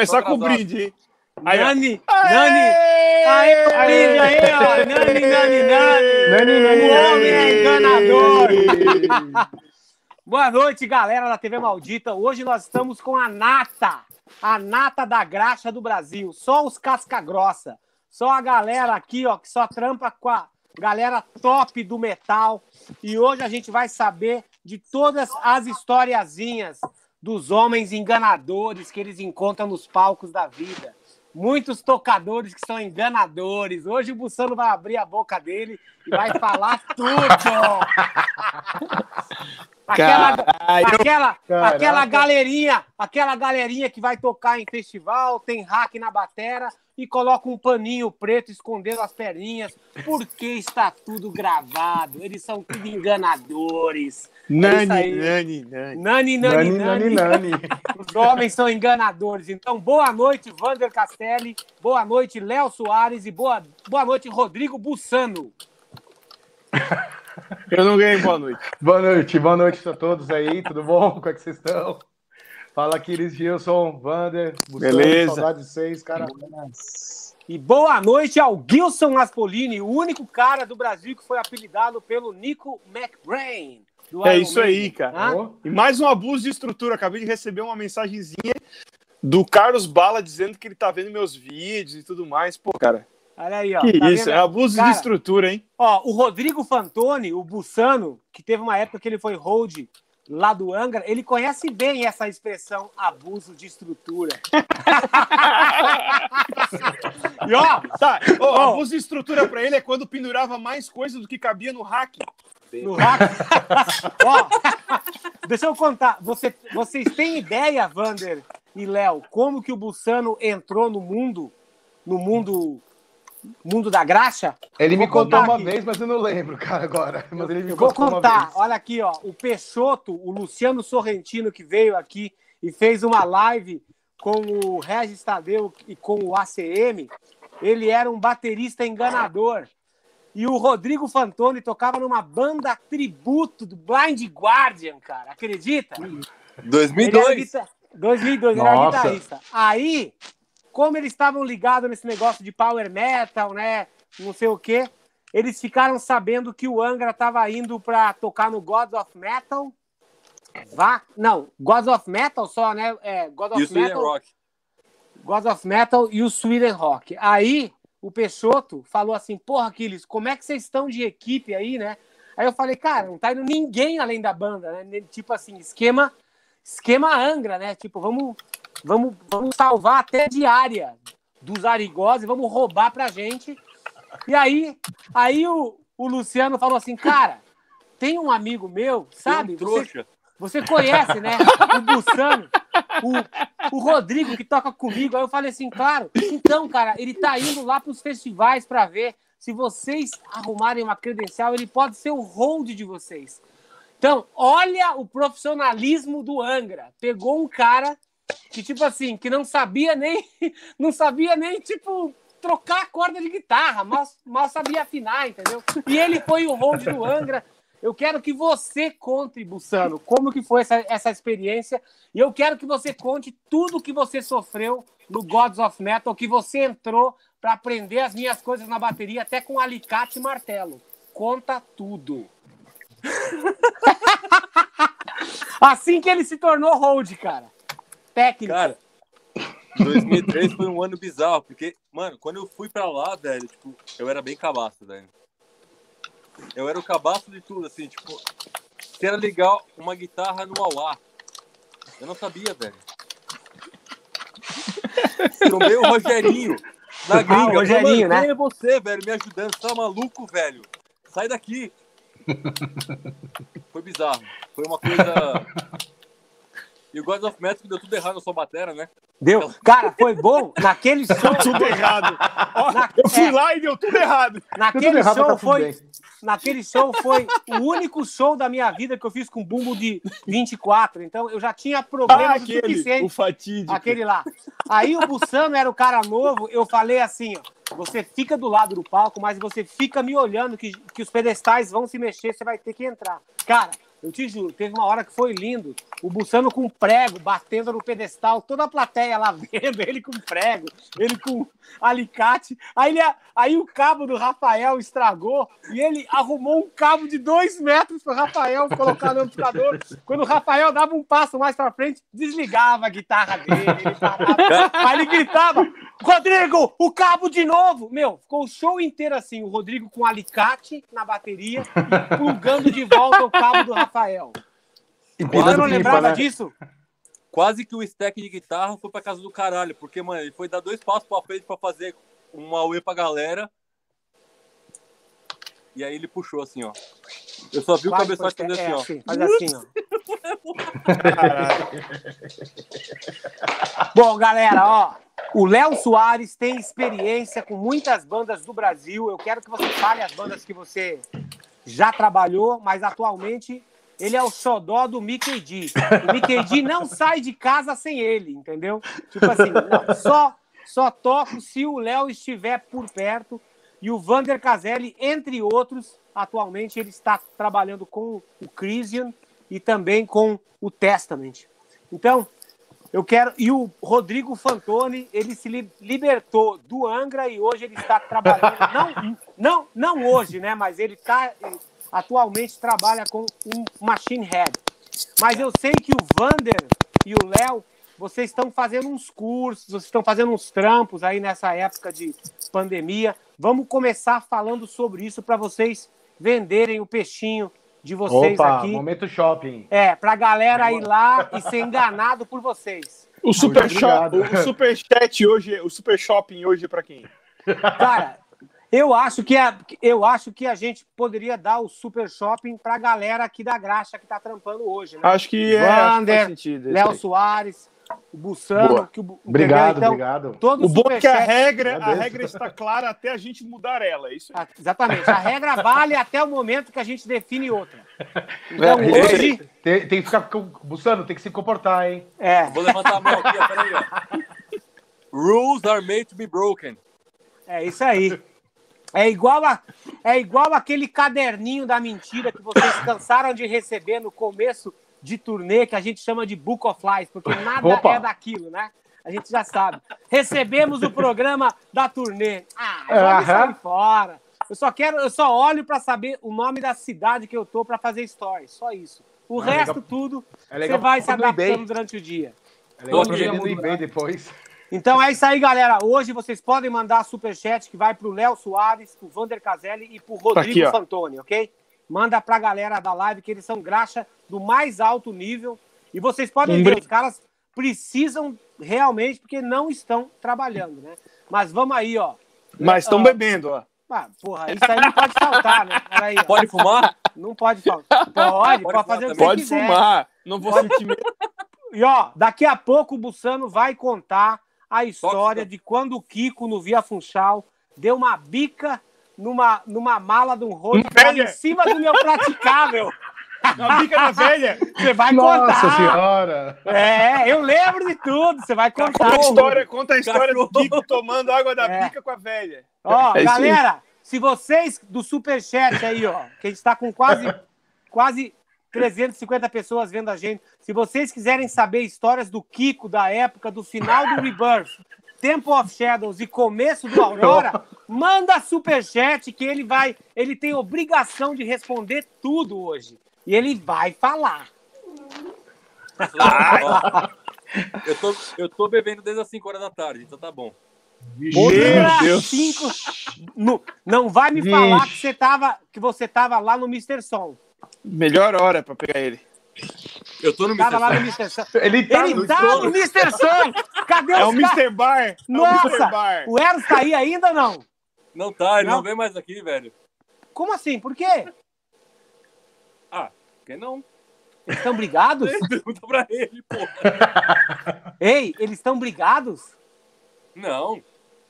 começar com o brinde, hein? Aí, Nani, Nani, aí, aí, aí, ó, Nani, Nani, Nani, Nani, Nani, o homem é enganador. Boa noite, galera da TV Maldita. Hoje nós estamos com a nata, a nata da graxa do Brasil. Só os casca grossa, só a galera aqui, ó, que só trampa com a galera top do metal. E hoje a gente vai saber de todas as historiazinhas dos homens enganadores que eles encontram nos palcos da vida muitos tocadores que são enganadores. Hoje o Bussano vai abrir a boca dele e vai falar tudo. aquela, aquela, aquela galerinha, aquela galerinha que vai tocar em festival, tem hack na batera e coloca um paninho preto escondendo as perninhas, porque está tudo gravado. Eles são tudo enganadores. Nani, nani, nani. Nani, nani, nani, nani. Os homens são enganadores. Então, boa noite, Vander Castelli. Boa noite, Léo Soares. E boa, boa noite, Rodrigo Bussano. Eu não ganhei boa noite. Boa noite, boa noite a todos aí, tudo bom? Como é que vocês estão? Fala, Aquiles Gilson, Vander, Beleza. saudade de vocês, cara. E boa noite ao Gilson Aspolini, o único cara do Brasil que foi apelidado pelo Nico McBrain. É isso aí, cara. Ah? E mais um abuso de estrutura. Acabei de receber uma mensagenzinha do Carlos Bala dizendo que ele tá vendo meus vídeos e tudo mais. Pô, cara. Olha aí, ó. Que tá isso, vendo? é abuso cara, de estrutura, hein? Ó, o Rodrigo Fantoni, o Bussano, que teve uma época que ele foi hold lá do Angra, ele conhece bem essa expressão abuso de estrutura. e ó, tá, ó, abuso de estrutura para ele é quando pendurava mais coisa do que cabia no hack. No hack. ó, deixa eu contar. Você, vocês têm ideia, Vander e Léo, como que o Bussano entrou no mundo, no mundo Mundo da Graxa? Ele me contou uma aqui. vez, mas eu não lembro, cara, agora. Mas ele me Vou contar. Olha aqui, ó. O Peixoto, o Luciano Sorrentino, que veio aqui e fez uma live com o Regis Tadeu e com o ACM, ele era um baterista enganador. E o Rodrigo Fantoni tocava numa banda tributo do Blind Guardian, cara. Acredita? 2002. 2002, ele era guitarrista. Aí, como eles estavam ligados nesse negócio de power metal, né? Não sei o quê, eles ficaram sabendo que o Angra estava indo para tocar no Gods of Metal. Vá, não, Gods of Metal só, né? É, God of e o Metal. Rock. Gods of Metal e o Sweden Rock. Aí o Peixoto falou assim: Porra, Aquiles, como é que vocês estão de equipe aí, né? Aí eu falei, cara, não tá indo ninguém além da banda, né? Tipo assim, esquema, esquema Angra, né? Tipo, vamos Vamos, vamos salvar até diária dos arigós e vamos roubar pra gente. E aí, aí o, o Luciano falou assim, cara, tem um amigo meu, sabe? Um trouxa. Você, você conhece, né? O Bussano, o, o Rodrigo que toca comigo. Aí eu falei assim, claro. Então, cara, ele tá indo lá pros festivais para ver. Se vocês arrumarem uma credencial, ele pode ser o hold de vocês. Então, olha o profissionalismo do Angra. Pegou um cara que tipo assim, que não sabia nem, não sabia nem tipo trocar a corda de guitarra, mal, mal sabia afinar, entendeu? E ele foi o hold do Angra. Eu quero que você conte, Bussano, como que foi essa, essa experiência. E eu quero que você conte tudo que você sofreu no Gods of Metal, que você entrou para aprender as minhas coisas na bateria, até com alicate e martelo. Conta tudo. assim que ele se tornou hold, cara técnica. Cara, 2003 foi um ano bizarro, porque, mano, quando eu fui pra lá, velho, tipo, eu era bem cabaço, velho. Eu era o cabaço de tudo, assim, tipo, se era legal uma guitarra no Auá. Eu não sabia, velho. Trombei o Rogerinho na gringa. Ah, Rogerinho, né? Quem é você, velho, me ajudando? Você tá maluco, velho? Sai daqui. Foi bizarro. Foi uma coisa e o God of Metal deu tudo errado na sua bateria, né? Deu. Cara, foi bom. Naquele show. tudo errado. Na... Eu fui é... lá e deu tudo errado. Naquele tudo errado, show tá foi. Naquele show foi o único show da minha vida que eu fiz com bumbo de 24. Então eu já tinha problema ah, aquele, suficiente. O fatídico. Aquele lá. Aí o Bussano era o cara novo. Eu falei assim: ó, você fica do lado do palco, mas você fica me olhando que, que os pedestais vão se mexer, você vai ter que entrar. Cara, Eu te juro, teve uma hora que foi lindo. O Bussano com prego, batendo no pedestal, toda a plateia lá vendo, ele com prego, ele com alicate. Aí, ele, aí o cabo do Rafael estragou e ele arrumou um cabo de dois metros pro Rafael colocar no amplificador. Quando o Rafael dava um passo mais pra frente, desligava a guitarra dele. Ele parava. Aí ele gritava: Rodrigo, o cabo de novo! Meu, ficou o show inteiro assim, o Rodrigo com alicate na bateria plugando de volta o cabo do Rafael. E Você pegando não pipa, lembrava né? disso? Quase que o stack de guitarra foi pra casa do caralho, porque, mano, ele foi dar dois passos pra frente pra fazer um auê pra galera. E aí ele puxou assim, ó. Eu só vi o cabeçote pois, fazer é, assim, ó. faz assim, ó. Bom, galera, ó. O Léo Soares tem experiência com muitas bandas do Brasil. Eu quero que você fale as bandas que você já trabalhou, mas atualmente ele é o xodó do Mickey D. O Mickey D não sai de casa sem ele, entendeu? Tipo assim, não, só, só toco se o Léo estiver por perto. E o Vander Caselli, entre outros, atualmente ele está trabalhando com o Crisian e também com o Testament. Então, eu quero. E o Rodrigo Fantoni, ele se li- libertou do Angra e hoje ele está trabalhando. Não, não, não hoje, né? Mas ele tá, ele atualmente trabalha com um Machine Head. Mas eu sei que o Vander e o Léo, vocês estão fazendo uns cursos, vocês estão fazendo uns trampos aí nessa época de pandemia. Vamos começar falando sobre isso para vocês venderem o peixinho de vocês Opa, aqui. momento shopping. É, pra galera ir lá e ser enganado por vocês. O super, shop, o super chat hoje, o super shopping hoje é pra quem? Cara, eu acho que a, eu acho que a gente poderia dar o super shopping pra galera aqui da graxa que tá trampando hoje, né? Acho que é, acho que Vander, faz sentido. isso Léo. Soares, o Bussano, Boa. que o Obrigado? Então, obrigado. Todo O bom é que a regra, a regra está clara até a gente mudar ela. é Isso aí. Ah, Exatamente. A regra vale até o momento que a gente define outra. Então, É, hoje. Tem, tem que ficar. com- Bussano, tem que se comportar, hein? É, Vou levantar a mão aqui. Peraí, ó. Rules are made to be broken. é isso aí. É igual, a, é igual aquele caderninho da mentira que vocês cansaram de receber no começo de turnê, que a gente chama de Book of Lies, porque nada Opa. é daquilo, né? A gente já sabe. Recebemos o programa da turnê. Ah, joga aí fora. Eu só quero, eu só olho para saber o nome da cidade que eu tô para fazer stories. Só isso. O Ah, resto legal. tudo É você vai se adaptando durante o dia. É legal pra vender no eBay depois. Então é isso aí, galera. Hoje vocês podem mandar superchat que vai pro Léo Soares, pro Vander Caselli e pro Rodrigo aqui. Fantoni, ok? Manda pra galera da live que eles são graxa do mais alto nível. E vocês podem Um ver, os caras precisam realmente porque não estão trabalhando, né? Mas vamos aí, ó. Mas estão Ah. bebendo, ó. Ah, porra, isso aí não pode faltar, né? Ó. Pode fumar? Não pode faltar. Pode, pode, Pode fazer o que Pode quiser. fumar. Não vou sentir medo. E ó, daqui a pouco o Bussano vai contar a história Tóxica. de quando o Kiko no Via Funchal deu uma bica numa, numa mala de um tava em cima do meu praticável. Uma bica na velha. Você vai Nossa contar. senhora! É, eu lembro de tudo. Você vai contar. Conta a história, conta a história do. Kiko tomando água da É. bica com a velha. Ó, É galera, se vocês do Superchat aí, ó, que a gente tá com quase, quase 350 pessoas vendo a gente, se vocês quiserem saber histórias do Kiko da época do final do Rebirth, Temple of Shadows e começo do Aurora, manda Superchat que ele vai, ele tem obrigação de responder tudo hoje. E ele vai falar. Ó, eu, tô, eu tô bebendo desde as 5 horas da tarde, então tá bom. Outra Deus. cinco. Não, não vai me Vixe. falar que você tava, que você tava lá no Mr. Som. Melhor hora pra pegar ele. Eu tô no Tava lá no Mr. Sun. Ele tá Ele no tá no Mr. Sun! Cadê É o? Mr. Bar. É o! Mr. Bar. O Eros tá aí ainda ou não? Não tá, ele não. Não? vem mais aqui, velho. Como assim? Por quê? Ah, por que não? Eles estão brigados? Pergunta pra ele, pô. Ei, eles estão brigados? Não,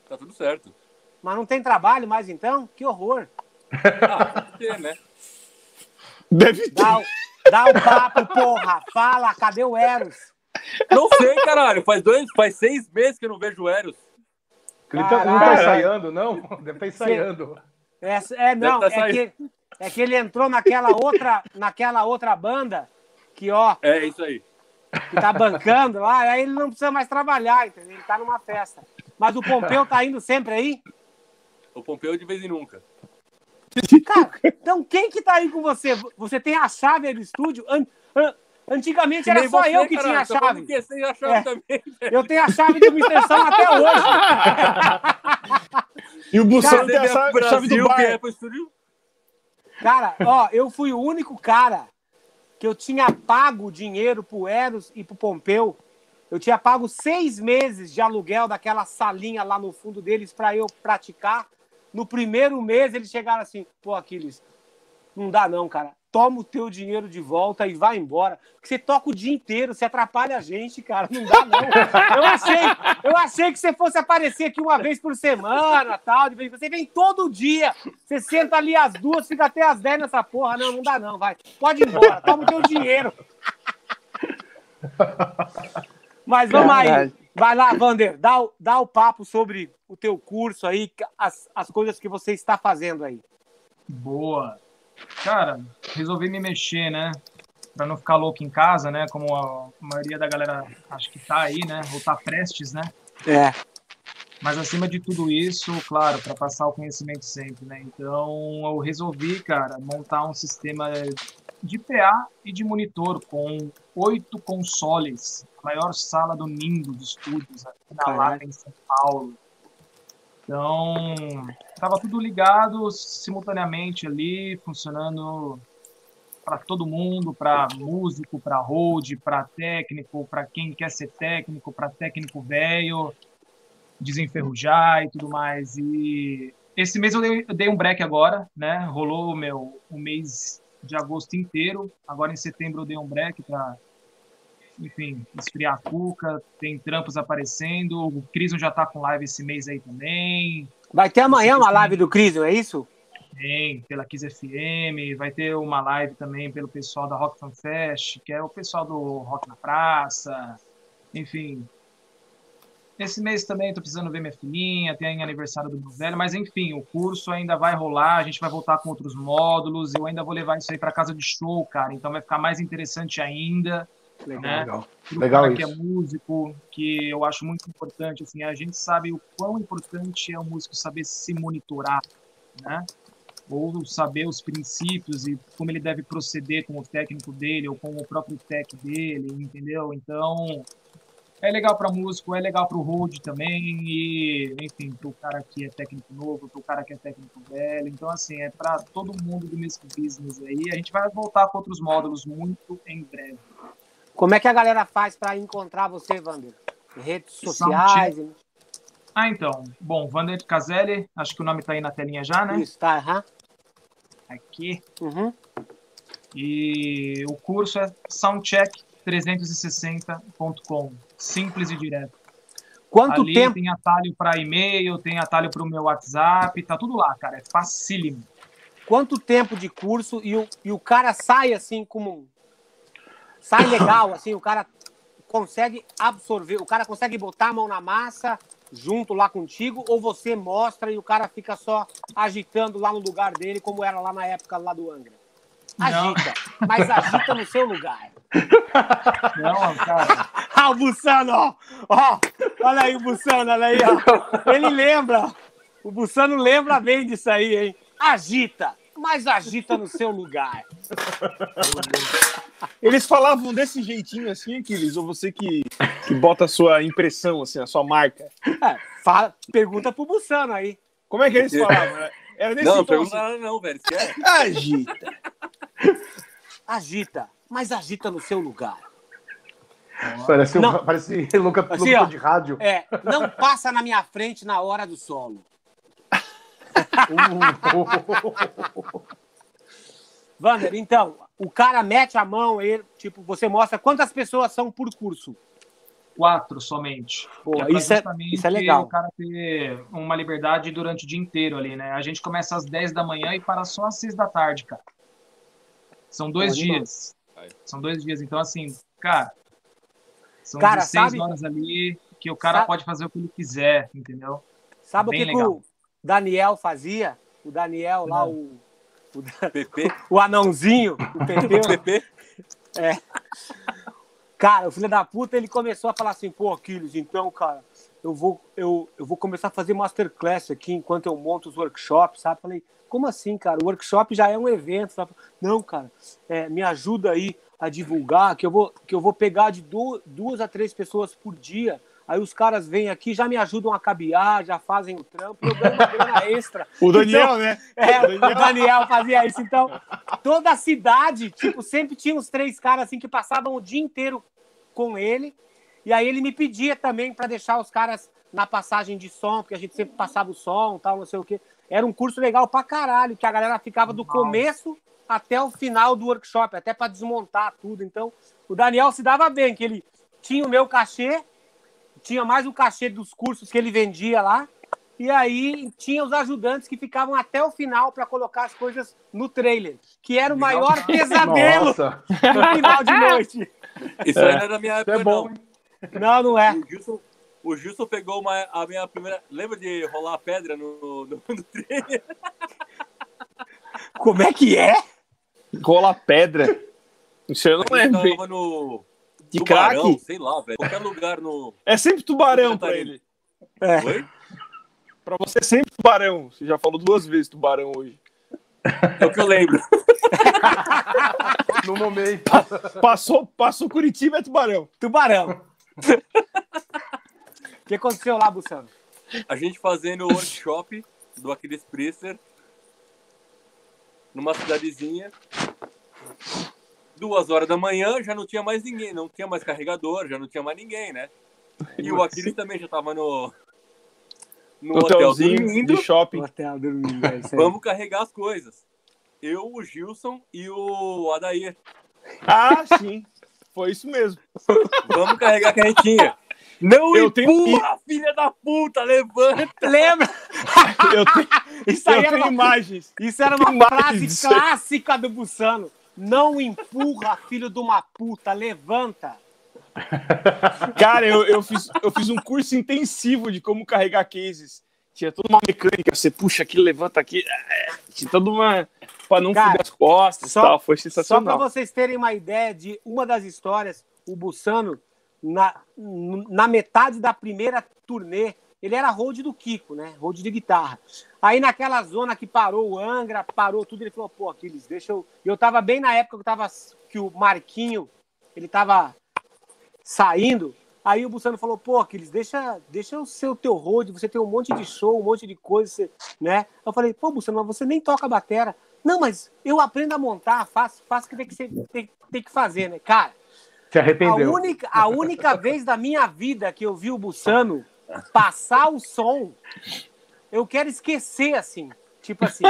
tá tudo certo. Mas não tem trabalho mais então? Que horror. Ah, ter, né? Deve ter. Dá, o- dá o papo, porra. Fala, cadê o Eros? Não sei, caralho. Faz, dois, faz seis meses que eu não vejo o Eros. Ele tá- não tá ensaiando, não? Deve estar ensaiando. É, é não, tá é que É que ele entrou naquela outra, naquela outra banda que, ó, É isso aí. que tá bancando lá, aí ele não precisa mais trabalhar, entendeu? Ele tá numa festa. Mas o Pompeu tá indo sempre aí? O Pompeu de vez em nunca. Cara, então quem que tá aí com você? Você tem a chave aí do estúdio? An- an- Antigamente era só você, eu que tinha a chave. tem a chave É. também. Eu tenho a chave do Mr. Sam até hoje. E o Bussano Cara, tem a chave, pro chave do Brasil, é bar. estúdio. Cara, ó, eu fui o único cara que eu tinha pago dinheiro pro Eros e pro Pompeu. Eu tinha pago seis meses de aluguel daquela salinha lá no fundo deles para eu praticar. No primeiro mês eles chegaram assim, pô, Aquiles, não dá não, cara. Toma o teu dinheiro de volta e vai embora. Porque você toca o dia inteiro, você atrapalha a gente, cara. Não dá não. Eu achei, eu achei que você fosse aparecer aqui uma vez por semana, tal. de vez- Você vem todo dia. Você senta ali às duas, fica até às dez nessa porra. Não, não dá não, vai. Pode ir embora, toma o teu dinheiro. Mas vamos aí. Vai lá, Vander, dá, o- dá o papo sobre o teu curso aí, as, as coisas que você está fazendo aí. Boa. Cara, resolvi me mexer, né? Pra não ficar louco em casa, né? Como a maioria da galera acho que tá aí, né? Ou tá prestes, né? É. Mas acima de tudo isso, claro, para passar o conhecimento sempre, né? Então eu resolvi, cara, montar um sistema de PA e de monitor com oito consoles, a maior sala do Nindo de estúdios aqui na. Lapa, em São Paulo. Então, tava tudo ligado simultaneamente ali, funcionando para todo mundo, para músico, para hold, para técnico, para quem quer ser técnico, para técnico velho desenferrujar e tudo mais. E esse mês eu dei, eu dei um break agora, né? Rolou o meu o mês de agosto inteiro. Agora em setembro eu dei um break para, enfim, esfriar a cuca. Tem trampos aparecendo. O Crison já tá com live esse mês aí também. Vai ter amanhã uma live do Cris, não é isso? Tem pela Kiss FM. Vai ter uma live também pelo pessoal da Rock Fan Fest, que é o pessoal do Rock na Praça. Enfim, esse mês também tô precisando ver minha filhinha, tem aniversário do meu velho, mas enfim, o curso ainda vai rolar, a gente vai voltar com outros módulos, eu ainda vou levar isso aí para casa de show, cara, então vai ficar mais interessante ainda, né? Legal. Pro Legal cara que é isso. músico, que eu acho muito importante, assim, a gente sabe o quão importante é o músico saber se monitorar, né? Ou saber os princípios e como ele deve proceder com o técnico dele ou com o próprio tech dele, entendeu? Então, é legal para músico, é legal para o hold também e, enfim, para o cara que é técnico novo, para o cara que é técnico velho. Então, assim, é para todo mundo do mesmo business aí. A gente vai voltar com outros módulos muito em breve. Como é que a galera faz para encontrar você, Vander? Redes sociais? Ah, então. Bom, Vander Caselli, acho que o nome tá aí na telinha já, né? Isso, tá? aham. Aqui. Uhum. E o curso é soundcheck360.com. Simples e direto. Quanto Ali tempo? tem atalho para e-mail, tem atalho para o meu WhatsApp, tá tudo lá, cara. É facílimo. Quanto tempo de curso e o, e o cara sai assim como. Sai legal, assim, o cara consegue absorver, o cara consegue botar a mão na massa junto lá contigo, ou você mostra e o cara fica só agitando lá no lugar dele, como era lá na época lá do Angra. Não. Agita, mas agita no seu lugar. Não, cara. Ah, o Bussano, ó, ó, olha aí o Bussano, olha aí, ó. Ele lembra, o Bussano lembra bem disso aí, hein? Agita, mas agita no seu lugar. Eles falavam desse jeitinho assim, Aquiles? Ou você que, que bota a sua impressão, assim, a sua marca? É, fala, pergunta pro Bussano aí. Como é que eles falavam? Era nesse Não, tom, pergunta assim, nada não, velho. Agita. Agita, mas agita no seu lugar. Parece, um, Não. parece Luca, Assim, ó. de rádio. É, não passa na minha frente na hora do solo. Vander, então, o cara mete a mão, ele, tipo, você mostra quantas pessoas são por curso. Quatro somente. Pô, pra isso é- isso é legal. O cara ter uma liberdade durante o dia inteiro ali, né? A gente começa às 10 da manhã e para só às 6 da tarde, cara. São dois dias. São dois dias. Então, assim, cara, são Cara, 16 sabe- horas ali que o cara Sabe- pode fazer o que ele quiser, entendeu? Sabe Bem o que, que o Daniel fazia? O Daniel lá, o, PP, o anãozinho, o Pepeu. o PP. Cara, o filho da puta, ele começou a falar assim, pô, Aquiles, então, cara, eu vou, eu, eu vou começar a fazer masterclass aqui enquanto eu monto os workshops, sabe? Falei, como assim, cara? O workshop já é um evento, sabe? Não, cara, é, me ajuda aí a divulgar, que eu vou, que eu vou pegar de du- duas a três pessoas por dia. Aí os caras vêm aqui, já me ajudam a cabear, já fazem o trampo, eu ganho uma grana extra. O Daniel, né? É, o Daniel fazia isso. Então, toda a cidade, tipo, sempre tinha uns três caras assim que passavam o dia inteiro com ele. E aí ele me pedia também para deixar os caras na passagem de som, porque a gente sempre passava o som, tal, não sei o quê. Era um curso legal pra caralho, que a galera ficava do começo até o final do workshop, até para desmontar tudo. Então, o Daniel se dava bem, que ele tinha o meu cachê, tinha mais o cachê dos cursos que ele vendia lá. E aí tinha os ajudantes que ficavam até o final para colocar as coisas no trailer, que era o maior pesadelo Nossa, no final de noite. Isso aí não é da minha isso época, é bom, não. Não, não é. O Gilson, o Gilson pegou uma, a minha primeira. Lembra de rolar pedra no, no, no trailer? Como é que é? Rola pedra. Isso eu não lembro. tava no. De Tubarão, craque? sei lá, velho. Qualquer lugar no. É sempre tubarão pra ele. É. Oi? Pra você é sempre tubarão. Você já falou duas vezes tubarão hoje. É o que eu lembro. No momento. Passou, passou Curitiba é tubarão. Tubarão. O que aconteceu lá, Bussano? A gente fazendo o workshop do Aquiles Priester numa cidadezinha. Duas horas da manhã já não tinha mais ninguém, não tinha mais carregador, já não tinha mais ninguém, né? E o Aquiles também já tava no, no hotel Hotelzinho dormindo. de shopping. Hotel dormindo, é. Vamos carregar as coisas. Eu, o Gilson e o Adair. Ah, sim. Foi isso mesmo. Vamos carregar a carretinha. Não Eu tenho- empurra, filha da puta, levanta. Lembra? Eu tenho, Isso aí eu era tenho uma, imagens. isso era uma imagens frase clássica do Bussano. Não empurra, filho de uma puta, levanta. Cara, eu, eu, fiz, eu fiz um curso intensivo de como carregar cases. Tinha toda uma mecânica. Você puxa aqui, levanta aqui. é, Tinha toda uma. Pra não Cara, foder as costas e só- tal. Foi Só para sensacional. vocês terem uma ideia de uma das histórias, o Bussano, na, na metade da primeira turnê, ele era road do Kiko, né? Road de guitarra. Aí naquela zona que parou o Angra, parou tudo, ele falou, pô, Aquiles, deixa eu... Eu tava bem na época que, eu tava, que o Marquinho, ele tava saindo, aí o Bussano falou, pô, Aquiles, deixa, deixa eu ser o teu road, você tem um monte de show, um monte de coisa, né? Eu falei, pô, Bussano, mas você nem toca batera. Não, mas eu aprendo a montar, faço, faço o que tem que, ser, tem, tem que fazer, né? Cara, Se a arrependeu. única, a única vez da minha vida que eu vi o Bussano passar o som, eu quero esquecer, assim. Tipo assim,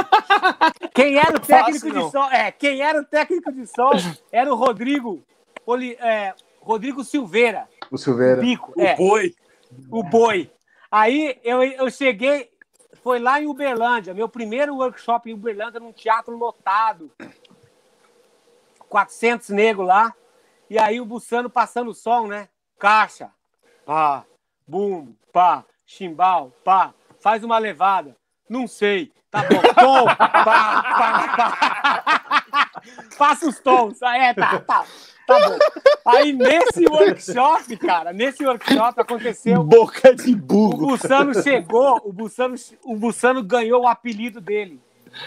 quem era o técnico Fácil, de não. som? É, quem era o técnico de som era o Rodrigo, Oli- é, Rodrigo Silveira, O Silveira. Pico, O é, boi. o boi. Aí eu, eu cheguei, foi lá em Uberlândia, meu primeiro workshop em Uberlândia, num teatro lotado. 400 negros lá. E aí o Bussano passando o som, né? Caixa, pá, bumbo, pá, chimbal, pá, faz uma levada. Não sei. Tá bom, tom, pá, pá, pá. Passa os tons. É, tá, tá. Tá. Aí nesse workshop, cara, nesse workshop aconteceu Boca de o burro. Bussano chegou, o Bussano, o Bussano ganhou o apelido dele.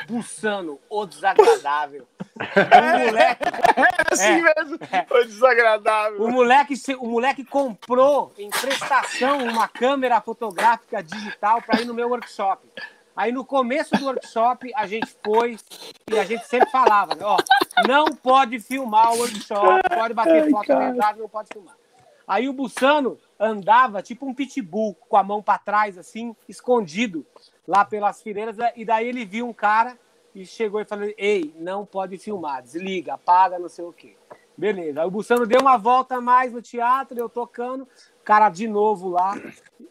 Bussano, o desagradável. O moleque, É assim mesmo. Foi desagradável. o, moleque, o moleque comprou em prestação uma câmera fotográfica digital para ir no meu workshop. Aí no começo do workshop a gente foi e a gente sempre falava, né, ó, não pode filmar o workshop, pode bater foto na entrada, não pode filmar. Aí o Bussano andava tipo um pitbull, com a mão para trás, assim, escondido, lá pelas fileiras. E daí ele viu um cara e chegou e falou: Ei, não pode filmar, desliga, apaga, não sei o quê. Beleza. Aí o Bussano deu uma volta mais no teatro, eu tocando, o cara de novo lá.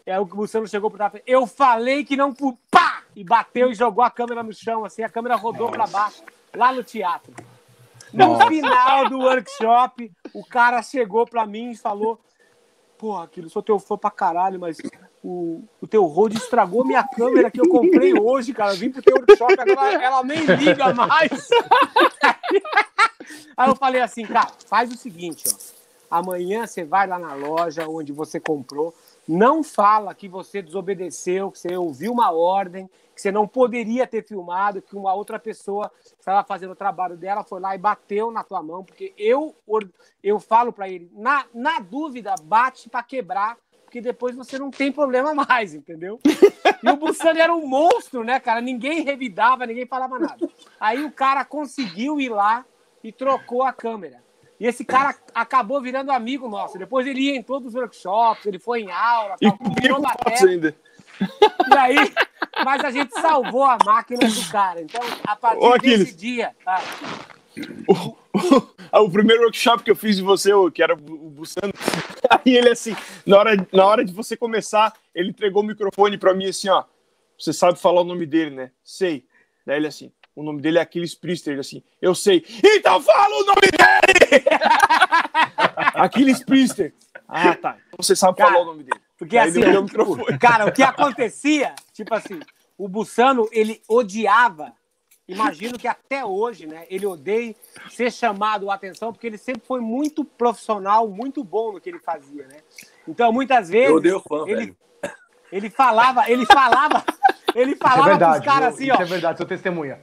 Aí o Bussano chegou pro trás, eu falei que não. Pá! E bateu e jogou a câmera no chão, assim, a câmera rodou para baixo, lá no teatro. No Nossa. final do workshop, o cara chegou pra mim e falou: Porra, aquilo, sou teu fã pra caralho, mas o, o teu road estragou minha câmera que eu comprei hoje, cara. Eu vim pro teu workshop, agora ela nem liga mais. Aí eu falei assim, cara, faz o seguinte, ó. Amanhã você vai lá na loja onde você comprou, não fala que você desobedeceu, que você ouviu uma ordem, que você não poderia ter filmado, que uma outra pessoa estava fazendo o trabalho dela, foi lá e bateu na tua mão, porque eu eu falo para ele, na, na dúvida, bate para quebrar, porque depois você não tem problema mais, entendeu? E o Bussani era um monstro, né, cara? Ninguém revidava, ninguém falava nada. Aí o cara conseguiu ir lá e trocou a câmera. E esse cara acabou virando amigo nosso. Depois ele ia em todos os workshops, ele foi em aula, E tal, na faço ainda. e aí, mas a gente salvou a máquina do cara. Então, a partir Ô, desse Aquiles. dia. tá? O, o- o primeiro workshop que eu fiz de você, que era o Bussano, aí ele assim, na hora, na hora de você começar, ele entregou o microfone pra mim assim, ó. Você sabe falar o nome dele, né? Sei. Daí ele assim, o nome dele é Aquiles Priester, assim, eu sei. Então fala o nome dele! Aquiles Priester. Ah, tá. Então você sabe Cara, falar o nome dele. Porque Aí assim, o cara, o que acontecia, tipo assim, o Bussano, ele odiava, imagino que até hoje, né, ele odeia ser chamado a atenção, porque ele sempre foi muito profissional, muito bom no que ele fazia, né? Então, muitas vezes, Eu odeio fã, ele, velho. ele falava, ele falava, ele é falava pros verdade. caras viu? assim, ó, Isso é verdade, sou testemunha.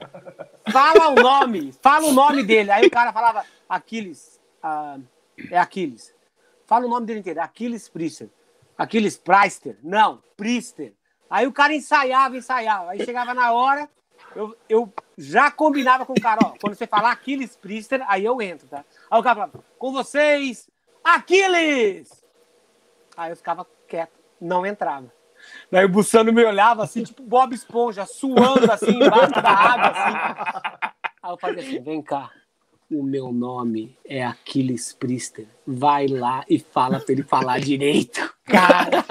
fala o nome, fala o nome dele. Aí o cara falava, Aquiles, ah, é Aquiles. Fala o nome dele inteiro, Aquiles Priester. Aquiles Preister. Não, Priester. Aí o cara ensaiava, ensaiava. Aí chegava na hora, eu, eu já combinava com o cara, ó, quando você falar Aquiles Priester, aí eu entro, tá? Aí o cara falava, com vocês, Aquiles! Aí eu ficava quieto, não entrava. Daí o Bussano me olhava assim, tipo Bob Esponja, suando assim, embaixo da água, assim. Aí eu fazia assim, vem cá, o meu nome é Aquiles Priester. Vai lá e fala pra ele falar direito. Cara!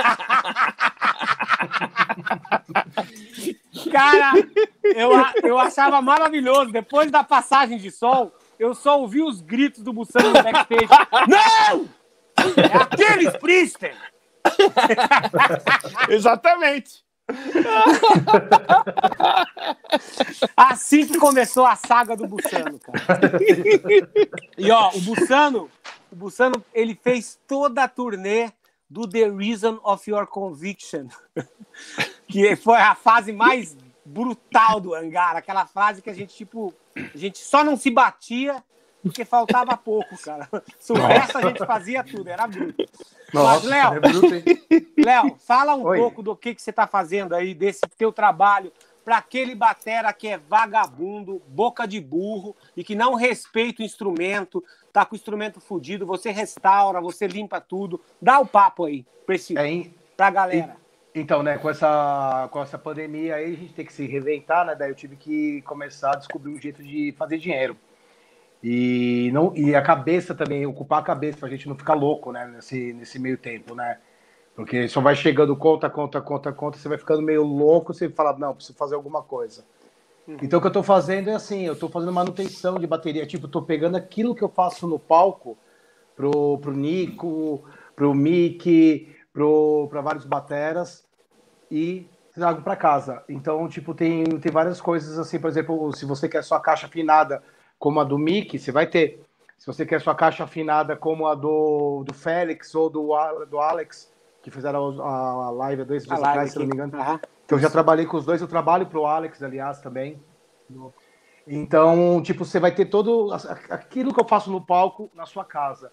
Cara, eu, eu achava maravilhoso. Depois da passagem de som, eu só ouvi os gritos do Bussano no backstage. Não! É Aquiles Priester! Exatamente. Assim que começou a saga do Bussano, cara. E ó, o Bussano, o Bussano, ele fez toda a turnê do The Reason of Your Conviction, que foi a fase mais brutal do hangar, aquela fase que a gente tipo, a gente só não se batia porque faltava pouco, cara. Se o resto a gente fazia tudo, era bruto. Mas, Léo, é bruto? Léo, fala um Oi. pouco do que, que você está fazendo aí, desse teu trabalho, para aquele batera que é vagabundo, boca de burro e que não respeita o instrumento, tá com o instrumento fudido, você restaura, você limpa tudo. Dá o papo aí pra, esse, É, pra galera. Então, né, com essa, com essa pandemia aí, a gente tem que se reinventar, né? Daí eu tive que começar a descobrir um jeito de fazer dinheiro. E, não, e a cabeça também, ocupar a cabeça pra gente não ficar louco, né, nesse, nesse meio tempo, né? Porque só vai chegando conta, conta, conta, conta, você vai ficando meio louco, você fala, não, preciso fazer alguma coisa. Então o que eu tô fazendo é assim, eu tô fazendo manutenção de bateria, tipo, tô pegando aquilo que eu faço no palco pro, pro Nico, pro Mickey, pro, pra vários bateras e trago para casa. Então, tipo, tem, tem várias coisas assim, por exemplo, se você quer sua caixa afinada como a do Mickey, você vai ter. Se você quer sua caixa afinada como a do, do Félix ou do, do Alex, que fizeram a, a live há dois dias atrás, se não me engano. Então, eu já trabalhei com os dois, eu trabalho pro Alex, aliás, também. Então, tipo, você vai ter todo aquilo que eu faço no palco na sua casa.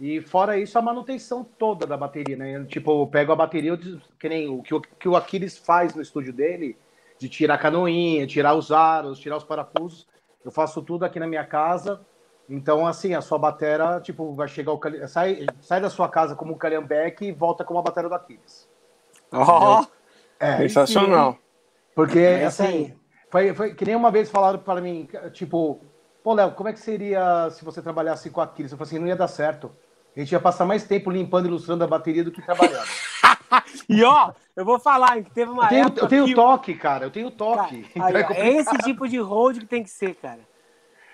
E fora isso, a manutenção toda da bateria, né? Tipo, eu pego a bateria, eu que nem o que, o que o Aquiles faz no estúdio dele, de tirar a canoinha, tirar os aros, tirar os parafusos. Eu faço tudo aqui na minha casa. Então, assim, a sua batera, tipo, vai chegar o sai, sai da sua casa como um calhambeque e volta como a batera do Aquiles. Ó, É, Sensacional. porque, É assim, foi, foi que nem uma vez falaram para mim, tipo, pô, Léo, como é que seria se você trabalhasse com Aquiles? Eu falei assim, não ia dar certo. A gente ia passar mais tempo limpando e ilustrando a bateria do que trabalhando. E ó, eu vou falar que teve uma Eu tenho, época eu tenho que... toque, cara, eu tenho Cara, toque. aí, Então ó, é esse tipo de hold que tem que ser, cara.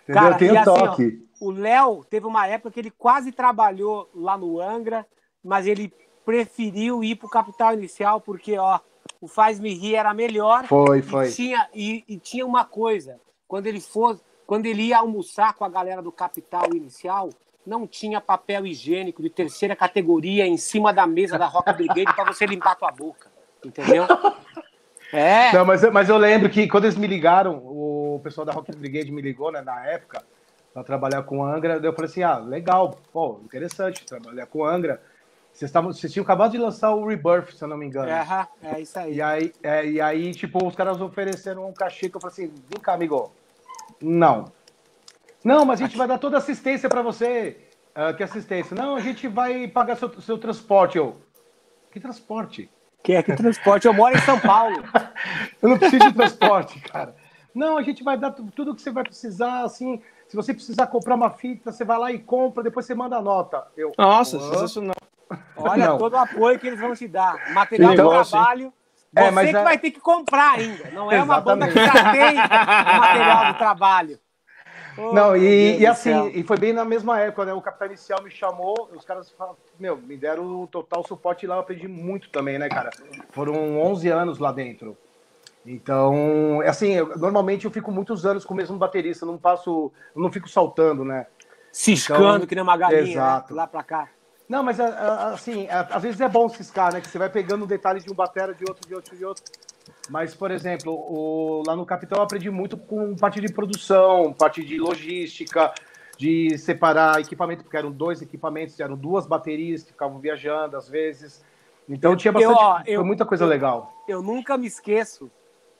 entendeu? cara, eu tenho e assim, ó, toque. O Léo teve uma época que ele quase trabalhou lá no Angra, mas ele preferiu ir pro Capital Inicial porque, ó, o Faz Me Rir era melhor. Foi, E foi. tinha, e, e tinha uma coisa, quando ele for, quando ele ia almoçar com a galera do Capital Inicial, não tinha papel higiênico de terceira categoria em cima da mesa da Rock Brigade para você limpar tua boca, entendeu? É. Não, mas, eu- mas eu lembro que quando eles me ligaram, o pessoal da Rock Brigade me ligou, né, na época, para trabalhar com Angra, eu falei assim, ah, legal, pô, interessante trabalhar com Angra. Vocês, tavam, vocês tinham acabado de lançar o Rebirth, se eu não me engano. Aham, é isso aí. E aí, é, e aí, tipo, os caras ofereceram um cachê que eu falei assim, vem cá, amigo. Não. Não, mas a gente vai dar toda assistência para você. Ah, que assistência? Não, a gente vai pagar seu, seu transporte. Eu, que transporte? Que é que transporte? Eu moro em São Paulo. Eu não preciso de transporte, cara. Não, a gente vai dar tu- tudo que você vai precisar, assim. Se você precisar comprar uma fita, você vai lá e compra, depois você manda a nota. Eu, Nossa, "Hã?" sensacional. Olha Não. todo o apoio que eles vão te dar. Material de trabalho. É, Você mas que é- vai ter que comprar ainda. Não é uma banda que já tem o material do trabalho. Oh, Não, e, e assim, e foi bem na mesma época, né? O Capitão Inicial me chamou, os caras falaram, meu, me deram o total suporte lá, eu aprendi muito também, né, cara? Foram 11 anos lá dentro. Então, assim, eu- normalmente eu fico muitos anos com o mesmo baterista, não passo, não fico saltando, né? Ciscando Então, que nem uma galinha, exato. né? lá pra cá. Não, mas assim, às vezes é bom ciscar, né? Que você vai pegando um detalhe de um batera, de outro, de outro, de outro. Mas, por exemplo, o- lá no Capitão eu aprendi muito com parte de produção, parte de logística, de separar equipamento, porque eram dois equipamentos, eram duas baterias que ficavam viajando às vezes. Então tinha Eu- bastante, ó, foi eu- muita coisa eu- legal. Eu nunca me esqueço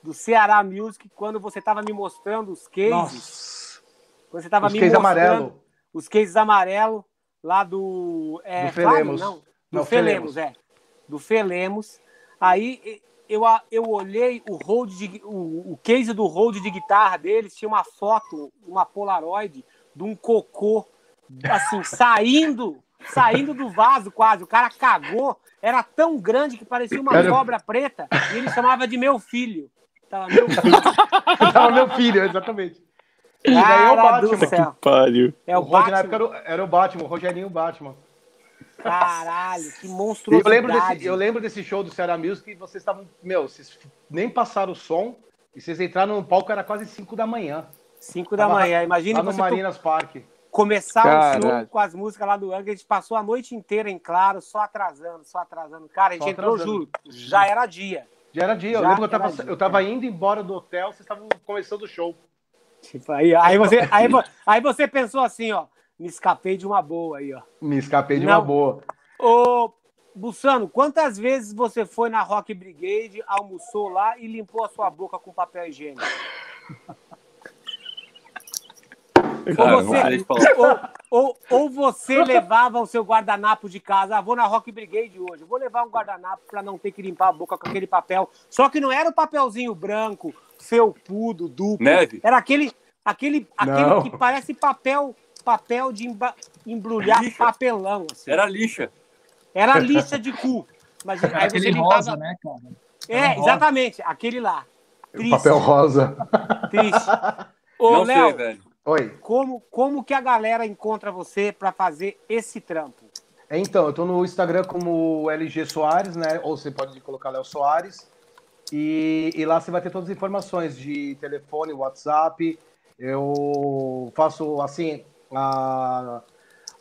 do Ceará Music quando você tava me mostrando os cases. Nossa, Quando você tava os me cases mostrando amarelo. os cases amarelo lá do. É, Do Felemos. Flávio, não. Do Não, Felemos, Felemos. é. Do Felemos. Aí eu, a- eu olhei o hold de, o, o case do hold de guitarra deles, tinha uma foto, uma Polaroid de um cocô, assim, saindo, saindo do vaso quase. O cara cagou, era tão grande que parecia uma Era- cobra preta, e ele chamava de meu filho. Tava meu filho. Tava meu filho, exatamente. E daí é o Cara do Batman. céu. Pariu. É o, o Rod, na época Batman. era o, era o Batman, o Rogerinho Batman. Caralho, que monstruosidade. eu lembro, desse, eu lembro desse show do Ceará Music e vocês estavam. Meu, vocês nem passaram o som e vocês entraram no palco, era quase 5 da manhã. 5 da manhã. Imagine Lá no você to- Marinas Park. começar o Caralho. show com as músicas lá do Angra. A gente passou a noite inteira em claro, só atrasando, só atrasando. Cara, a gente Só entrou, atrasando. juro, já era dia. Já era dia. Eu Já lembro que eu tava, dia. eu tava indo embora do hotel, vocês estavam começando o show. Tipo, aí, aí, você, aí, aí você pensou assim, ó. Me escapei de uma boa aí, ó. Me escapei de Não. uma boa. Ô, Bussano, quantas vezes você foi na Rock Brigade, almoçou lá e limpou a sua boca com papel higiênico? Cara, Ou você-. Ou, ou, ou você levava o seu guardanapo de casa, ah, vou na Rock Brigade hoje, vou levar um guardanapo para não ter que limpar a boca com aquele papel. Só que não era o papelzinho branco, felpudo, duplo. Neve. Era aquele, aquele, aquele Não. que parece papel, papel de emba- embrulhar Lixa. papelão. assim. Era lixa. Era lixa de cu. Mas aí você Aquele limpava. rosa, né, cara? É, rosa. exatamente, aquele lá. Triste, Papel rosa. triste. Ô, não sei, Léo, velho. Oi. como, como que a galera encontra você para fazer esse trampo? Então, eu tô no Instagram como LG Soares, né? Ou você pode colocar Léo Soares. E, e lá você vai ter todas as informações de telefone, WhatsApp. Eu faço assim a,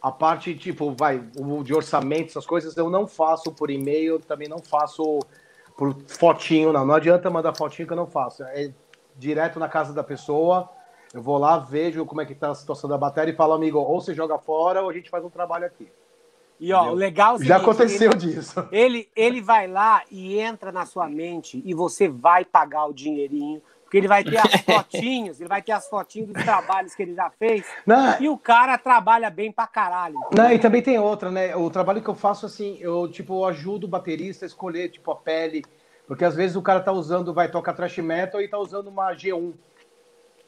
a parte tipo, vai, o de orçamento, essas coisas eu não faço por e-mail, também não faço por fotinho, não. Não adianta mandar fotinho que eu não faço. É direto na casa da pessoa. Eu vou lá, vejo como é que tá a situação da bateria e falo, amigo, ou você joga fora ou a gente faz um trabalho aqui. E ó, o legal é o Já aconteceu ele- disso. Ele, ele vai lá e entra na sua mente e você vai pagar o dinheirinho, porque ele vai ter as fotinhos, ele vai ter as fotinhos dos trabalhos que ele já fez, Não, e o cara trabalha bem pra caralho. não, e também tem outra, né? O trabalho que eu faço, assim, eu, tipo, eu ajudo o baterista a escolher, tipo, a pele. Porque às vezes o cara tá usando, vai tocar thrash metal e tá usando uma G1.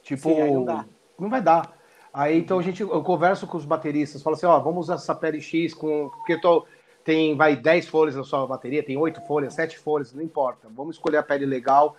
Tipo, Sim, aí não dá. não vai dar. Aí então a gente, eu converso com os bateristas, falo assim, ó, vamos usar essa pele X com. Porque tô, tem, vai 10 folhas na sua bateria, tem 8 folhas, 7 folhas, não importa. Vamos escolher a pele legal.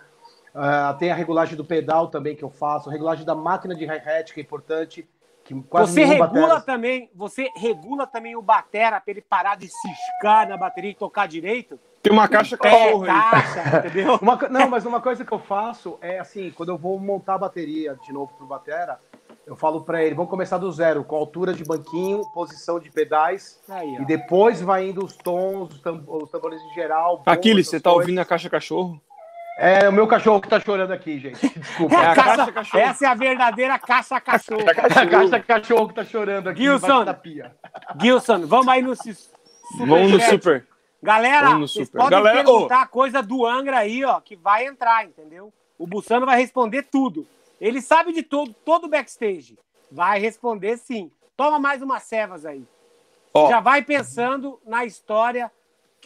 Ah, tem a regulagem do pedal também que eu faço, a regulagem da máquina de hi-hat, que é importante. Que quase Você regula batera- também, você regula também o batera pra ele parar de ciscar na bateria e tocar direito? Tem uma caixa É, cachorro aí. caixa, entendeu? Uma não, mas uma coisa que eu faço é assim, quando eu vou montar a bateria de novo pro batera, eu falo pra ele, vamos começar do zero, com altura de banquinho, posição de pedais, Aí, e depois vai indo os tons, os, tam- os tambores em geral. Aquiles, você tá coisas. ouvindo a caixa cachorro? É o meu cachorro que tá chorando aqui, gente. Desculpa. É a a caça- caixa cachorro. essa é a verdadeira caça cachorro. É a caixa cachorro que tá chorando aqui Gilson. embaixo da pia. Gilson, vamos aí no su- Vamos no super. Galera, Vamos no vocês super. podem Galera, perguntar coisa do Angra aí, ó, que vai entrar, entendeu? O Bussano vai responder tudo. Ele sabe de todo, todo o backstage. Vai responder sim. Toma mais umas cevas aí. Ó. Já vai pensando na história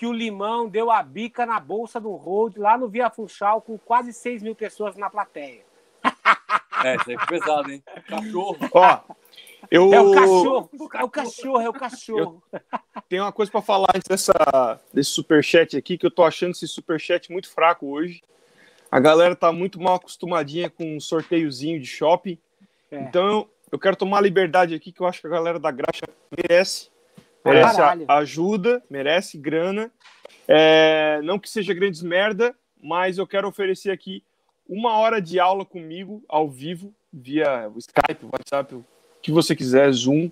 que o Limão deu a bica na bolsa do Road lá no Via Funchal com quase 6 mil pessoas na plateia. É, isso aí foi pesado, hein? Cachorro. Ó, eu É o cachorro, é o cachorro, é o cachorro. tenho uma coisa pra falar antes dessa, desse superchat aqui, que eu tô achando esse superchat muito fraco hoje. A galera tá muito mal acostumadinha com um sorteiozinho de shopping. É. Então eu, eu quero tomar a liberdade aqui, que eu acho que a galera da Graxa merece. Merece caralho. a- ajuda, merece grana. É, não que seja grandes merda, mas eu quero oferecer aqui uma hora de aula comigo, ao vivo, via o Skype, WhatsApp, o que você quiser, Zoom,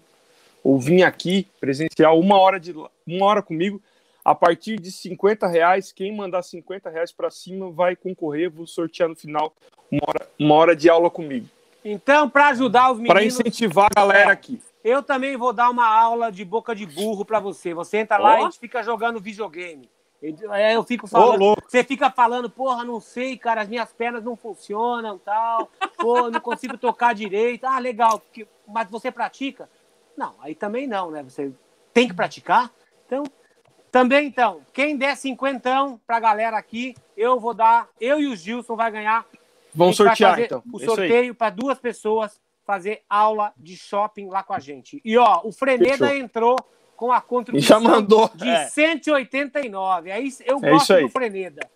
ou vir aqui presencial, uma hora, de, uma hora comigo. A partir de 50 reais, quem mandar 50 reais para cima vai concorrer, vou sortear no final uma hora, uma hora de aula comigo. Então, para ajudar os Para meninos, incentivar a galera É. aqui. Eu também vou dar uma aula de boca de burro para você. Você entra lá e a gente fica jogando videogame. Aí eu fico falando, louco. você fica falando, porra, não sei, cara, as minhas pernas não funcionam, tal. Pô, não consigo tocar direito. Ah, legal. que- Mas você pratica? Não, aí também não, né? Você tem que praticar. Então, também então, quem der cinquentão pra galera aqui, eu vou dar, eu e o Gilson vai ganhar vai sortear, então. O É sorteio para duas pessoas fazer aula de shopping lá com a gente. E ó, o Freneda Fechou. entrou com a contribuição Já mandou, de é. 189. Aí eu É gosto isso aí. do Freneda.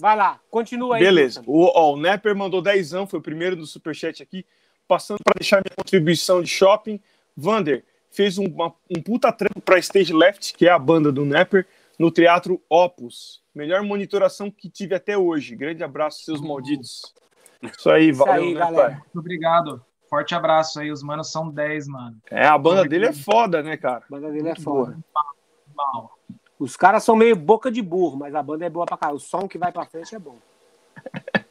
Vai lá, continua aí. Beleza. O, ó, o Nepper mandou 10 foi o primeiro do Superchat aqui. Passando para deixar minha contribuição de shopping. Vander fez um, uma- um puta trampo para Stage Left, que é a banda do Nepper, no Teatro Opus. Melhor monitoração que tive até hoje. Grande abraço, seus malditos. Isso aí, Isso valeu, aí, né, galera. pai? Muito obrigado. Forte abraço aí. Os manos são 10, mano. É, a banda dele é foda, né, cara? A banda dele é foda. Mal. Os caras são meio boca de burro, mas a banda é boa pra caralho. O som que vai pra frente é bom.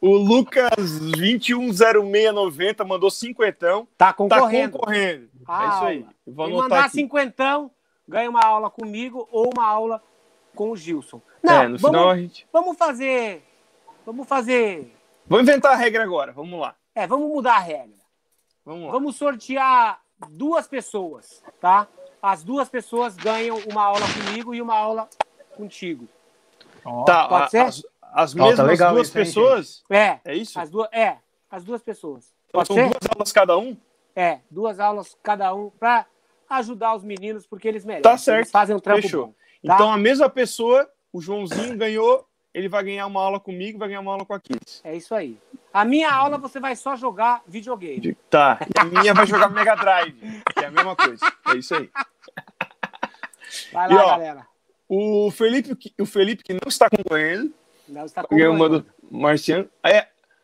O Lucas 210690 mandou cinquentão. Tá Tá concorrendo. concorrendo. A é isso aí. Vou Quem mandar aqui. cinquentão, ganha uma aula comigo ou uma aula com o Gilson. Não, é, no vamos, final a gente. vamos fazer. Vamos fazer. Vamos inventar a regra agora. Vamos lá. É, vamos mudar a regra. Vamos lá. Vamos sortear duas pessoas, tá? As duas pessoas ganham uma aula comigo e uma aula contigo. Ó, Tá, Pode a- ser? as, as tá mesmas legal duas isso, hein, pessoas? É, É isso? as duas, é, as duas pessoas. Pode São ser? duas aulas cada um? É, duas aulas cada um para ajudar os meninos porque eles merecem. Tá certo. Eles fazem um trampo Fechou. bom. Tá? Então a mesma pessoa, o Joãozinho ganhou, ele vai ganhar uma aula comigo, vai ganhar uma aula com a Kids. É isso aí. A minha aula você vai só jogar videogame. Tá. E a minha vai jogar Mega Drive, que é a mesma coisa. É isso aí. Vai E, lá, ó, galera. O Felipe, que- o Felipe que não está concorrendo, Não está ganhou uma concorrendo. do Marciano. Aí,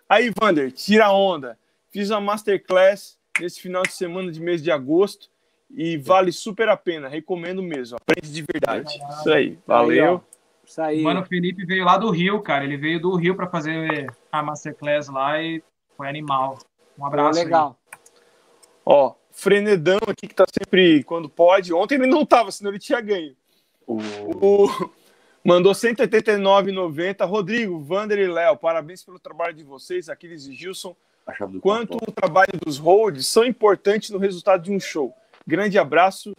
aí, Vander, tira a onda. Fiz uma masterclass nesse final de semana de mês de agosto e vale super a pena. Recomendo mesmo. Aprende de verdade. Isso aí. Valeu. Isso aí. O Mano Felipe veio lá do Rio, cara. Ele veio do Rio pra fazer a Masterclass lá e foi animal. Um abraço. aí. legal. Ó, Frenedão aqui que tá sempre quando pode. Ontem ele não tava, senão ele tinha ganho. O... Mandou 189,90. Rodrigo, Vander e Léo, parabéns pelo trabalho de vocês, Aquiles e Gilson. Quanto o trabalho dos holds são importantes no resultado de um show. Grande abraço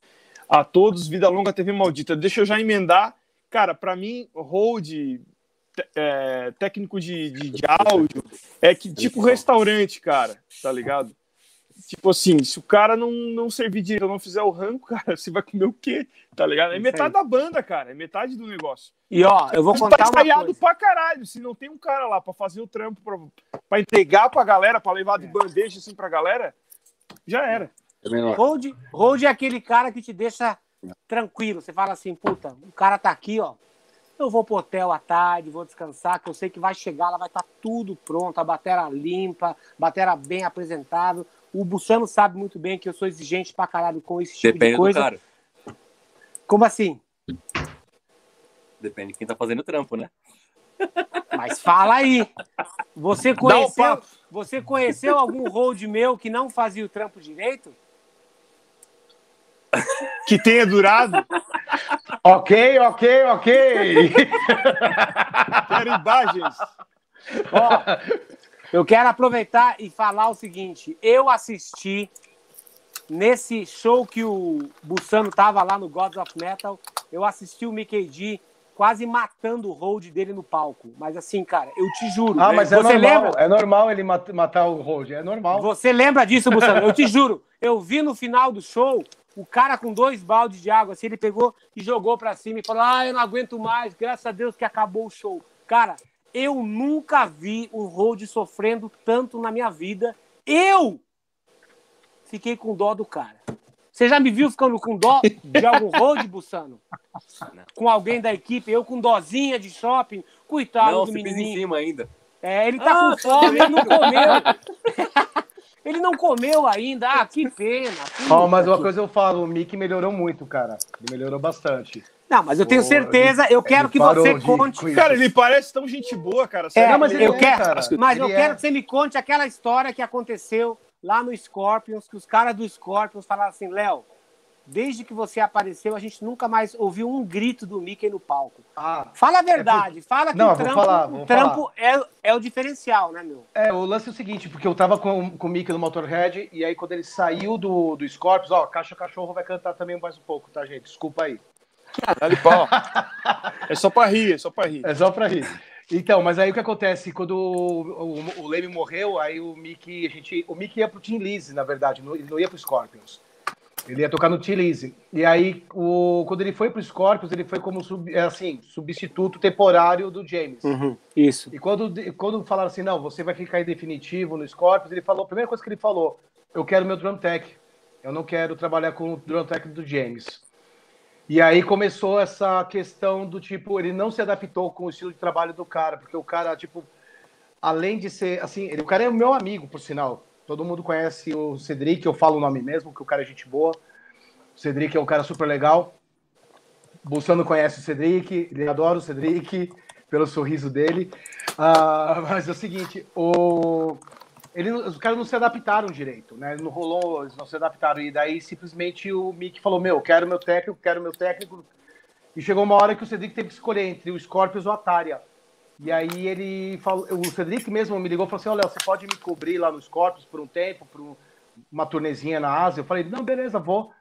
a todos. Vida longa TV maldita. Deixa eu já emendar. Cara, para mim, hold, é, técnico de, de, de áudio, é que tipo restaurante, cara, tá ligado? Tipo assim, se o cara não, não servir direito, não fizer o rango, cara, você vai comer o quê? Tá ligado? É metade da banda, cara. É metade do negócio. E ó, eu vou Tá contar uma ensaiado coisa. pra caralho. Se não tem um cara lá pra fazer o trampo, pra, pra entregar pra galera, pra levar de bandeja assim pra galera, Já era. Não. Hold, hold é aquele cara que te deixa tranquilo. Você fala assim, puta, o cara tá aqui, ó. Eu vou pro hotel à tarde, vou descansar, que eu sei que vai chegar, lá vai estar tudo pronto, a bateria limpa, bateria bem apresentável. O Bussano sabe muito bem que eu sou exigente pra caralho com esse tipo Depende de do coisa. cara. Como assim? Depende de quem tá fazendo o trampo, né? Mas fala aí. Você conheceu, papo. você conheceu algum hold meu que não fazia o trampo direito? Que tenha durado. Ok, ok, ok. Quero imagens. Ó, eu quero aproveitar e falar o seguinte: eu assisti nesse show que o Bussano tava lá no Gods of Metal, eu assisti o Mickey D quase matando o hold dele no palco. Mas assim, cara, eu te juro. Ah, mas é você normal. lembra? É normal ele mat- matar o Hold, é normal. Você lembra disso, Bussano? Eu te juro. Eu vi no final do show o cara com dois baldes de água, assim, ele pegou e jogou pra cima e falou: Ah, eu não aguento mais, graças a Deus que acabou o show. Cara, eu nunca vi um hold sofrendo tanto na minha vida. Eu fiquei com dó do cara. Você já me viu ficando com dó de algum hold, Bussano? Com alguém da equipe, eu com dozinha de shopping, coitado não, do pisa em cima ainda. É, ele tá Ah, com fome, ele não comeu. ele não comeu ainda. Ah, que pena. Ó, mas uma que- coisa eu falo, o Mickey melhorou muito, cara. Ele melhorou bastante. Não, mas eu tenho certeza, eu quero que você conte. Cara, ele parece tão gente boa, cara. É. Não, mas ele eu é, quero, cara. mas eu Ele quero é. que você me conte aquela história que aconteceu lá no Scorpions, que os caras do Scorpions falaram assim, Léo, desde que você apareceu, a gente nunca mais ouviu um grito do Mickey no palco. Ah, Fala a verdade, fala que Não, o trampo, falar, o trampo é, é o diferencial, né, meu? É, o lance é o seguinte, porque eu tava com, com o Mickey no Motorhead, e aí quando ele saiu do, do Scorpions, ó, Caixa Cachorro vai cantar também mais um pouco, tá, gente? Desculpa aí. Dá-lhe pau. É só pra rir, é só pra rir. É só pra rir. Então, mas aí o que acontece? Quando o, o, o Leme morreu, aí o Mickey, a gente, o Mickey ia pro Team Lizzy, na verdade, não- ele não ia pro Scorpions. Ele ia tocar no Lizzy. E aí, o, quando ele foi pro Scorpions, ele foi como sub, é assim, substituto temporário do James. Isso. E quando, quando falaram assim, não, você vai ficar em definitivo no Scorpions, ele falou, a primeira coisa que ele falou, eu quero meu drum tech. Eu não quero trabalhar com o drum tech do James. E aí começou essa questão do tipo, ele não se adaptou com o estilo de trabalho do cara, porque o cara, tipo, além de ser, assim, ele, o cara é o meu amigo, por sinal. Todo mundo conhece o Cedric, eu falo o nome mesmo, que o cara é gente boa. O Cedric é um cara super legal. Bolsano conhece o Cedric, ele adora o Cedric, pelo sorriso dele. Ah, mas é o seguinte, o... Ele, os caras não se adaptaram direito, né? Não rolou, eles não se adaptaram. E daí simplesmente o Mick falou: Meu, quero meu técnico, quero meu técnico. E chegou uma hora que o Cedric teve que escolher entre o Scorpions ou a Tária. E aí ele falou, o Cedric mesmo me ligou e falou assim: Léo, você pode me cobrir lá no Scorpions por um tempo, por um- uma turnezinha na Ásia? Eu falei: Não, beleza, vou.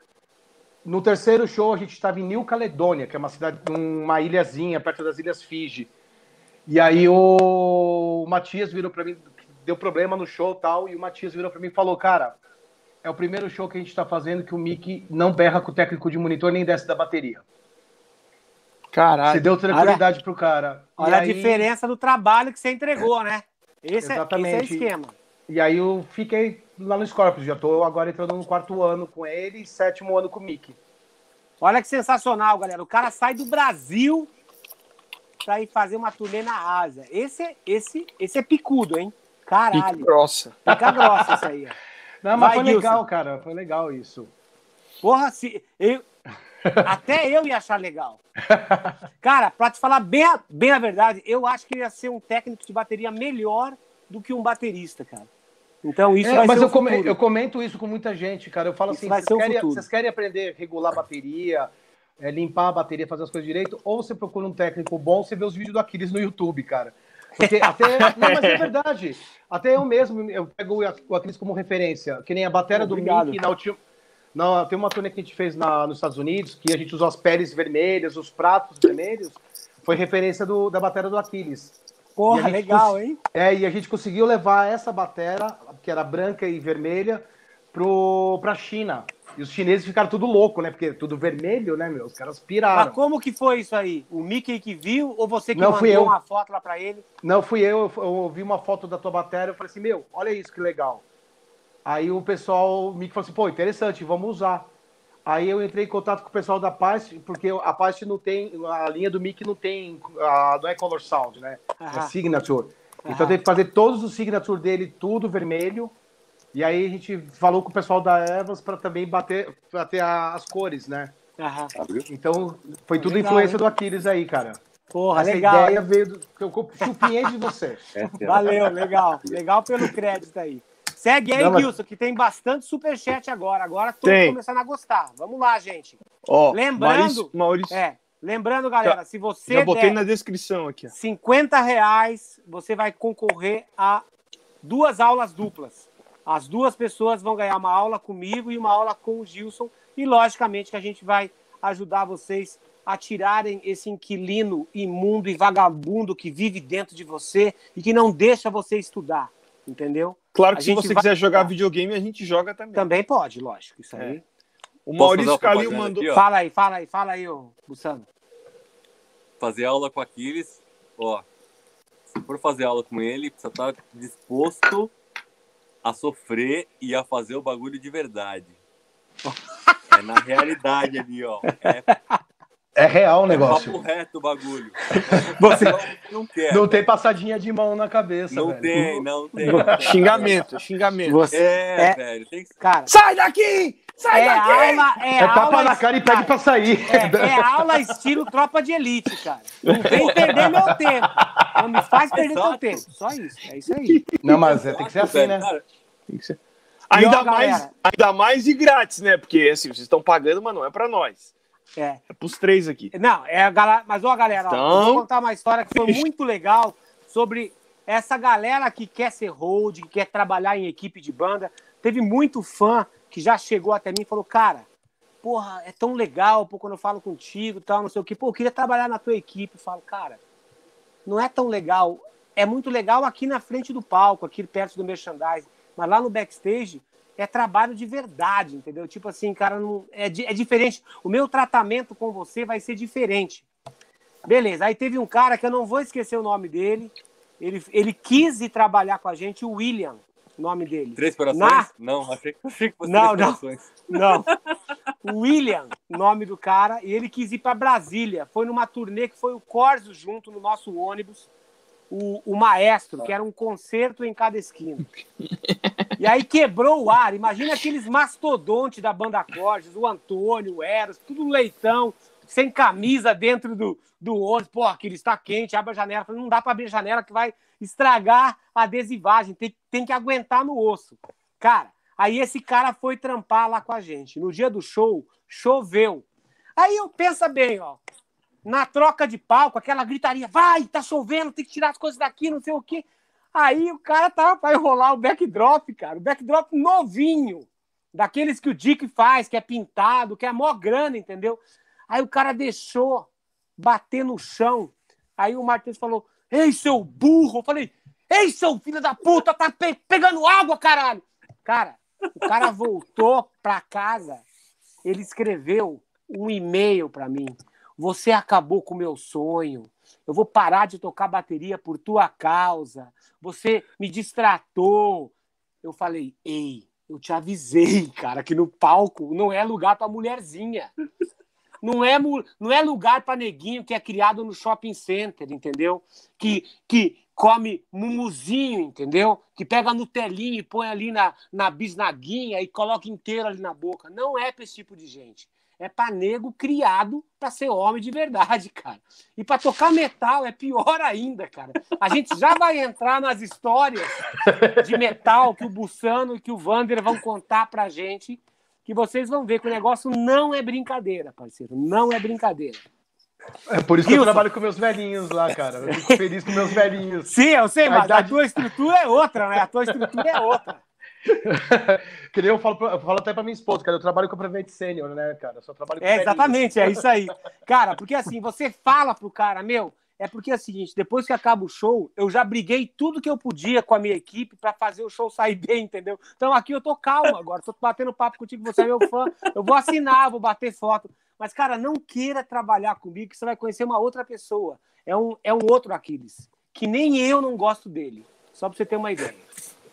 No terceiro show, a gente estava em New Caledônia, que é uma cidade, uma ilhazinha perto das Ilhas Fiji. E aí o, o Matias virou para mim, deu problema no show tal, e o Matias virou para mim e falou: Cara, é o primeiro show que a gente está fazendo que o Mickey não berra com o técnico de monitor nem desce da bateria. Caralho. Você deu tranquilidade pro cara. E Olha a aí- diferença do trabalho que você entregou, né? Esse, é, esse é o Exatamente. esquema. E aí eu fiquei lá no Scorpions, já tô agora entrando no quarto ano com ele e sétimo ano com o Mickey. Olha que sensacional, galera. O cara sai do Brasil pra ir fazer uma turnê na Ásia. Esse, é- esse, esse é picudo, hein? Caralho. Grossa. Fica grossa isso aí. ó. Não, mas Vai, foi Gilson. legal, cara, foi legal isso. Porra, se eu até eu ia achar legal. Cara, pra te falar bem a, bem a verdade, eu acho que ia ser um técnico de bateria melhor do que um baterista, cara. Então isso É, vai mas ser eu, o come- futuro. eu comento isso com muita gente, cara. Eu falo Isso assim: vocês querem, vocês querem aprender a regular a bateria, é, limpar a bateria, fazer as coisas direito, ou você procura um técnico bom, você vê os vídeos do Aquiles no YouTube, cara. Porque até. não, mas é verdade. Até eu mesmo, eu pego o Aqu- o Aquiles como referência. Que nem a bateria do. Mickey na última. Na, tem uma turnê que a gente fez na, nos Estados Unidos, que a gente usou as peles vermelhas, os pratos vermelhos. Foi referência do, da bateria do Aquiles. E Porra, legal, hein? É, e a gente conseguiu levar essa batera, que era branca e vermelha, pro, pra China. E os chineses ficaram tudo louco, né? Porque tudo vermelho, né, meu? Os caras Mas piraram. como que foi isso aí? O Mickey que viu ou você que Não, mandou eu. uma foto lá pra ele? Não fui eu, eu vi uma foto da tua bateria, eu falei assim, meu, olha isso que legal. Aí o pessoal, o Mickey falou assim, pô, interessante, vamos usar. Aí eu entrei em contato com o pessoal da Past, porque a Past não tem, a linha do Mickey não tem, a, não é Color Sound, né? É Aham. Signature. Então Aham. tem que fazer todos os Signature dele, tudo vermelho. E aí a gente falou com o pessoal da Evans para também bater, bater a- as cores, né? Aham. Então foi tudo Legal, influência hein? do Aquiles aí, cara. Porra, Essa legal. ideia veio do. Eu chupinhei de você. É Valeu, legal. Legal pelo crédito aí. Segue aí, Não, mas- Gilson, que tem bastante superchat agora. Agora todos Tem. começando a gostar. Vamos lá, gente. Ó, Lembrando- Maurício, Maurício É, lembrando, galera, se você já botei na descrição aqui. ó. 50 reais, você vai concorrer a duas aulas duplas. As duas pessoas vão ganhar uma aula comigo e uma aula com o Gilson. E, logicamente, que a gente vai ajudar vocês a tirarem esse inquilino imundo e vagabundo que vive dentro de você e que não deixa você estudar. Entendeu? Claro A que se gente você vai- quiser jogar videogame, a gente joga também. Também pode, lógico. Isso aí. O Posso Maurício Calil mandou. aqui? Fala aí, fala aí, fala aí, ô Bussano. fazer aula com Aquiles, ó, se for fazer aula com ele, precisa estar disposto a sofrer e a fazer o bagulho de verdade. É na realidade ali, ó. É É real o papo negócio. reto o bagulho. Você- Não, não quer. Não tem passadinha de mão na cabeça, Não velho. tem, não tem. Xingamento, xingamento. Você, É, É. velho, tem que cara, Sai daqui! Sai é daqui! aula, é, É tapa aula na cara e pede pra sair. É, é aula estilo tropa de elite, cara. Não vem perder meu tempo. Não me faz perder Exato. tempo. Só isso. É isso aí. Não, mas é, tem que ser assim, né? cara, Tem que ser. Ainda ó, mais, galera. ainda mais e grátis, né? Porque assim, vocês estão pagando, mas não é pra nós. É. É pros três aqui. Não, é a galera. Mas, ó, galera, ó, Então- eu vou contar uma história que foi muito legal sobre essa galera que quer ser hold, que quer trabalhar em equipe de banda. Teve muito fã que já chegou até mim e falou, cara, porra, é tão legal, pô, quando eu falo contigo e tal, não sei o quê. Pô, eu queria trabalhar na tua equipe. Eu falo, cara, não é tão legal. É muito legal aqui na frente do palco, aqui perto do merchandising. Mas lá no backstage é trabalho de verdade, entendeu? Tipo assim, cara, não, é, é diferente. O meu tratamento com você vai ser diferente. Beleza, aí teve um cara que eu não vou esquecer o nome dele. Ele, ele quis ir trabalhar com a gente, o William, o nome dele. Três corações? Na- Não, achei, achei que fosse Não, três não. corações. Não. O William, nome do cara, e ele quis ir para Brasília. Foi numa turnê que foi o Corso junto no nosso ônibus. O, o Maestro, que era um concerto em cada esquina. E aí quebrou o ar. Imagina aqueles mastodontes da banda Corsos, o Antônio, o Eros, tudo leitão, sem camisa dentro do, do ônibus. Pô, aquele está quente, abre a janela. Não dá para abrir a janela que vai estragar a adesivagem. Tem, tem que aguentar no osso. Cara, aí esse cara foi trampar lá com a gente. No dia do show, choveu. Aí eu pensa bem, ó. Na troca de palco, aquela gritaria, vai, tá chovendo, tem que tirar as coisas daqui, não sei o quê. Aí o cara tava para enrolar o backdrop, cara. O backdrop novinho. Daqueles que o Dick faz, que é pintado, que é mó grana, entendeu? Aí o cara deixou bater no chão. Aí o Martins falou: Ei, seu burro! Eu falei: Ei, seu filho da puta, tá pe- pegando água, caralho! Cara, o cara voltou pra casa, ele escreveu um e-mail pra mim. Você acabou com o meu sonho. Eu vou parar de tocar bateria por tua causa. Você me distratou. Eu falei: Ei, eu te avisei, cara, que no palco não é lugar pra mulherzinha. Não é, não é lugar para neguinho que é criado no shopping center, entendeu? Que, que come mumuzinho, entendeu? Que pega Nutelinha e põe ali na, na bisnaguinha e coloca inteiro ali na boca. Não é para esse tipo de gente. É para nego criado para ser homem de verdade, cara. E para tocar metal é pior ainda, cara. A gente já vai entrar nas histórias de metal que o Bussano e que o Vander vão contar pra gente que vocês vão ver que o negócio não é brincadeira, parceiro. Não é brincadeira. É por isso que eu Gilson. trabalho com meus velhinhos lá, cara. Eu fico feliz com meus velhinhos. Sim, eu sei, A mas idade- a tua estrutura é outra, né? A tua estrutura é outra. que nem eu falo, eu falo até pra minha esposa, cara. Eu trabalho com a Prevent Senior, né, cara? Eu só trabalho com É, exatamente, é isso aí. Cara, porque assim, você fala pro cara, meu, é porque é o seguinte, depois que acaba o show, eu já briguei tudo que eu podia com a minha equipe pra fazer o show sair bem, entendeu? Então aqui eu tô calmo agora, tô batendo papo contigo, você é meu fã, eu vou assinar, vou bater foto. Mas, cara, não queira trabalhar comigo que você vai conhecer uma outra pessoa. É um, é um outro Aquiles, que nem eu não gosto dele. Só pra você ter uma ideia.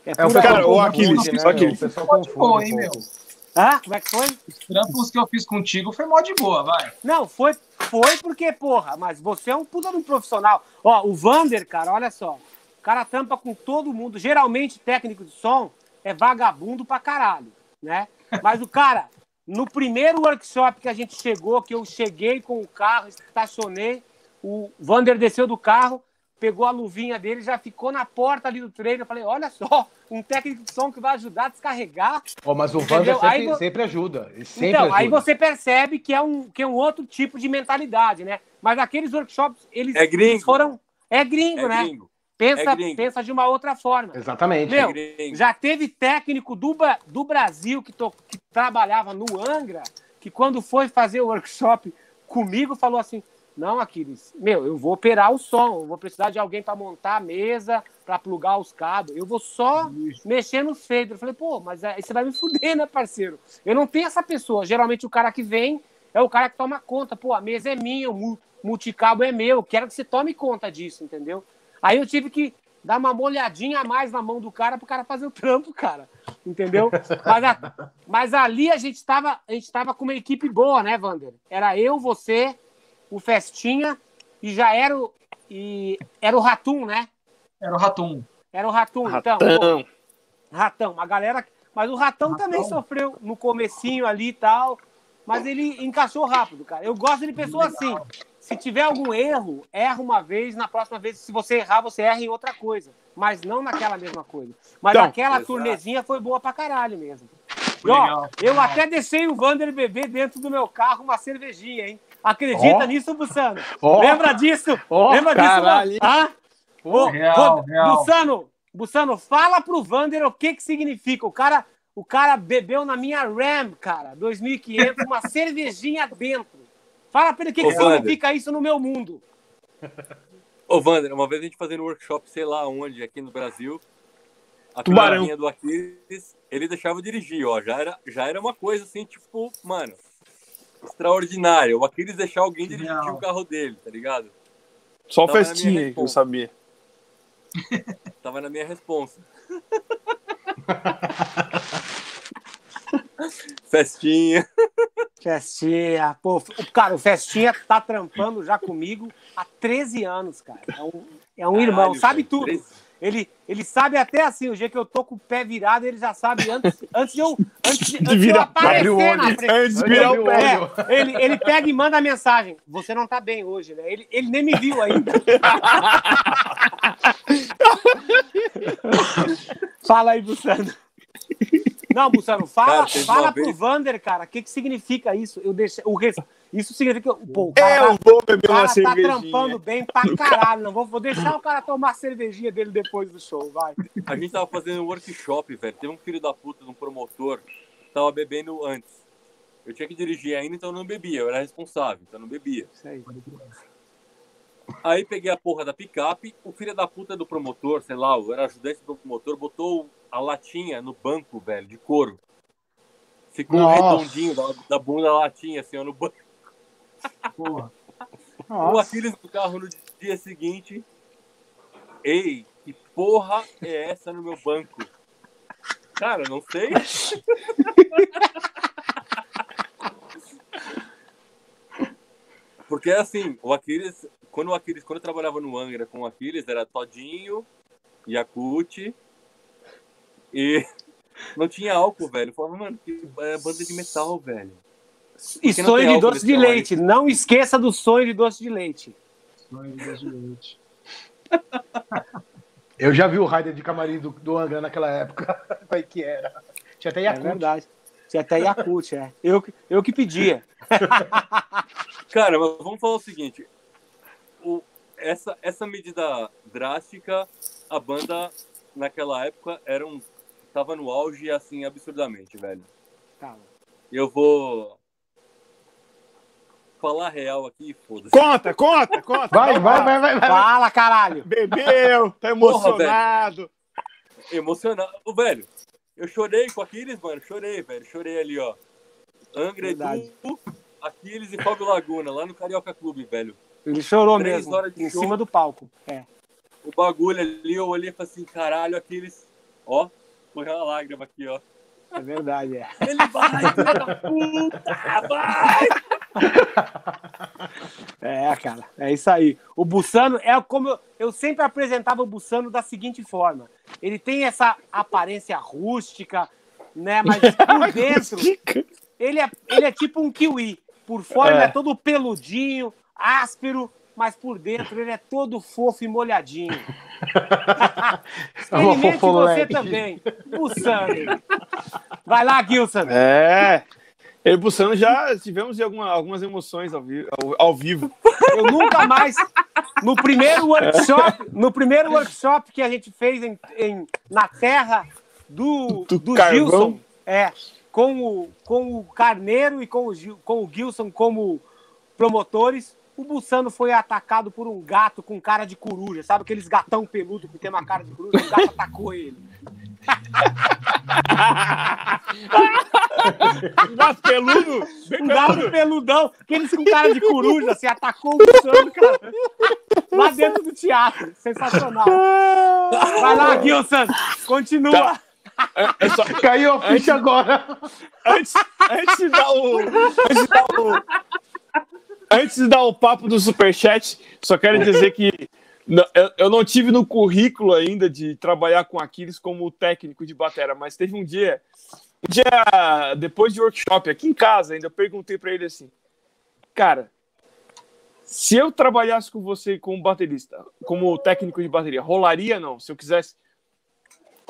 É É o Cara, o Aquiles, né, o Aquiles. O pessoal confunde um hein, pouco. meu? Hã? Como é que foi? Os trampos que eu fiz contigo foi mó de boa, vai. Não, foi, foi porque, porra, mas você é um puta de um profissional. Ó, o Vander, cara, olha só. O cara tampa com todo mundo. Geralmente, técnico de som é vagabundo pra caralho, né? Mas o cara, no primeiro workshop que a gente chegou, que eu cheguei com o carro, estacionei, o Vander desceu do carro, pegou a luvinha dele, já ficou na porta ali do treino. Eu falei, olha só, um técnico de som que vai ajudar a descarregar. Ó, mas o? Wander Aí sempre, vo- sempre ajuda. Sempre Então, aí ajuda. você percebe que é, um, que é um outro tipo de mentalidade, né? Mas aqueles workshops, eles, É eles foram. É gringo, É né? gringo. Pensa, é gringo. pensa de uma outra forma. Exatamente. Meu, É gringo. Já teve técnico do, do Brasil que, to- que trabalhava no Angra, que quando foi fazer o workshop comigo, falou assim: Não, Aquiles, meu, eu vou operar o som, eu vou precisar de alguém para montar a mesa, para plugar os cabos, eu vou só mexer nos faders. Eu falei, pô, mas aí você vai me fuder, né, parceiro? Eu não tenho essa pessoa. Geralmente o cara que vem é o cara que toma conta. Pô, a mesa é minha, o mu- multicabo é meu, quero que você tome conta disso, entendeu? Aí eu tive que dar uma molhadinha a mais na mão do cara pro cara fazer o trampo, cara. Entendeu? Mas, a- mas ali a gente estava a gente tava com uma equipe boa, né, Vander? Era eu, você, o Festinha e já era o, e era o Ratum, né? Era o Ratum. Era o Ratum. Então, pô, Ratão. Ratão, a galera. Mas o Ratão, Ratão? também sofreu no comecinho ali e tal. Mas ele encaixou rápido, cara. Eu gosto de pessoa assim. Se tiver algum erro, erra uma vez, na próxima vez, se você errar, você erra em outra coisa. Mas não naquela mesma coisa. Mas Então, aquela exato. turnezinha foi boa pra caralho mesmo. E, ó, Legal. eu até deixei o Vander beber dentro do meu carro uma cervejinha, hein? Acredita Ó. nisso, Bussano? Ó. Lembra disso? Ó, Lembra caralho. disso? Ah? Ô, Real, real. Bussano, Bussano, fala pro Vander o que que significa. O cara, o cara bebeu na minha Ram, cara, 2500, uma cervejinha dentro. Fala pra ele o que, Ô, que Vander. significa isso no meu mundo. Ô, Wander, uma vez a gente fazendo um workshop, sei lá onde, aqui no Brasil. A Tubarão. do Aquiles, ele deixava eu dirigir, ó. Já era, já era uma coisa assim, tipo, mano, extraordinária. O Aquiles deixar alguém dirigir Real. o carro dele, tá ligado? Só o Tava na festinha aí que eu sabia. Tava na minha responsa. Festinha. Festinha, pô, o cara, o Festinha tá trampando já comigo há 13 anos, cara. É um, é um irmão, Caralho, sabe velho, tudo. três- Ele, ele sabe até assim, o dia que eu tô com o pé virado, ele já sabe antes, antes de eu, antes de, antes de eu virar- aparecer abrir o olho. na frente. Antes de virar o pé. É, ele, ele pega e manda a mensagem. Você não tá bem hoje, né? Ele, ele nem me viu ainda. Fala aí, Bussano. Não, Bussano, fala, Cara, fala pro Vander, cara, o que, que significa isso? Eu deixo, o res... Isso significa que pô, o É, cara, eu vou o beber uma cara tá cervejinha. trampando bem pra caralho. Não vou, vou deixar o cara tomar a cervejinha dele depois do show, vai. A gente tava fazendo um workshop, velho. Teve um filho da puta de um promotor que tava bebendo antes. Eu tinha que dirigir ainda, então eu não bebia. Eu era responsável, então eu não bebia. Isso aí. Aí peguei a porra da picape, o filho da puta do promotor, sei lá, eu era ajudante do promotor, botou a latinha no banco, velho, de couro. Ficou Nossa. redondinho da, da bunda da latinha, assim, ó, no banco. Porra. O Aquiles do carro no dia seguinte. Ei, que porra é essa no meu banco? Cara, não sei. Porque assim, o Aquiles, quando o Aquiles, quando eu trabalhava no Angra com o Aquiles, era Todinho, Yakut e não tinha álcool, velho. Eu falava, mano, que é banda de metal, velho. E Porque sonho de doce de leite. Não esqueça do sonho de doce de leite. Sonho de Deus de leite. Eu já vi o Raider de camarim do, do Angra naquela época. Como é que era? Tinha até É Yakult. verdade. Tinha até Yakut, é. Eu, que- eu que pedia. Cara, mas vamos falar o seguinte. O, essa, essa medida drástica, a banda naquela época era um, tava no auge assim absurdamente, velho. Calma. Eu vou falar real aqui, foda-se. Conta, conta, conta. Vai, vai, vai, vai, vai. Fala, caralho. Bebeu, tá emocionado. Emocionado, Ô, velho. Eu chorei com Aquiles, mano. Chorei, velho. Chorei ali, ó. Angra, Verdade. Edu, Aquiles e Fábio Laguna, lá no Carioca Clube, velho. Ele chorou Três mesmo. horas de Em show. cima do palco. É. o bagulho ali, eu olhei e falei assim, caralho, Aquiles, Ó, foi aquela lágrima aqui, ó. É verdade, é. Ele vai, filho da puta, vai! É, cara, é isso aí. O Bussano é como eu, eu sempre apresentava o Bussano da seguinte forma: ele tem essa aparência rústica, né? Mas por dentro ele é, ele é tipo um kiwi. Por fora ele é todo peludinho, áspero, mas por dentro ele é todo fofo e molhadinho. Experimente você fofolete. também, Bussano. Vai lá, Gilson. É. Eu e o Bussano já tivemos alguma- algumas emoções ao, vi- ao- ao vivo. Eu nunca mais. No primeiro workshop, no primeiro workshop que a gente fez em, em- na terra do, Do do. Gilson, é, com o, com o Carneiro e com o, com o Gilson como promotores, o Bussano foi atacado por um gato com cara de coruja. Sabe aqueles gatão peludo que tem uma cara de coruja? O gato atacou ele. Gato peludo! Bem Um gato peludão, aqueles com cara de coruja, se atacou o Bussano, cara. Lá dentro do teatro. Sensacional. Vai lá, Gilson. Continua. Tá. É só- Caiu a ficha agora. antes, antes de dar o. Antes de dar o, antes de dar o papo do Superchat, só quero dizer que eu, não tive no currículo ainda de trabalhar com Aquiles como técnico de batera, mas teve um dia, um dia depois de workshop, aqui em casa ainda, eu perguntei pra ele assim, cara, se eu trabalhasse com você como baterista, como técnico de bateria, rolaria não? Se eu quisesse,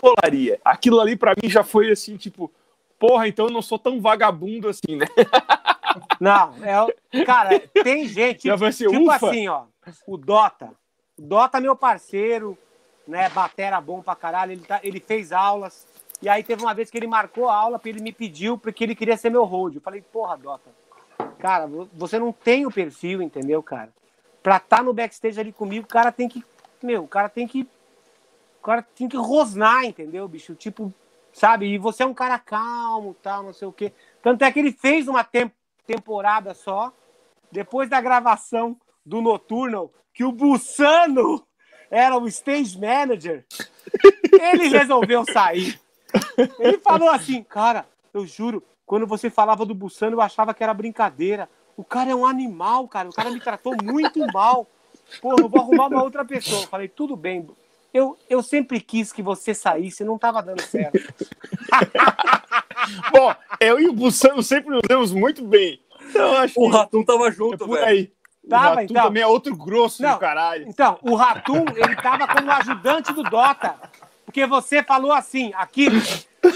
rolaria. Aquilo ali pra mim já foi assim, tipo, porra, então eu não sou tão vagabundo assim, né? Não, é, cara, tem gente, Já vai ser tipo ufa. assim, ó, o Dota. O Dota, meu parceiro, né, batera bom pra caralho, ele, tá, ele fez aulas, e aí teve uma vez que ele marcou a aula, ele me pediu, porque ele queria ser meu hold. Eu falei, porra, Dota, cara, vo- você não tem o perfil, entendeu, cara? Pra estar no backstage ali comigo, o cara tem que, meu, o cara tem que, o cara tem que rosnar, entendeu, bicho? Tipo, sabe? E você é um cara calmo, tal, não sei o quê. Tanto é que ele fez uma tem- temporada só, depois da gravação do Noturno, que o Bussano era o stage manager, ele resolveu sair. Ele falou assim, cara, eu juro, quando você falava do Bussano, eu achava que era brincadeira. O cara é um animal, cara. O cara me tratou muito mal. Porra, eu vou arrumar uma outra pessoa. Eu falei, tudo bem. Eu, eu sempre quis que você saísse, não tava dando certo. Bom, eu e o Bussano sempre nos demos muito bem. Então, eu acho O que Ratum tava é junto, por velho. aí. O Tava, Ratum então. também é outro grosso Não. do caralho. Então, o Ratum, ele tava como ajudante do Dota. Porque você falou assim, aqui,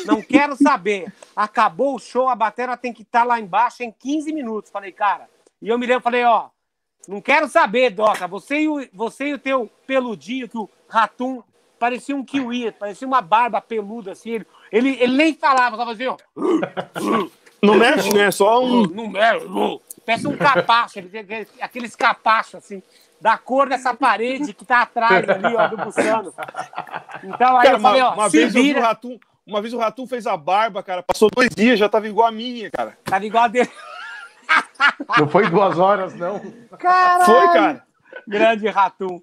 não quero saber. Acabou o show, a bateria tem que estar lá embaixo em 15 minutos. Falei, cara. E eu me lembro, falei, ó, não quero saber, Dota. Você e o, você e o teu peludinho, que o Ratum parecia um kiwi, parecia uma barba peluda, assim. Ele, ele, ele nem falava, tava assim, ó. Não mexe, né? Só um. Não mexe, Parece um capacho, ele tem aqueles, capachos, assim, da cor dessa parede que tá atrás ali, ó, do Bussano. Então aí Cara, eu falei, uma, ó, uma se vez eu vi o vira, Ratum. Uma vez o Ratum fez a barba, cara. Passou dois dias, já tava igual a minha, cara. tava igual a dele. Não foi duas horas, não. Caralho! Foi, cara. Grande Ratum.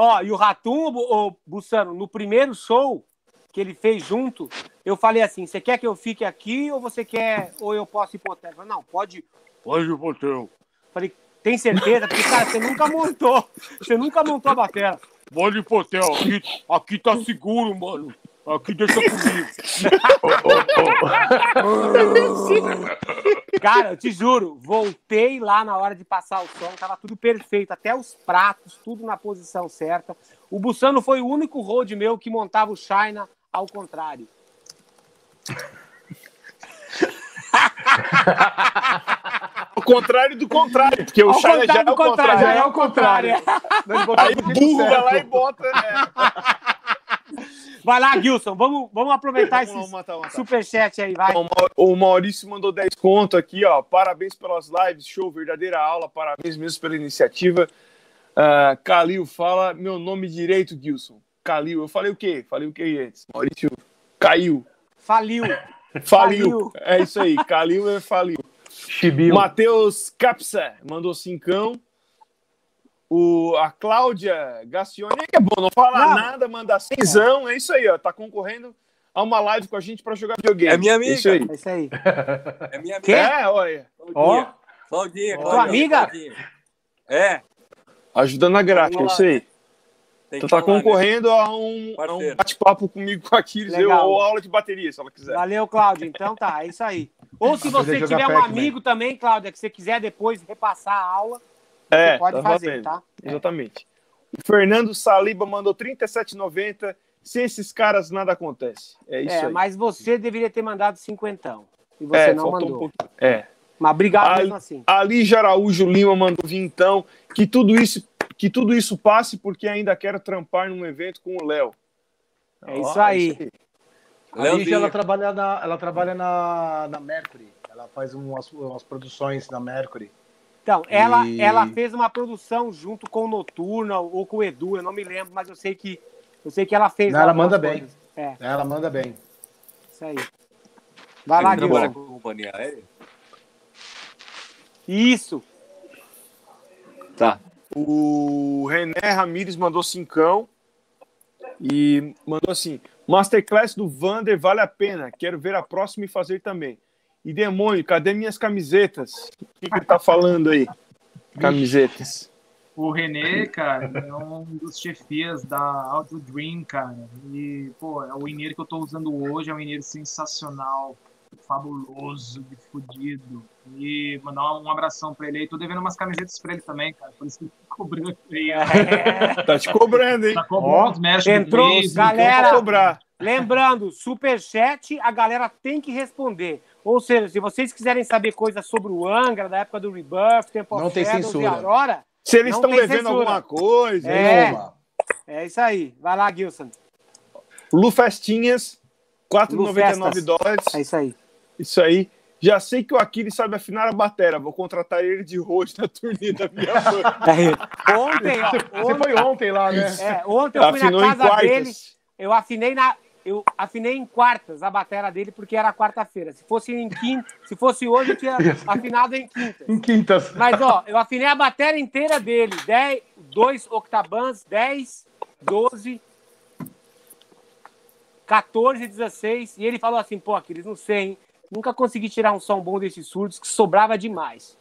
Ó, e o Ratum, o, Bussano, no primeiro show que ele fez junto, eu falei assim: você quer que eu fique aqui ou você quer, ou eu posso ir pro hotel? Falou, não, pode, pode ir pro hotel. Falei, tem certeza? Porque, cara, você nunca montou. Você nunca montou a bateria. Pode ir pro hotel, aqui, aqui tá seguro, mano. Aqui deixa comigo. Cara, eu te juro, voltei lá na hora de passar o som, tava tudo perfeito, até os pratos, tudo na posição certa. O Bussano foi o único road meu que montava o China ao contrário. O contrário do contrário, porque o Ao China já é do o contrário. Já é o contrário. Aí o burro vai lá e bota. É. Vai lá, Gilson, vamos, vamos aproveitar esse superchat aí, vai. O Mau- O Maurício mandou 10 conto aqui, ó. Parabéns pelas lives, show, verdadeira aula. Parabéns mesmo pela iniciativa. Ah, Calil, fala meu nome direito, Gilson. Calil, eu falei o quê? Falei o quê antes? Maurício caiu. Faliu. Faliu. Faliu. É isso aí, Calil é faliu. Matheus Capsa mandou cincão. O, a Cláudia Gacione, que é bom, não fala Não. nada, manda cenzão. É isso aí, ó. Tá concorrendo a uma live com a gente pra jogar videogame. É minha amiga. Isso aí. É isso aí. É minha Quê? amiga. É, olha. Ó. Claudinha. Tua amiga? Claudinha. É. Ajudando a gráfica, Vamos isso aí. Tem Tu que tá falar, né? concorrendo a um, um bate-papo comigo com a Aquiles eu, ou aula de bateria, se ela quiser. Valeu, Cláudio. Então tá, é isso aí. Ou se você tiver um amigo também, Cláudia, que você quiser depois repassar a aula, É, você pode tá fazer, valendo. tá? Exatamente. O Fernando Saliba mandou 37,90. Sem esses caras, nada acontece. É isso É, aí. mas você deveria ter mandado cinquentão. E você é, não mandou. um pouquinho. É. Mas obrigado Ali- mesmo assim. Ali Araújo Lima mandou vintão. Que tudo isso, que tudo isso passe porque ainda quero trampar num evento com o Léo. É isso Ó, aí. A Lígia, ela trabalha na, ela trabalha na, na Mercury. Ela faz umas, umas produções na Mercury. Então, ela, E- ela fez uma produção junto com o Noturna ou com o Edu, eu não me lembro, mas eu sei que eu sei que ela fez. Não, ela manda bem. coisas. É, Ela manda bem. isso aí. Vai lá, trabalha com companhia aérea? Isso. Tá. O René Ramires mandou cincão e mandou assim: Masterclass do Vander vale a pena. Quero ver a próxima e fazer também. E demônio, cadê minhas camisetas? O que, que ele tá falando aí? Camisetas. O René, cara, é um dos chefias da Auto Dream, cara. E, pô, é o Ineiro que eu tô usando hoje, é um Ineiro sensacional, fabuloso, de fudido. E mandar um abração pra ele aí. Tô devendo umas camisetas pra ele também, cara. Por isso que ele tá cobrando aí. É, Tá te cobrando, hein? Tá cobrando do Entrou, Blaze, galera. Cobrar. Lembrando, superchat, a galera tem que responder. Ou seja, se vocês quiserem saber coisas sobre o Angra, da época do Rebirth, Tempo of Não tem Shadows censura. e Aurora, Se eles estão devendo censura. alguma coisa. É. É isso aí. Vai lá, Gilson. Lu Festinhas, Lu 4,99 Festas. dólares. É isso aí. Isso aí. Já sei que o Aquiles sabe afinar a batera. Vou contratar ele de hoje na turnê da minha banda. É. Ontem, ó. Você Ontem, foi ontem lá, né? é, ontem eu fui Afinou na casa dele. Eu afinei na. Eu afinei em quartas a batera dele porque era quarta-feira. Se fosse em quinta, se fosse hoje, eu tinha afinado em quintas. Em quintas. Mas, ó, eu afinei a bateria inteira dele. 10, dois octabans, 10, 12, 14, 16. E ele falou assim, pô, Aquiles, não sei, hein? Nunca consegui tirar um som bom desses surdos, que sobrava demais.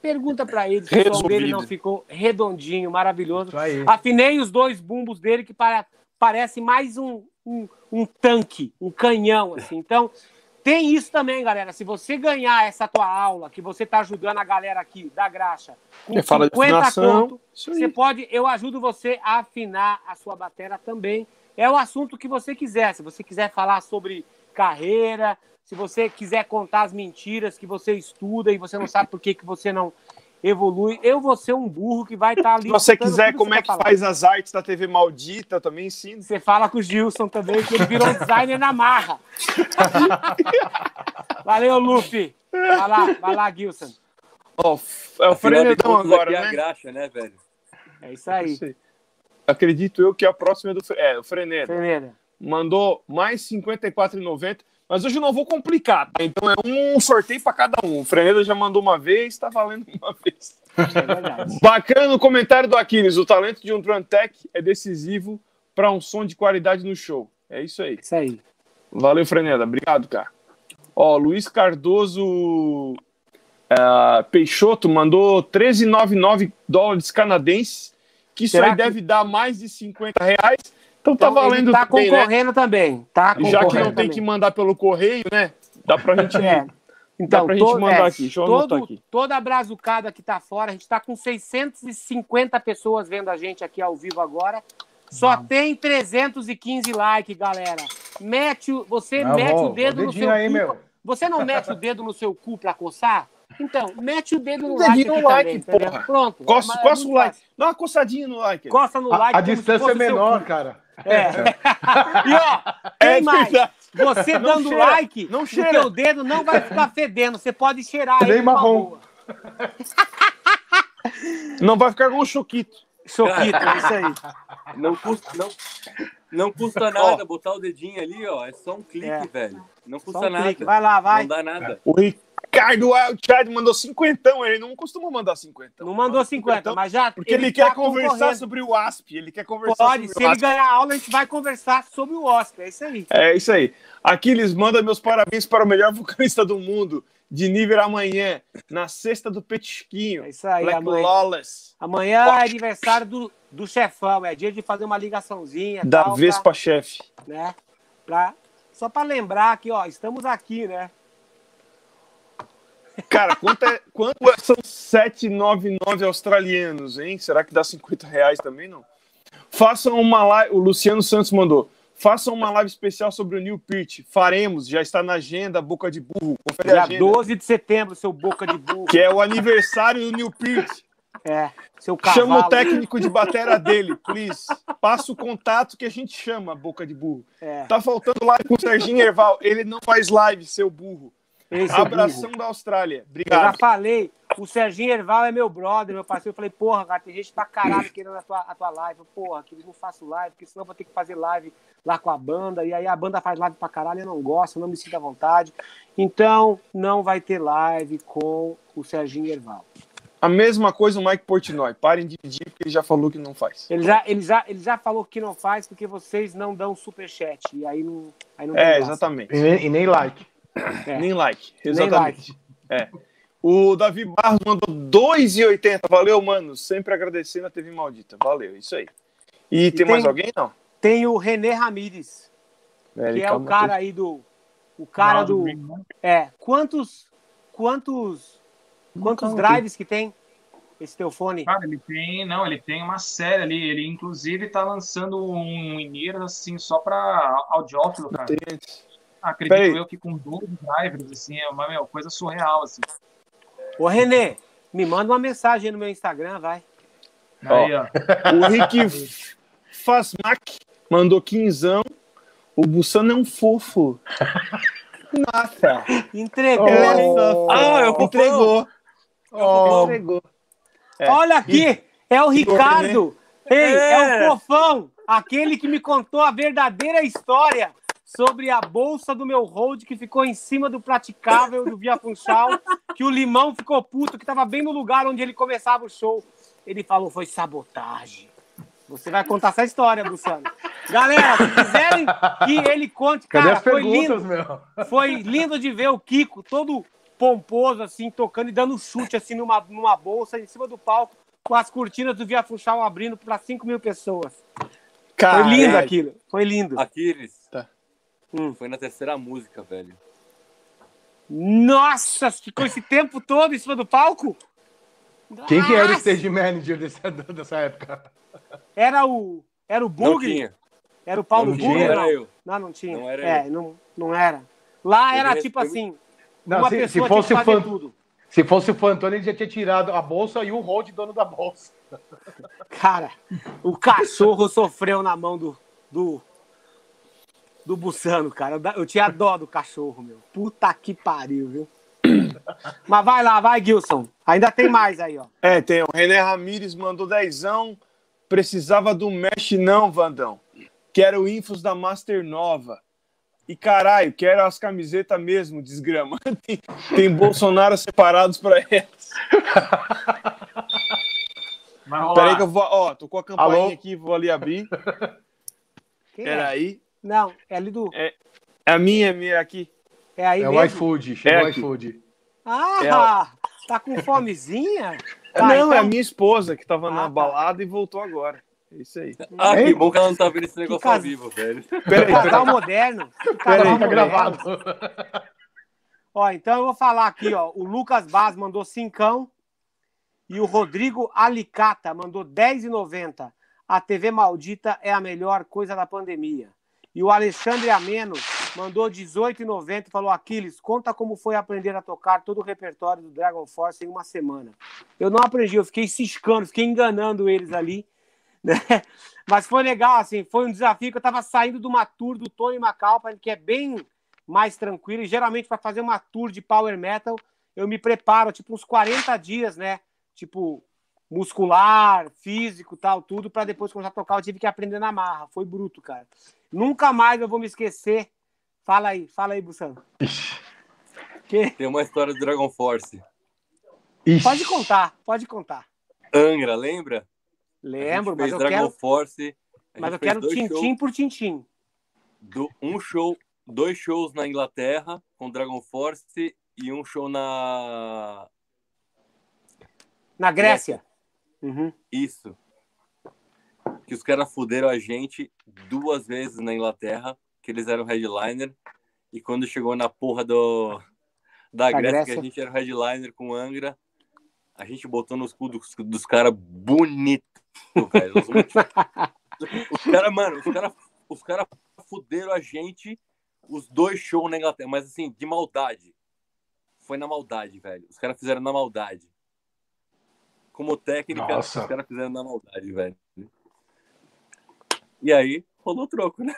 Pergunta pra ele se o som dele não ficou redondinho, maravilhoso. Afinei os dois bumbos dele, que para, parece mais um, um, um tanque, um canhão, assim. Então, tem isso também, galera. Se você ganhar essa tua aula, que você tá ajudando a galera aqui da graxa, com fala de 50 afinação, conto, você pode, eu ajudo você a afinar a sua bateria também. É o assunto que você quiser. Se você quiser falar sobre carreira, se você quiser contar as mentiras que você estuda e você não sabe por que, que você não evolui, eu vou ser um burro que vai estar ali. Se você quiser, como você é que tá falando. faz as artes da TV maldita, eu também ensino. Você fala com o Gilson também, que ele virou designer na marra. Valeu, Luffy. Vai lá, vai lá, Gilson. F- é o Frenedão contas, agora, aqui é a né? graxa, né, velho? É isso aí. Acredito eu que a próxima é do é, o Freneda. Primeira. Mandou mais R$ 54,90. Mas hoje eu não vou complicar, tá? Então é um sorteio para cada um. O Freneda já mandou uma vez, tá valendo uma vez. É. Bacana o comentário do Aquiles. O talento de um drum tech é decisivo para um som de qualidade no show. É isso aí. Isso aí. Valeu, Freneda. Obrigado, cara. Ó, Luiz Cardoso ah, Peixoto mandou 13,99 dólares canadenses, que isso Será aí que- deve dar mais de 50 reais. Então tá Então, valendo ele tá também, né? concorrendo também. Tá E Já que concorrendo não tem também. que mandar pelo correio, né? Dá pra gente... É. Então, pra gente to- mandar é, aqui. Deixa eu todo, aqui. Toda a brazucada que tá fora, a gente tá com 650 pessoas vendo a gente aqui ao vivo agora. Só tem 315 likes, galera. Mete o, você Ah, mete bom, o dedo no seu aí, cu. meu. Você não mete o dedo no seu cu pra coçar? Então, mete o dedo no like no like, também, porra. Pronto. Coça, É coça o like. fácil. Dá uma coçadinha no like. Coça no A, like. a distância é menor, cu. cara. É. e ó, tem É mais. verdade. Você Não dando cheira, like, não o cheira. teu dedo não vai ficar fedendo. Você pode cheirar Nem ele marrom. Não vai ficar com o Choquito. Choquito, é isso aí. Não custa, não, não custa nada botar o dedinho ali, ó. É só um clique, É. velho. Não custa um nada. clique. Vai lá, vai. Não dá nada. O, Ricardo Wildchild mandou cinquentão. Ele não costuma mandar cinquentão. Não mandou 50, mas já. Porque ele, quer tá conversar sobre o ASP. Ele quer conversar Pode, se ele ganhar aula, a gente vai conversar sobre o Oscar. É isso aí. É isso aí. Aquiles, manda meus parabéns para o melhor vocalista do mundo, de nível amanhã, na sexta do Petisquinho. É isso aí, Black amanhã. Lawless, Amanhã é aniversário do, do chefão. É dia de fazer uma ligaçãozinha. da tal, Vespa Chefe. Pra, né? Pra, só para lembrar que, ó, estamos aqui, né? Cara, quanto, é, quanto é- são 799 australianos, hein? Será que dá 50 reais também, não? Façam uma live, o Luciano Santos mandou. Façam uma live especial sobre o New Peart. Faremos, já está na agenda, boca de burro. Confere Dia agenda. 12 de setembro, seu boca de burro. Que é o aniversário do New Peart. É, seu cavalo. Chama o técnico de batera dele, please. Passa o contato que a gente chama, boca de burro. É, Tá faltando live com o Serginho Erval. Ele não faz live, seu burro. Esse é Abração da Austrália. Eu já Obrigado. falei, o Serginho Erval é meu brother, meu parceiro. Eu falei, porra, cara, tem gente pra caralho querendo a tua, a tua live. Eu, Porra, que eu não faço live, porque senão eu vou ter que fazer live lá com a banda. E aí a banda faz live pra caralho, eu não gosto, eu não me sinto à vontade. Então, não vai ter live com o Serginho Erval. A mesma coisa o Mike Portnoy. Parem de pedir, porque ele já falou que não faz. Ele já, ele, já, ele já falou que não faz porque vocês não dão superchat. E aí não, aí não É, exatamente. E nem, e nem like. É. Nem like. Nem Exatamente. like. É. O Davi Barros mandou 2,80. Valeu, mano. Sempre agradecendo a TV Maldita. Valeu, isso aí. E, tem, tem- mais alguém? Não. Tem o René Ramírez, É, que é o cara aí do. O cara do. Green, né? É, quantos. Quantos. Quantos drives que tem esse teu fone? Cara, ele tem, não, ele tem uma série ali. Ele, inclusive, tá lançando um Inir, assim, só pra audiófilo, cara. Tem. Acredito Peraí. eu que com 12 drivers, assim, é uma meu, coisa surreal, assim. Ô, Renê, me manda uma mensagem aí no meu Instagram, vai. Aí, ó. O Rick Fasmac mandou quinzão. O Bussano é um fofo. Nossa. Entregou. Oh, Ah, eu Entregou. Oh, Entregou. É. Olha aqui, é o Ricardo. Ei, é. É. o fofão, aquele que me contou a verdadeira história sobre a bolsa do meu hold que ficou em cima do praticável do Via Funchal, que o Limão ficou puto, que estava bem no lugar onde ele começava o show. Ele falou, foi sabotagem. Você vai contar essa história, Luciano. Galera, se quiserem que ele conte, cadê cara, as foi lindo. meu? Foi lindo de ver o Kiko todo pomposo, assim, tocando e dando chute, assim, numa, numa bolsa, em cima do palco, com as cortinas do Via Funchal abrindo para 5 mil pessoas. Foi Cara, lindo é, aquilo. Foi lindo. Aquiles. Hum. Foi na terceira música, velho. Nossa, ficou esse tempo todo em cima do palco? Quem que era o stage manager dessa, dessa época? Era o. Era o tinha. Era o Paulo tinha. Não Não, era eu. não, não tinha. Não era é, eu. não, não era. Lá Eu era tipo respeito. assim, Não, uma se, se fosse tinha o que fazer Fan- tudo. se fosse o Fantoni, ele já tinha tirado a bolsa e o hold dono da bolsa. Cara, o cachorro sofreu na mão do. do do Bussano, cara. Eu tinha dó do cachorro, meu. Puta que pariu, viu? Mas vai lá, vai, Gilson. Ainda tem mais aí, ó. É, tem o René Ramires mandou dezão. Precisava do Mesh não, Vandão. Quero infos da Master Nova. E caralho, quero as camisetas mesmo, desgrama. Tem, tem Bolsonaro separados pra elas. Peraí que eu vou. Ó, tô com a campainha Alô? aqui, vou ali abrir. Quem é? Não, é ali do. É a minha, é a minha aqui. É aí É o mesmo? iFood, chegou É o aqui. iFood. Ah, tá com fomezinha? Tá, não, então- é a minha esposa que tava Ah, na tá. balada e voltou agora. É isso aí. Ah, que Hein? bom que ela não tá vendo esse negócio casa- ao vivo, velho. Peraí, Casal moderno. Peraí, Tá gravado. Ó, então eu vou falar aqui, ó. O Lucas Baz mandou cincão e o Rodrigo Alicata mandou 10,90. A TV maldita é a melhor coisa da pandemia. E o Alexandre Ameno mandou 18,90 e falou: Aquiles, conta como foi aprender a tocar todo o repertório do Dragon Force em uma semana. Eu não aprendi, eu fiquei ciscando, fiquei enganando eles ali. Né? Mas foi legal, assim, foi um desafio que eu estava saindo de uma tour do Tony Macalpa, que é bem mais tranquilo. E geralmente, para fazer uma tour de power metal, eu me preparo, tipo, uns 40 dias, né? Tipo, muscular, físico, tal, tudo, para depois começar a tocar. Eu tive que aprender na marra. Foi bruto, cara. Nunca mais eu vou me esquecer. Fala aí, fala aí, Bussano. Que? Tem uma história do Dragon Force. Ixi. Pode contar, pode contar. Angra, lembra? Lembro, a gente mas eu Dragon quero, Force. a mas eu quero tintim por tintim. do, um show, dois shows na Inglaterra com Dragon Force e um show na. Na Grécia. Uhum. Isso. Que os caras fuderam a gente duas vezes na Inglaterra, que eles eram headliner. E quando chegou na porra do, da Da Grécia, Grécia. que a gente era headliner com Angra, a gente botou nos cu dos, dos caras bonito, velho. Os, os caras, mano, os caras os cara fuderam a gente os dois shows na Inglaterra, mas assim, de maldade. Foi na maldade, velho. Os caras fizeram na maldade. Como técnica, Nossa. os caras fizeram na maldade, velho. E aí, rolou troco, né?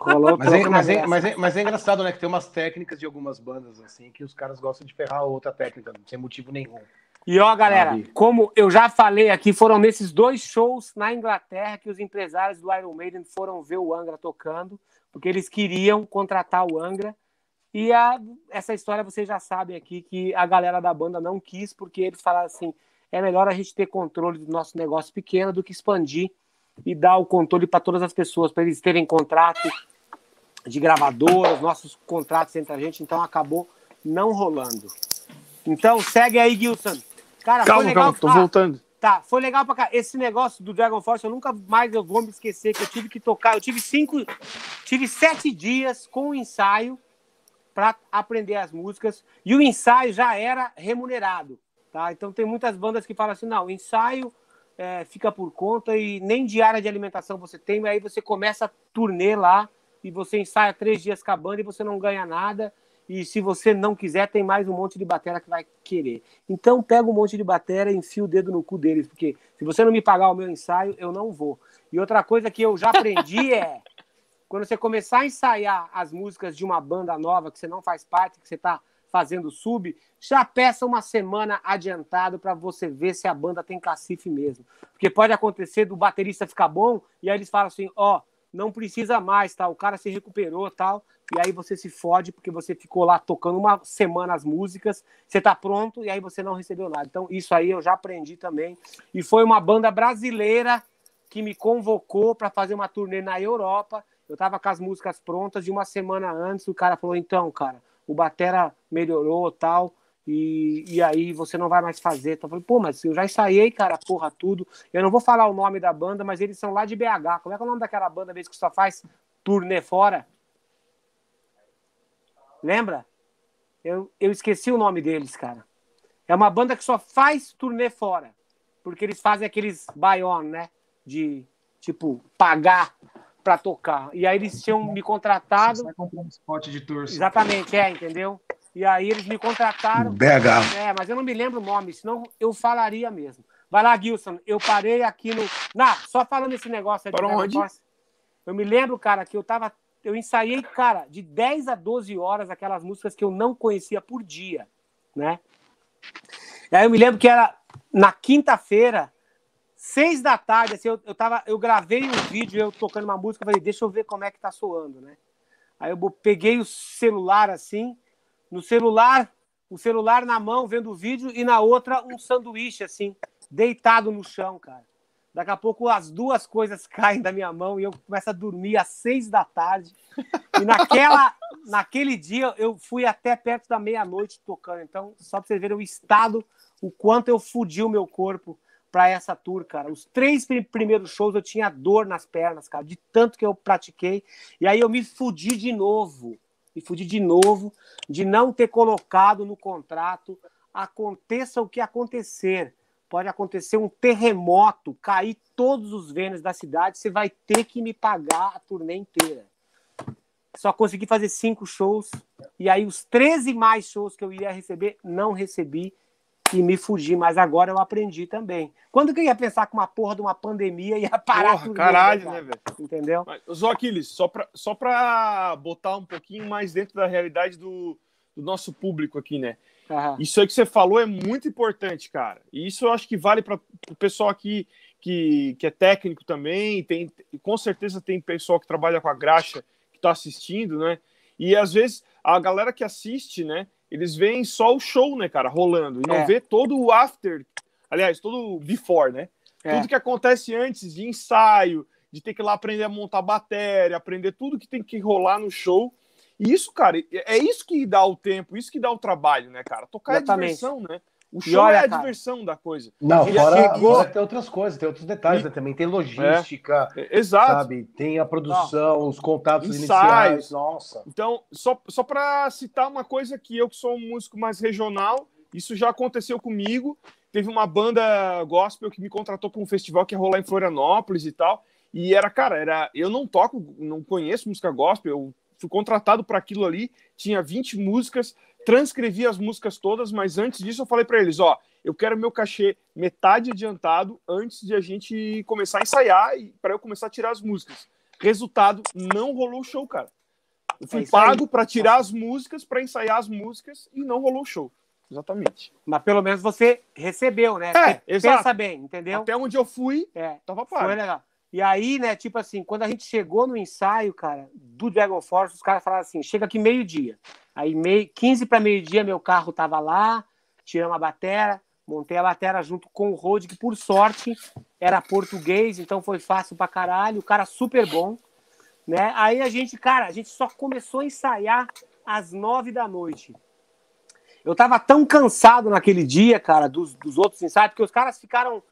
Rolou Mas é, troco na mas, é, mas, é, mas é engraçado, né? Que tem umas técnicas de algumas bandas assim que os caras gostam de ferrar outra técnica, sem motivo nenhum. E ó, galera, Sabe? como eu já falei aqui, foram nesses dois shows na Inglaterra que os empresários do Iron Maiden foram ver o Angra tocando, porque eles queriam contratar o Angra. E a- essa história vocês já sabem aqui que a galera da banda não quis, porque eles falaram assim: é melhor a gente ter controle do nosso negócio pequeno do que expandir e dar o controle para todas as pessoas, para eles terem contrato de gravadoras, nossos contratos entre a gente, então acabou não rolando. Então segue aí, Gilson. Cara, Calma, legal. calma, tô Ah, voltando. Tá, foi legal pra cá. Esse negócio do Dragon Force, eu nunca mais eu vou me esquecer que eu tive que tocar. Eu tive cinco, tive sete dias com o ensaio para aprender as músicas e o ensaio já era remunerado, tá? Então tem muitas bandas que falam assim, não, o ensaio é, fica por conta e nem diária de alimentação você tem, aí você começa a turnê lá e você ensaia três dias com a banda e você não ganha nada. E se você não quiser, tem mais um monte de batera que vai querer. Então pega um monte de batera e enfia o dedo no cu deles, porque se você não me pagar o meu ensaio, eu não vou. E outra coisa que eu já aprendi é quando você começar a ensaiar as músicas de uma banda nova que você não faz parte, que você está fazendo sub, já peça uma semana adiantado para você ver se a banda tem cacife mesmo. Porque pode acontecer do baterista ficar bom e aí eles falam assim, ó, não precisa mais, tá? O cara se recuperou, tal, e aí você se fode porque você ficou lá tocando uma semana as músicas, você tá pronto e aí você não recebeu nada. Então isso aí eu já aprendi também. E foi uma banda brasileira que me convocou para fazer uma turnê na Europa. Eu tava com as músicas prontas e uma semana antes o cara falou: "Então, cara, o batera melhorou, tal, e, e aí você não vai mais fazer". Então eu falei: "Pô, mas eu já ensaiei, cara, porra tudo. Eu não vou falar o nome da banda, mas eles são lá de BH. Como é que é o nome daquela banda vez que só faz turnê fora? Lembra? Eu, eu esqueci o nome deles, cara. É uma banda que só faz turnê fora. Porque eles fazem aqueles buy-on, né? De, tipo, pagar pra tocar. E aí eles tinham me contratado. Você vai comprar um spot de tour. Exatamente, é, entendeu? E aí eles me contrataram. BH. É, mas eu não me lembro o nome, senão eu falaria mesmo. Vai lá, Gilson. Eu parei aqui no. Não, só falando esse negócio aí de Para Dragon onde? Force, Eu me lembro, cara, que eu tava. Eu ensaiei, cara, de 10 a 12 horas aquelas músicas que eu não conhecia por dia, né? E aí eu me lembro que era na quinta-feira, seis da tarde, assim, eu, eu, tava, eu gravei um vídeo, eu tocando uma música, falei, deixa eu ver como é que tá soando, né? Aí eu peguei o celular assim, no celular, o celular na mão, vendo o vídeo, e na outra um sanduíche, assim, deitado no chão, cara. Daqui a pouco as duas coisas caem da minha mão e eu começo a dormir às seis da tarde. E naquela, naquele dia eu fui até perto da meia-noite tocando. Então, só pra vocês verem o estado, o quanto eu fudi o meu corpo para essa tour, cara. Os três pri- primeiros shows eu tinha dor nas pernas, cara, de tanto que eu pratiquei. E aí eu me fudi de novo. Me fudi de novo de não ter colocado no contrato aconteça o que acontecer. Pode acontecer um terremoto, cair todos os Vênus da cidade, você vai ter que me pagar a turnê inteira. Só consegui fazer cinco shows, e aí os 13 mais shows que eu ia receber, não recebi e me fugi, mas agora eu aprendi também. Quando que eu ia pensar que uma porra de uma pandemia ia parar Porra, tudo? caralho, cara? né, velho? Entendeu? Mas, Aquiles, só pra, só pra botar um pouquinho mais dentro da realidade do, do nosso público aqui, né? Aham. Isso aí que você falou é muito importante, cara. E isso eu acho que vale para o pessoal aqui que, que é técnico também. Tem, com certeza tem pessoal que trabalha com a graxa que está assistindo, né? E às vezes a galera que assiste, né? Eles veem só o show, né, cara, rolando, e não É. vê todo o after, aliás, todo o before, né? É. Tudo que acontece antes de ensaio, de ter que ir lá aprender a montar bateria, aprender tudo que tem que rolar no show. E isso, cara, é isso que dá o tempo, isso que dá o trabalho, né, cara? Tocar Exatamente. é diversão, né? O E show olha, é a cara, diversão da coisa. Não, Ele fora, chegou- fora tem outras coisas, tem outros detalhes, né? Também tem logística, É, Exato. sabe? Tem a produção, os contatos Ensaios. iniciais. Nossa. Então, só, só para citar uma coisa que eu que sou um músico mais regional, isso já aconteceu comigo. Teve uma banda gospel que me contratou para um festival que ia rolar em Florianópolis e tal. E era, cara, era, eu não toco, não conheço música gospel, eu fui contratado para aquilo ali, tinha 20 músicas, transcrevi as músicas todas, mas antes disso eu falei para eles, ó, eu quero meu cachê metade adiantado antes de a gente começar a ensaiar e para eu começar a tirar as músicas. Resultado, não rolou o show, cara. Eu fui É pago para tirar as músicas, para ensaiar as músicas e não rolou o show. Exatamente. Mas pelo menos você recebeu, né? É, exato. Pensa bem, entendeu? Até onde eu fui, É. tava Foi pago. legal. E aí, né, tipo assim, quando a gente chegou no ensaio, cara, do Dragon Force, os caras falaram assim: chega aqui meio-dia. Aí, meio, 15 para meio-dia, meu carro tava lá, tiramos a batera, montei a batera junto com o Rod, que por sorte era português, então foi fácil pra caralho, o cara super bom, né? Aí a gente, cara, a gente só começou a ensaiar às nove da noite. Eu tava tão cansado naquele dia, cara, dos, dos outros ensaios, porque os caras ficaram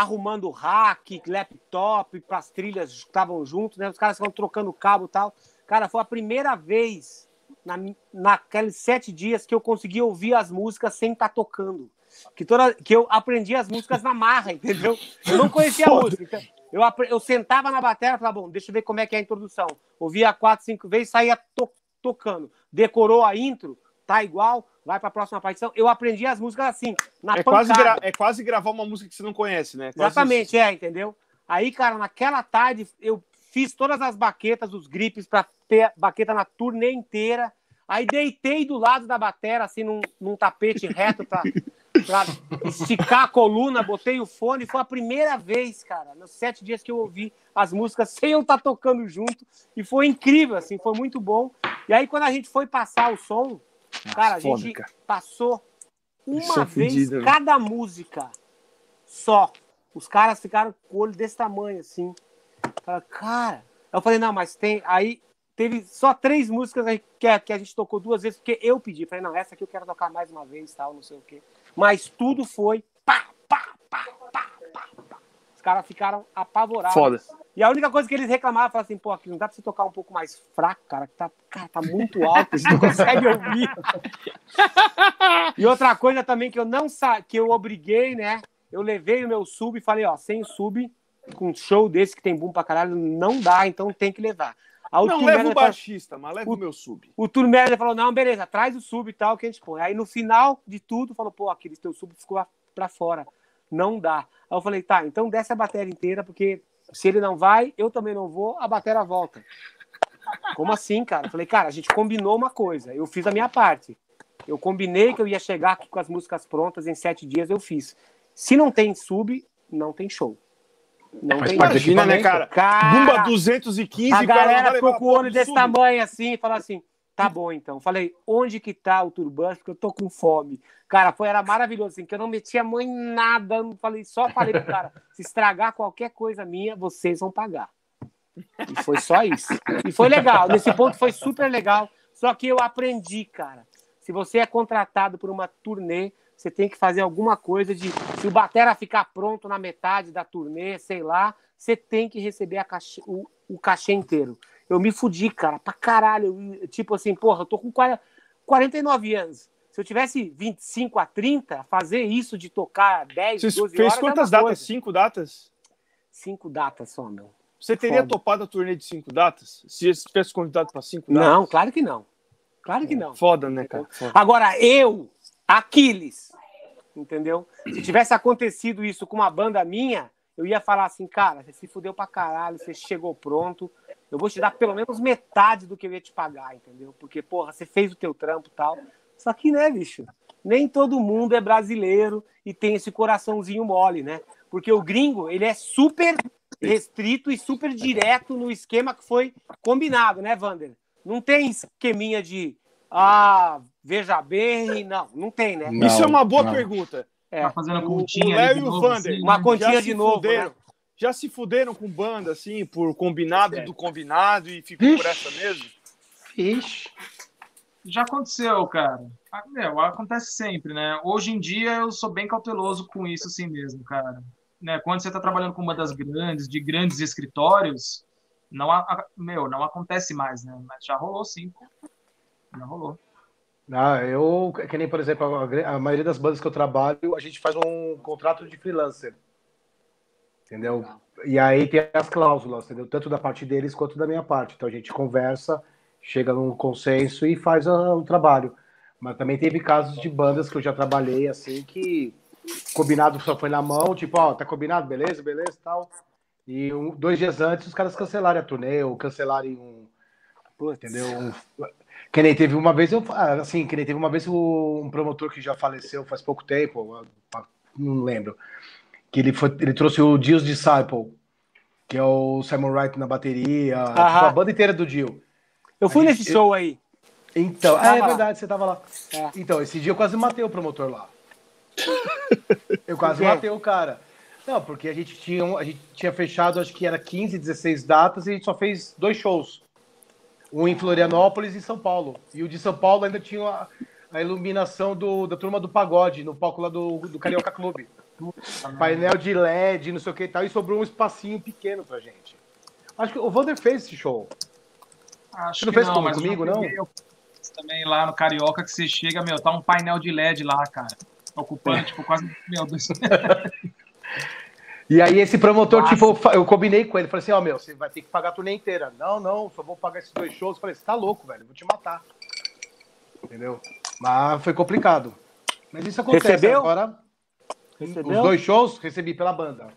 arrumando rack, laptop para as trilhas que estavam juntos, né? Os caras estavam trocando cabo e tal. Cara, foi a primeira vez na, naqueles sete dias que eu consegui ouvir as músicas sem estar tocando. Que, toda, que eu aprendi as músicas na marra, entendeu? Eu não conhecia a música. então eu, eu sentava na bateria e falava, bom, deixa eu ver como é que é a introdução. Ouvia quatro, cinco vezes, saía to- tocando. Decorou a intro, tá igual, vai para a próxima partição. Eu aprendi as músicas assim, na É quase, pancada. gra- é quase gravar uma música que você não conhece, né? Quase Exatamente, é, entendeu? Aí, cara, naquela tarde eu fiz todas as baquetas, os gripes para ter baqueta na turnê inteira. Aí deitei do lado da batera, assim, num, num tapete reto pra, pra esticar a coluna, botei o fone. Foi a primeira vez, cara, nos sete dias que eu ouvi as músicas sem eu estar tocando junto. E foi incrível, assim, foi muito bom. E aí, quando a gente foi passar o som, cara, a foda, gente cara. passou uma é vez né? cada música só. Os caras ficaram com o olho desse tamanho, assim. Falaram, Cara, eu falei, não, mas tem. Aí teve só três músicas que a, que a gente tocou duas vezes, porque eu pedi. Falei, não, essa aqui eu quero tocar mais uma vez, tal, não sei o quê. Mas tudo foi pá, pá, pá, pá, pá, pá. Os caras ficaram apavorados. Foda. E a única coisa que eles reclamavam, falavam assim, pô, aqui não dá pra você tocar um pouco mais fraco, cara, que tá, cara, tá muito alto, a gente não consegue ouvir. e outra coisa também que eu não sa que eu obriguei, né? Eu levei o meu sub e falei, ó, sem sub, com um show desse que tem boom pra caralho, não dá, então tem que levar. Aí o Não, leva o falou- baixista, mas leva o meu sub. o manager falou, não, beleza, traz o sub e tal, que a gente põe. Aí no final de tudo, falou, pô, aquele teu sub ficou pra fora. Não dá. Aí eu falei, tá, então desce a bateria inteira, porque se ele não vai, eu também não vou, a bateria volta. Como assim, cara? Eu falei, cara, a gente combinou uma coisa, eu fiz a minha parte. Eu combinei que eu ia chegar aqui com as músicas prontas em sete dias, eu fiz. Se não tem sub, não tem show. Não tem Imagina, né, cara? Cara, Bumba 215, a cara galera ficou com o olho desse tamanho assim e falou assim: tá bom então. Falei, onde que tá o turbante? Porque eu tô com fome. Cara, foi, era maravilhoso, assim, que eu não metia a mão em nada. Não falei, só falei pro cara: se estragar qualquer coisa minha, vocês vão pagar. E foi só isso. E foi legal. Nesse ponto foi super legal. Só que eu aprendi, cara. Se você é contratado por uma turnê, você tem que fazer alguma coisa de. Se o Batera ficar pronto na metade da turnê, sei lá, você tem que receber o, o cachê inteiro. Eu me fudi, cara, pra caralho. Eu, Tipo assim, porra, eu tô com 40 49 anos. Se eu tivesse 25 a 30, fazer isso de tocar 10, Você 12 fez horas. quantas é uma datas? coisa. Cinco datas? Cinco datas só, meu. Você teria Foda. topado a turnê de cinco datas? Se você tivesse convidado para cinco datas? Não, claro que não. Claro que não. Foda, né, cara? Foda. Agora, eu, Aquiles, entendeu? Se tivesse acontecido isso com uma banda minha, eu ia falar assim, cara, você se fudeu pra caralho, você chegou pronto, eu vou te dar pelo menos metade do que eu ia te pagar, entendeu? Porque, porra, você fez o teu trampo e tal. Só que, né, bicho, nem todo mundo é brasileiro e tem esse coraçãozinho mole, né? Porque o gringo, ele é super restrito e super direto no esquema que foi combinado, né, Vander? Não tem esqueminha de, ah, Veja bem, não, não tem, né? Não, Isso é uma boa não. pergunta. É. Tá fazendo O, o continha Léo ali e o Vander assim, Uma continha de novo, fuderam, né? Já se fuderam com banda, assim, por combinado do combinado e ficou por essa mesmo? Ixi. Já aconteceu, cara. Ah, Meu, acontece sempre, né? Hoje em dia eu sou bem cauteloso com isso assim mesmo, cara. Né? Quando você está trabalhando com uma das grandes, de grandes escritórios, não, a- a- meu, não acontece mais, né? Mas já rolou sim. Já rolou. Ah, eu, que nem, por exemplo, a, a maioria das bandas que eu trabalho, a gente faz um contrato de freelancer. Entendeu? E aí tem as cláusulas, entendeu? Tanto da parte deles quanto da minha parte. Então a gente conversa, chega num consenso e faz o trabalho. Mas também teve casos de bandas que eu já trabalhei assim que combinado só foi na mão, tipo, ó, tá combinado, beleza, beleza, tal. E um- dois dias antes os caras cancelarem a turnê ou cancelarem um, entendeu? Um- que nem teve uma vez, eu, ah, assim, que nem teve uma vez um promotor que já faleceu faz pouco tempo, ah, não lembro, que ele, foi, ele trouxe o Dio's Disciple, que é o Simon Wright na bateria, tipo, a banda inteira do Dio. Eu fui nesse show aí. Então, ah, é lá. verdade, você tava lá. É. Então, esse dia eu quase matei o promotor lá. Eu quase quê? matei o cara. Não, porque a gente tinha, a gente tinha fechado, acho que era 15, 16 datas e a gente só fez dois shows. Um em Florianópolis e em São Paulo. E o de São Paulo ainda tinha a, a iluminação do, da turma do pagode, no palco lá do, do Carioca Clube. Painel de LED, não sei o que e tal, e sobrou um espacinho pequeno pra gente. Acho que o Vander fez esse show. Acho Você não que fez não, como comigo, não? eu fiz Também lá no Carioca, que você chega, meu, tá um painel de LED lá, cara. Ocupando, tipo, quase. Meu Deus. E aí esse promotor, Nossa. tipo, eu combinei com ele, falei assim, ó, meu, você vai ter que pagar a turnê inteira. Não, não, só vou pagar esses dois shows. Eu falei, você tá louco, velho, vou te matar. Entendeu? Mas foi complicado. Mas isso acontece. Recebeu? Agora, Recebeu? os dois shows, recebi pela banda.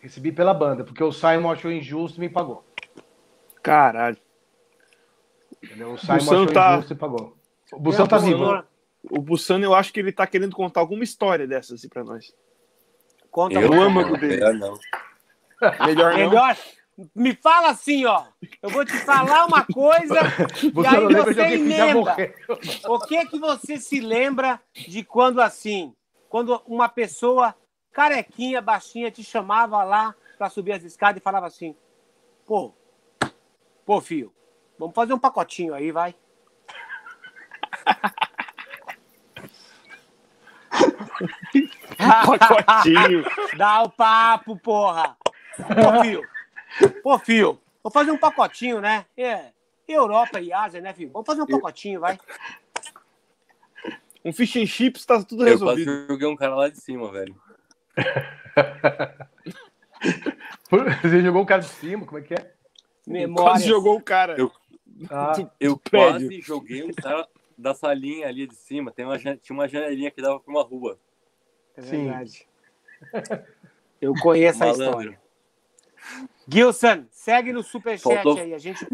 Recebi pela banda, porque o Simon achou injusto e me pagou. Caralho. Entendeu? O Simon achou tá- injusto e pagou. O Bussão tá vivo. Bussano, O Bussano, eu acho que ele tá querendo contar alguma história dessas assim pra nós. Conta Eu âmago não, dele. melhor não. Melhor não. Melhor. Me fala assim, ó. Eu vou te falar uma coisa e Bussano aí você emenda. O que que você se lembra de quando assim, quando uma pessoa carequinha, baixinha te chamava lá pra subir as escadas e falava assim: "Pô, pô, filho, vamos fazer um pacotinho aí, vai". Pacotinho. Dá o papo, porra. Pô, filho. Pô, filho. Vamos fazer um pacotinho, né? É. Europa e Ásia, né, filho? Vamos fazer um pacotinho, vai. Um fish and chips tá tudo Eu quase resolvido. joguei um cara lá de cima, velho. Você jogou o cara de cima, como é que é? Memória. Quase jogou o cara. Eu- Ah, Eu Prédio. quase joguei um cara da salinha ali de cima. Tem uma, tinha uma janelinha que dava pra uma rua. É Sim. verdade. Eu conheço a Malandro. história. Gilson, segue no superchat Faltou- aí. A gente,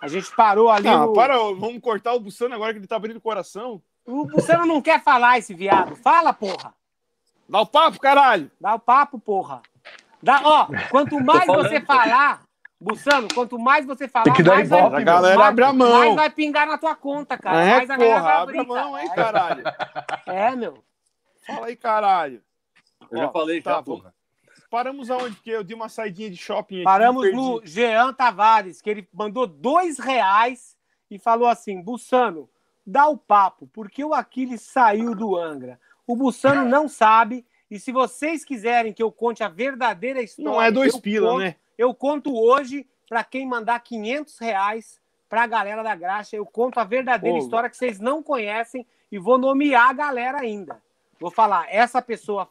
a gente parou ali. Não, no... para, vamos cortar o Bussano agora que ele tá abrindo o coração. O Bussano não quer falar esse viado. Fala, porra. Dá o papo, caralho. Dá o papo, porra. Dá, ó, quanto mais você falar, Bussano, quanto mais você falar, Tem que dar mais, vai, A galera mais, abre a mão. mais vai pingar na tua conta, cara. é, mais a galera vai abre abrir, a mão, hein, cara. caralho. É, meu. Fala aí, caralho. Eu já Ó, falei, tá, já, porra. Paramos aonde? Porque eu dei uma saidinha de shopping aqui. Paramos no Jean Tavares, que ele mandou dois reais e falou assim: Bussano, dá o papo, porque o Aquiles saiu do Angra. O Bussano não sabe, e se vocês quiserem que eu conte a verdadeira história. Não é dois pila, conto- né? Eu conto hoje para quem mandar 500 reais para a galera da graxa. Eu conto a verdadeira Ô, história que vocês não conhecem e vou nomear a galera ainda. Vou falar, essa pessoa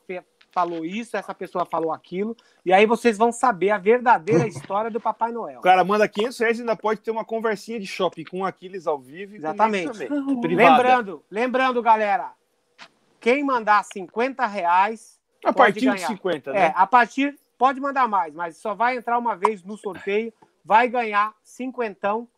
falou isso, essa pessoa falou aquilo, e aí vocês vão saber a verdadeira história do Papai Noel. O cara manda 500 reais e ainda pode ter uma conversinha de shopping com o Aquiles ao vivo Exatamente. Lembrando, lembrando, galera, quem mandar 50 reais, A partir de ganhar. 50, é, né? a partir, pode mandar mais, mas só vai entrar uma vez no sorteio, vai ganhar cinquentão,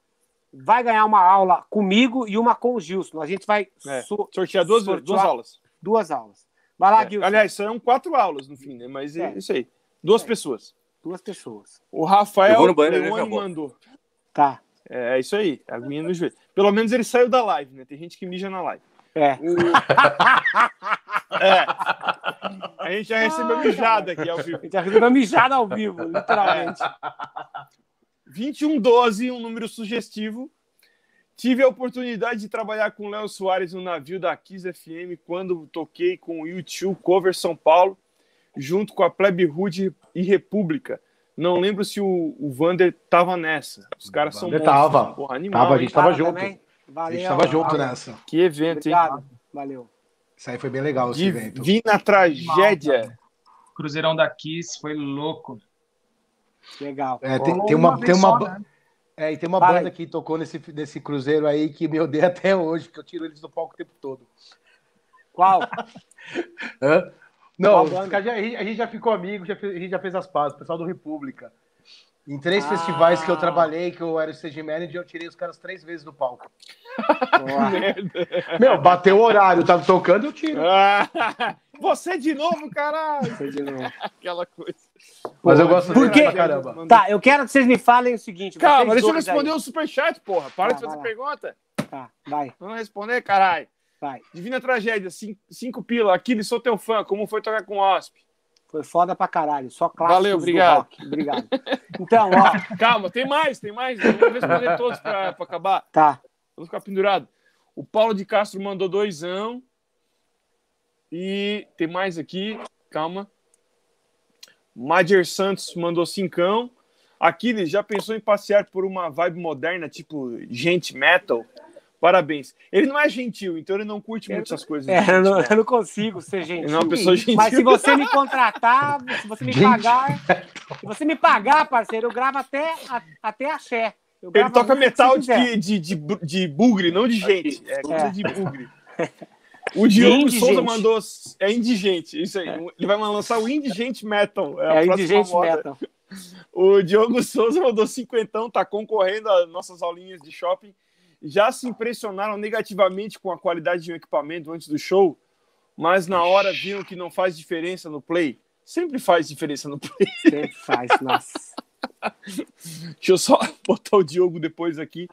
vai ganhar uma aula comigo e uma com o Gilson. A gente vai É. so- Sortear duas, sortear duas aulas. duas aulas. Vai lá, É. Gilson. Aliás, serão quatro aulas no fim, né? Mas é É. isso aí. Duas É. pessoas. duas pessoas. O Rafael banheiro, mandou. Tá. É isso aí, aguinha no joelho. Pelo menos ele saiu da live, né? Tem gente que mija na live. É. É. A gente já recebeu mijada aqui ao vivo. A gente já recebeu mijada ao vivo, literalmente. 2112, um número sugestivo. Tive a oportunidade de trabalhar com o Léo Soares no navio da Kiss FM quando toquei com o YouTube Cover São Paulo, junto com a Plebe Rude e República. Não lembro se o, o Vander tava nessa. Os caras são monstros. tava. Porra, animal, Tava, a gente tava junto. também. A Valeu. gente tava junto valeu. nessa. Que evento, hein? Obrigado. Valeu. Isso aí foi bem legal esse evento. Divina tragédia. Cruzeirão da Kiss foi louco. Legal. É, tem, tem uma, tem uma, só, né? É, e tem uma banda aí. que tocou nesse, nesse cruzeiro aí que me odeia até hoje, que eu tiro eles do palco o tempo todo. Qual? Hã? Não, a gente a gente já ficou amigo, já a gente já fez as pazes, o pessoal do República. Em três Ah. festivais que eu trabalhei, que eu era o stage manager, eu tirei os caras três vezes do palco. Meu, bateu o horário, tava tocando, eu tiro. Ah, você de novo, caralho! Foi de novo. Aquela coisa. Mas eu gosto Por dele quê? pra caramba. Tá, eu quero que vocês me falem o seguinte. Calma, vocês deixa eu responder aí. o superchat, porra. Para Tá, de fazer pergunta. Tá, vai, Vamos responder, caralho. vai. Divina Tragédia, cin- cinco pila. Aquiles, sou teu fã. Como foi tocar com o Osp? Foi foda pra caralho. Só clássicos Valeu, do obrigado. rock. Obrigado. Então, ó, Calma, tem mais, tem mais. Eu vou responder todos pra, pra acabar. tá. Vou ficar pendurado. O Paulo de Castro mandou doisão. E tem mais aqui. Calma. Majer Santos mandou cincão. Aquiles, já pensou em passear por uma vibe moderna, tipo gente metal? Parabéns. Ele não é gentil, então ele não curte muito essas coisas. É, eu, não, eu não consigo ser gentil. Ele não é uma pessoa gentil. Mas se você me contratar, se você me Gente. pagar, se você me pagar, parceiro, eu gravo até, a, até axé. Eu Ele toca metal de, de, de, de bugre, não de gente. É coisa É. de bugre. O Diogo Indigente. Souza mandou. É indigente, isso aí. Ele vai lançar o Indigente Metal. É, É indigente moda. metal. O Diogo Souza mandou cinquentão, tá concorrendo às nossas aulinhas de shopping. Já se impressionaram negativamente com a qualidade de um equipamento antes do show, mas na hora viram que não faz diferença no play. Sempre faz diferença no play. Sempre faz, nossa. Deixa eu só botar o Diogo depois aqui.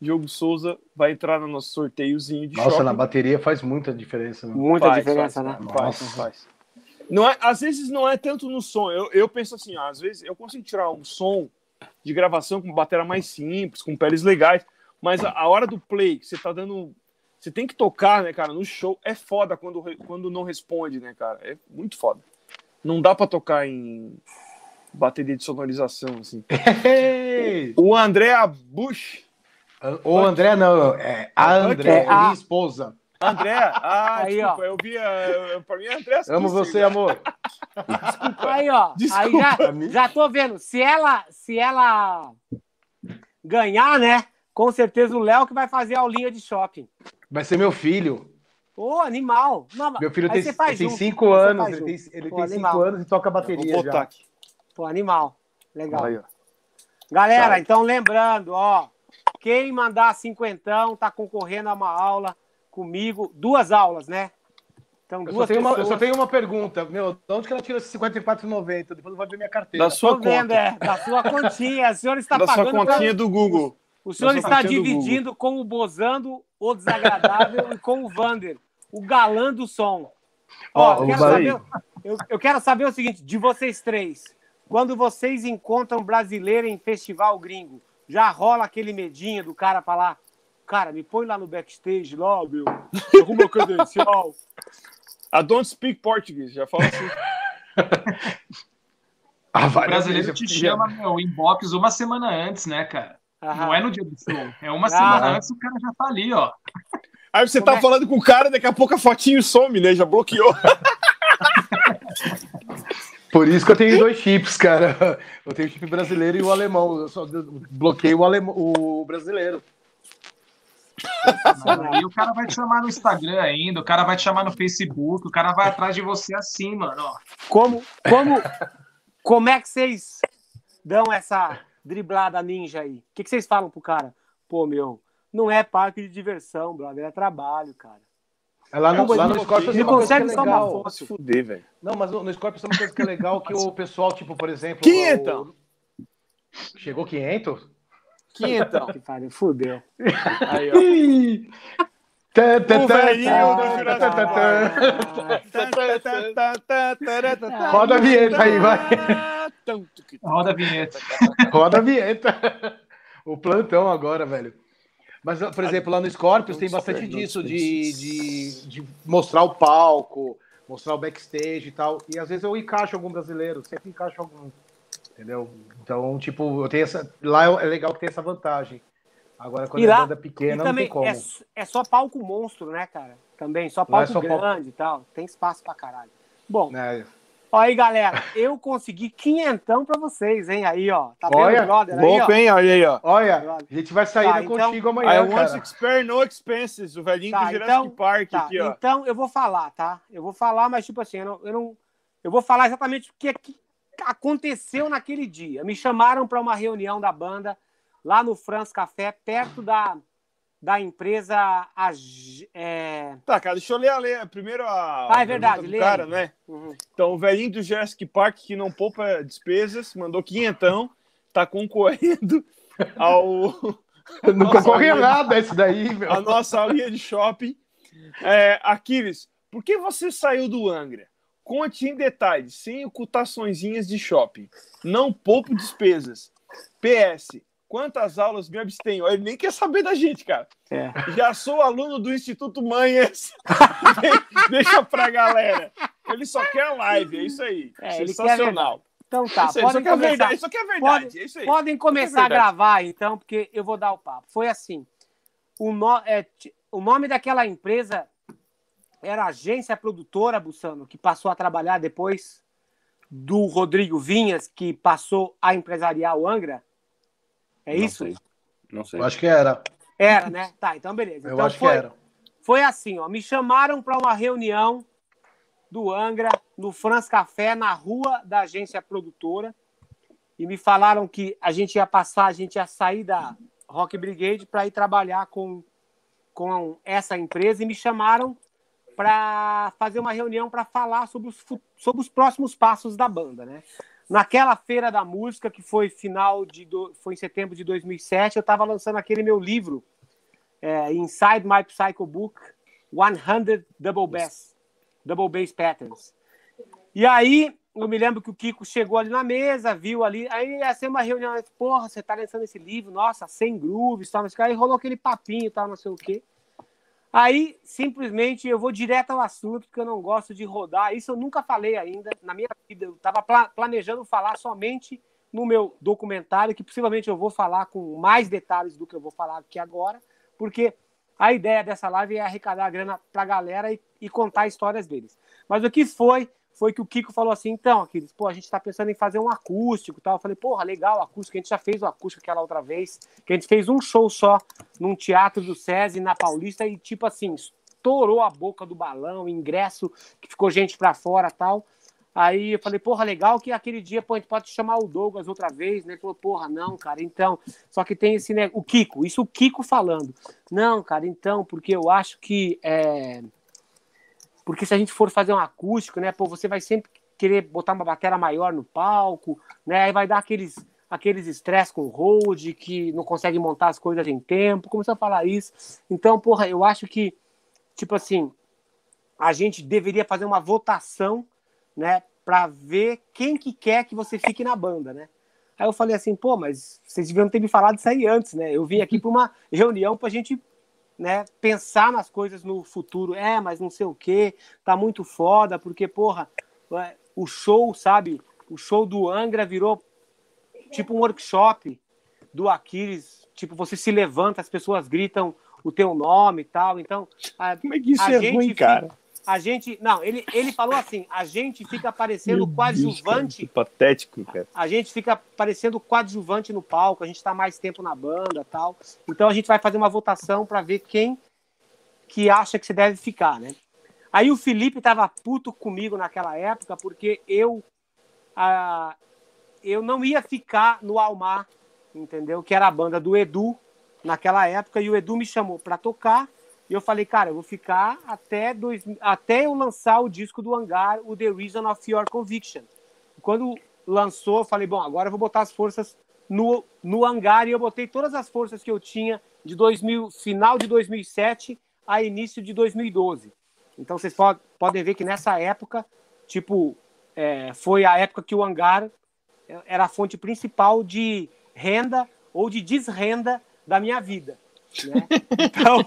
Diogo Souza vai entrar no nosso sorteiozinho de Nossa, shopping. na bateria faz muita diferença. Né? Muita Faz, diferença, faz, né? Faz, Nossa. faz. Não é, às vezes não é tanto no som. Eu, eu penso assim, ó, às vezes eu consigo tirar um som de gravação com bateria mais simples, com peles legais, mas a, a hora do play, que você tá dando. Você tem que tocar, né, cara? No show é foda quando, quando não responde, né, cara? É muito foda. Não dá pra tocar em bateria de sonorização, assim. O André Bush. O André não, é a André, É a- minha esposa. André, ah, Aí, desculpa, ó. eu vi. a- Pra mim é André Amo você, né? amor. Aí, ó. Aí Desculpa, já, já tô vendo. Se ela, se ela ganhar, né? Com certeza o Léo que vai fazer a aulinha de shopping. Vai ser meu filho. Ô, animal. Não, Meu filho aí tem, tem junto, cinco aí anos, ele tem, ele Pô, tem cinco anos e toca Vou bateria botar já. aqui. Pô, animal. Legal. Aí, ó. Galera, Tá. então lembrando, ó, quem mandar cinquentão tá concorrendo a uma aula comigo, duas aulas, né? Então, Eu só, duas tenho uma, eu só tenho uma pergunta. Meu, de onde que ela tira esses 54,90? Depois eu vou ver minha carteira. Da sua Tô vendo, conta. é, da sua continha. O senhor está da sua pagando continha pelo- do Google. O senhor da sua está dividindo com o Bozando, o desagradável, e com o Vander, o galã do som. Ó, Ó, eu, o quero saber, eu, eu quero saber o seguinte, de vocês três, quando vocês encontram brasileiro em festival gringo, já rola aquele medinho do cara falar, cara, me põe lá no backstage, lá, meu, arruma credencial. I don't speak Portuguese, já fala assim. Ah, O brasileiro te chama, meu, inbox uma semana antes, né, cara? Aham. Não é no dia do show. É uma Ah. semana antes o cara já tá ali, ó. Aí você Como tá é- falando com o cara, daqui a pouco a fotinho some, né? Já bloqueou. Por isso que eu tenho dois chips, cara. Eu tenho o chip brasileiro e o alemão. Eu só bloqueei o, alemão, o brasileiro. Aí o cara vai te chamar no Instagram ainda, o cara vai te chamar no Facebook, o cara vai atrás de você assim, mano, ó. Como, como, como é que vocês dão essa driblada ninja aí? O que, que vocês falam pro cara? Pô, meu, não é parque de diversão, brother, é trabalho, cara. É lá no, Não, lá no Scorpions ele tem uma coisa que é consegue só uma se fuder, velho. Não, mas no, no Scorpions tem uma coisa que é legal, que o pessoal, tipo, por exemplo... Quem o- então? Chegou 500? Quinhentão. Que pariu, fudeu. Aí, ó. O. Roda a vinheta aí, vai. Roda a vinheta. Roda a vinheta. O plantão agora, velho. Mas, por exemplo, lá no Scorpions tem bastante disso, de, de, de mostrar o palco, mostrar o backstage e tal. E às vezes eu encaixo algum brasileiro, sempre encaixo algum. Entendeu? Então, tipo, eu tenho essa. Lá é legal que tem essa vantagem. Agora, quando E é lá- banda E pequena, não também tem como. é, é só palco monstro, né, cara? Também, só é palco só palco- grande e tal. Tem espaço pra caralho. Bom, né? Ó aí, galera, eu consegui quinhentão pra vocês, hein? Aí, ó. Tá vendo, Olha, brother? Aí, Louco, ó. hein? Olha aí, ó. Olha, a gente vai sair Tá, então- contigo I amanhã, want cara. spare no expenses. O velhinho Tá, do Jurassic então- Park Tá, aqui, ó. então eu vou falar, tá? Eu vou falar, mas tipo assim, eu não, eu não- eu vou falar exatamente o que, é que aconteceu naquele dia. Me chamaram para uma reunião da banda lá no France Café, perto da, da empresa Ag- é, Tá, cara, deixa eu ler, a ler primeiro a. Ah, é a verdade, lê cara, né? uhum. Então, o velhinho do Jurassic Park, que não poupa despesas, mandou quinhentão, tá concorrendo ao, Não olha- nada esse daí, meu. a nossa linha de shopping. É, Aquiles, por que você saiu do Angra? Conte em detalhes, sem ocultaçõezinhas de shopping. Não poupo despesas. PS, quantas aulas me abstenho? Ele nem quer saber da gente, cara. É. Já sou aluno do Instituto Manhas. Deixa pra galera. Ele só quer live, é isso aí. É, Sensacional. Então tá, isso isso podem aqui é começar, verdade, isso aqui é verdade. é isso aí. podem começar a verdade. gravar então, porque eu vou dar o papo. Foi assim, o, no- é, o nome daquela empresa era Agência Produtora Bussano, que passou a trabalhar depois do Rodrigo Vinhas, que passou a empresariar o Angra. É Não isso? sei. Não sei. Eu acho que era. Era, né? Tá, então beleza. Eu então acho foi, que era. foi assim, ó. Me chamaram para uma reunião do Angra no France Café, na rua da agência produtora, e me falaram que a gente ia passar, a gente ia sair da Rock Brigade para ir trabalhar com, com essa empresa e me chamaram para fazer uma reunião para falar sobre os, sobre os próximos passos da banda, né? Naquela feira da música que foi final de do- foi em setembro de 2007, eu estava lançando aquele meu livro é, Inside My Psycho Book 100 Double Bass Double Bass Patterns. E aí eu me lembro que o Kiko chegou ali na mesa, viu ali, aí ia ser uma reunião, porra, você tá lançando esse livro, nossa, sem grooves, tal, mas aí rolou aquele papinho tal, não sei o quê. Aí, simplesmente, eu vou direto ao assunto, porque eu não gosto de rodar. Isso eu nunca falei ainda na minha vida. Eu estava planejando falar somente no meu documentário, que possivelmente eu vou falar com mais detalhes do que eu vou falar aqui agora, porque a ideia dessa live é arrecadar grana para a galera e, e contar histórias deles. Mas o que foi, foi que o Kiko falou assim, então, Aquiles, pô, a gente está pensando em fazer um acústico e tal. Eu falei, porra, legal, acústico, a gente já fez o acústico aquela outra vez, que a gente fez um show só num teatro do SESI, na Paulista, e tipo assim, estourou a boca do balão, ingresso, que ficou gente pra fora tal. Aí eu falei, porra, legal que aquele dia, pô, a gente pode chamar o Douglas outra vez, né? Ele falou, porra, não, cara, então, só que tem esse negócio, o Kiko, isso o Kiko falando. Não, cara, então, porque eu acho que é... Porque se a gente for fazer um acústico, né, pô, você vai sempre querer botar uma bateria maior no palco, né? Aí vai dar aqueles aqueles estresse com o hold, que não consegue montar as coisas em tempo, começou a falar isso. Então, porra, eu acho que, tipo assim, a gente deveria fazer uma votação, né, para ver quem que quer que você fique na banda, né? Aí eu falei assim, pô, mas vocês deviam ter me falado isso aí antes, né? Eu vim aqui para uma reunião para a gente, né, pensar nas coisas no futuro. É, mas não sei o quê, tá muito foda, porque, porra, é, o show, sabe? O show do Angra virou tipo um workshop do Aquiles. Tipo, você se levanta, as pessoas gritam o teu nome e tal. Então, a, Como é que isso é ruim, fica- cara? A gente. Não, ele, ele falou assim: a gente fica parecendo Meu Deus, cara, coadjuvante. patético, cara. A gente fica parecendo coadjuvante no palco, a gente está mais tempo na banda tal. Então a gente vai fazer uma votação para ver quem que acha que você deve ficar, né? Aí o Felipe tava puto comigo naquela época porque eu ah, eu não ia ficar no Almar, entendeu? Que era a banda do Edu naquela época e o Edu me chamou para tocar e eu falei, cara, eu vou ficar até dois, até eu lançar o disco do Hangar, o The Reason of Your Conviction. Quando lançou, eu falei, bom, agora eu vou botar as forças no, no hangar e eu botei todas as forças que eu tinha de 2000, final de 2007 a início de 2012. Então vocês pod, podem ver que nessa época, tipo, é, foi a época que o hangar era a fonte principal de renda ou de desrenda da minha vida. Né? Então,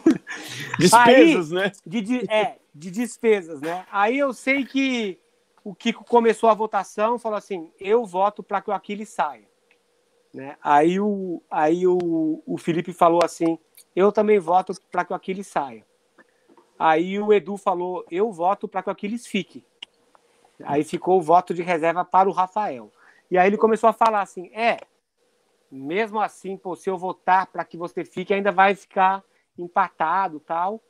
despesas, aí, né? De, de, é, de despesas, né? Aí eu sei que o Kiko começou a votação, falou assim: eu voto para que o Aquiles saia. Né? Aí, o, aí o, o Felipe falou assim: eu também voto para que o Aquiles saia. Aí o Edu falou: eu voto para que o Aquiles fique. Aí ficou o voto de reserva para o Rafael. E aí ele começou a falar assim: é, mesmo assim, pô, se eu votar para que você fique, ainda vai ficar empatado tal.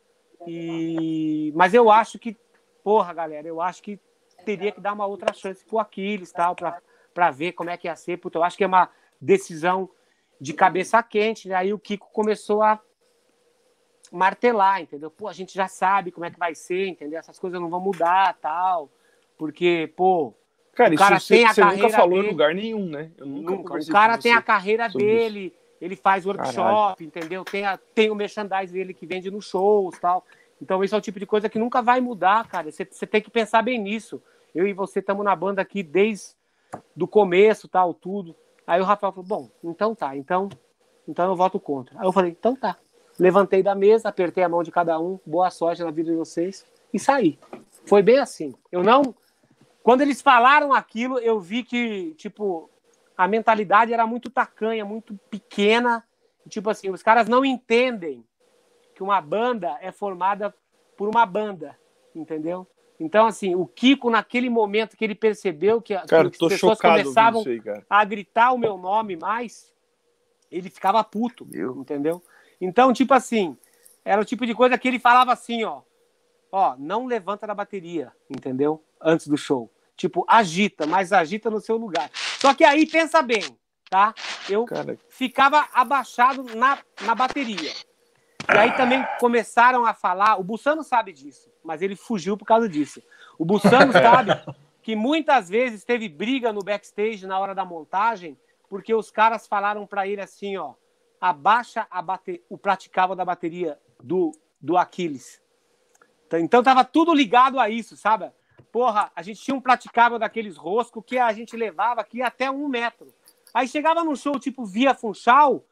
E... Mas eu acho que, porra, galera, eu acho que teria que dar uma outra chance pro Aquiles tal, para ver como é que ia ser. Puta, eu acho que é uma decisão de cabeça quente. Né? Aí o Kiko começou a martelar, entendeu? Pô, a gente já sabe como é que vai ser, entendeu? Essas coisas não vão mudar tal. Porque, pô, Cara, cara isso tem você, a você nunca falou dele. em lugar nenhum, né? Eu nunca, nunca. O cara tem a carreira dele, isso. ele faz workshop, Caralho. entendeu? Tem, a, tem o merchandise dele que vende nos shows tal. Então, isso é o tipo de coisa que nunca vai mudar, cara. Você, você tem que pensar bem nisso. Eu e você estamos na banda aqui desde do começo, tal, tudo. Aí o Rafael falou: Bom, então tá, então, então eu voto contra. Aí eu falei: Então tá. Levantei da mesa, apertei a mão de cada um, boa sorte na vida de vocês e saí. Foi bem assim. Eu não quando eles falaram aquilo, eu vi que, tipo, a mentalidade era muito tacanha, muito pequena. Tipo assim, os caras não entendem que uma banda é formada por uma banda, entendeu? Então, assim, o Kiko, naquele momento que ele percebeu que, cara, as pessoas começavam aí, a gritar o meu nome mais, ele ficava puto, Meu. entendeu? Então, tipo assim, era o tipo de coisa que ele falava assim, ó, ó, não levanta da bateria, entendeu? Antes do show. Tipo, agita, mas agita no seu lugar. Só que aí, pensa bem, tá? Eu Cara. ficava abaixado na, na bateria. E aí também começaram a falar, o Bussano sabe disso, mas ele fugiu por causa disso. O Bussano sabe que muitas vezes teve briga no backstage na hora da montagem, porque os caras falaram para ele assim, ó, abaixa a bate... o praticável da bateria do, do Aquiles. Então tava tudo ligado a isso, sabe? Porra, a gente tinha um praticável daqueles roscos que a gente levava aqui até um metro. Aí chegava num show tipo Via Funchal,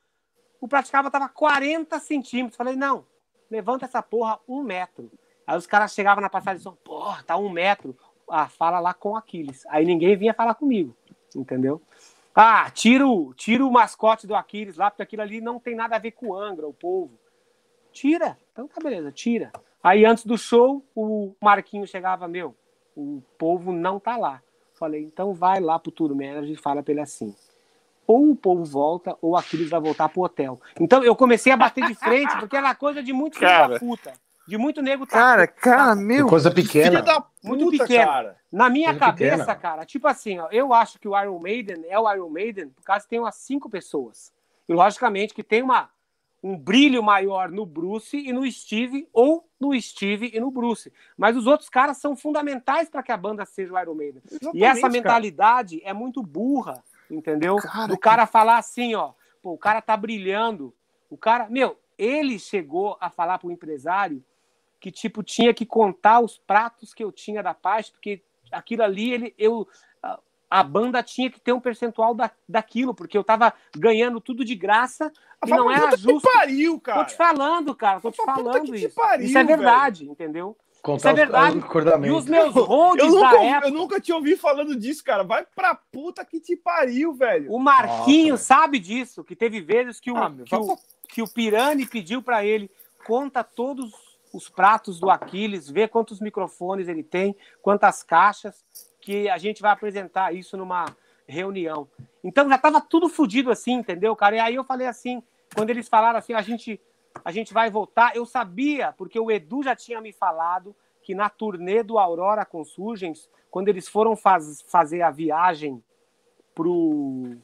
o praticável tava 40 centímetros. Falei, não, levanta essa porra um metro. Aí os caras chegavam na passagem e diziam, porra, tá um metro. Ah, fala lá com Aquiles. Aí ninguém vinha falar comigo, entendeu? Ah, tira o, tira o mascote do Aquiles lá, porque aquilo ali não tem nada a ver com o Angra, o povo. Tira. Então tá beleza, tira. Aí antes do show, o Marquinho chegava, meu, o povo não tá lá. Falei, então vai lá pro tour manager e fala pra ele assim. Ou o povo volta, ou Aquiles vai voltar pro hotel. Então eu comecei a bater de frente, porque era coisa de muito filho da puta. De muito nego tá, Cara, cara, meu. Coisa pequena. Puta, muito pequena. Cara. Na minha coisa cabeça, pequena. cara, tipo assim, ó, eu acho que o Iron Maiden é o Iron Maiden por causa que tem umas cinco pessoas. E logicamente que tem uma um brilho maior no Bruce e no Steve, ou no Steve e no Bruce. Mas os outros caras são fundamentais para que a banda seja o Iron Maiden. Exatamente, e essa mentalidade cara. é muito burra, entendeu? Cara, Do cara que... falar assim, ó, pô, o cara tá brilhando. O cara, meu, ele chegou a falar para o empresário que tipo tinha que contar os pratos que eu tinha da paz, porque aquilo ali ele eu a banda tinha que ter um percentual da, daquilo, porque eu tava ganhando tudo de graça e não era justo. Que pariu, cara. Tô te falando, cara, tô te falando isso. Pariu, isso é verdade, velho. entendeu? Contar isso é verdade. E os meus holds eu nunca, da época... Eu nunca tinha ouvido falando disso, cara. Vai pra puta que te pariu, velho. O Marquinho Nossa, sabe disso, que teve vezes que o, ah, que, o, que o Pirani pediu para ele conta todos os pratos do Aquiles, vê quantos microfones ele tem, quantas caixas, que a gente vai apresentar isso numa reunião. Então já estava tudo fodido assim, entendeu, cara? E aí eu falei assim, quando eles falaram assim, a gente, a gente vai voltar, eu sabia, porque o Edu já tinha me falado que na turnê do Aurora com Surgens, quando eles foram faz, fazer a viagem pro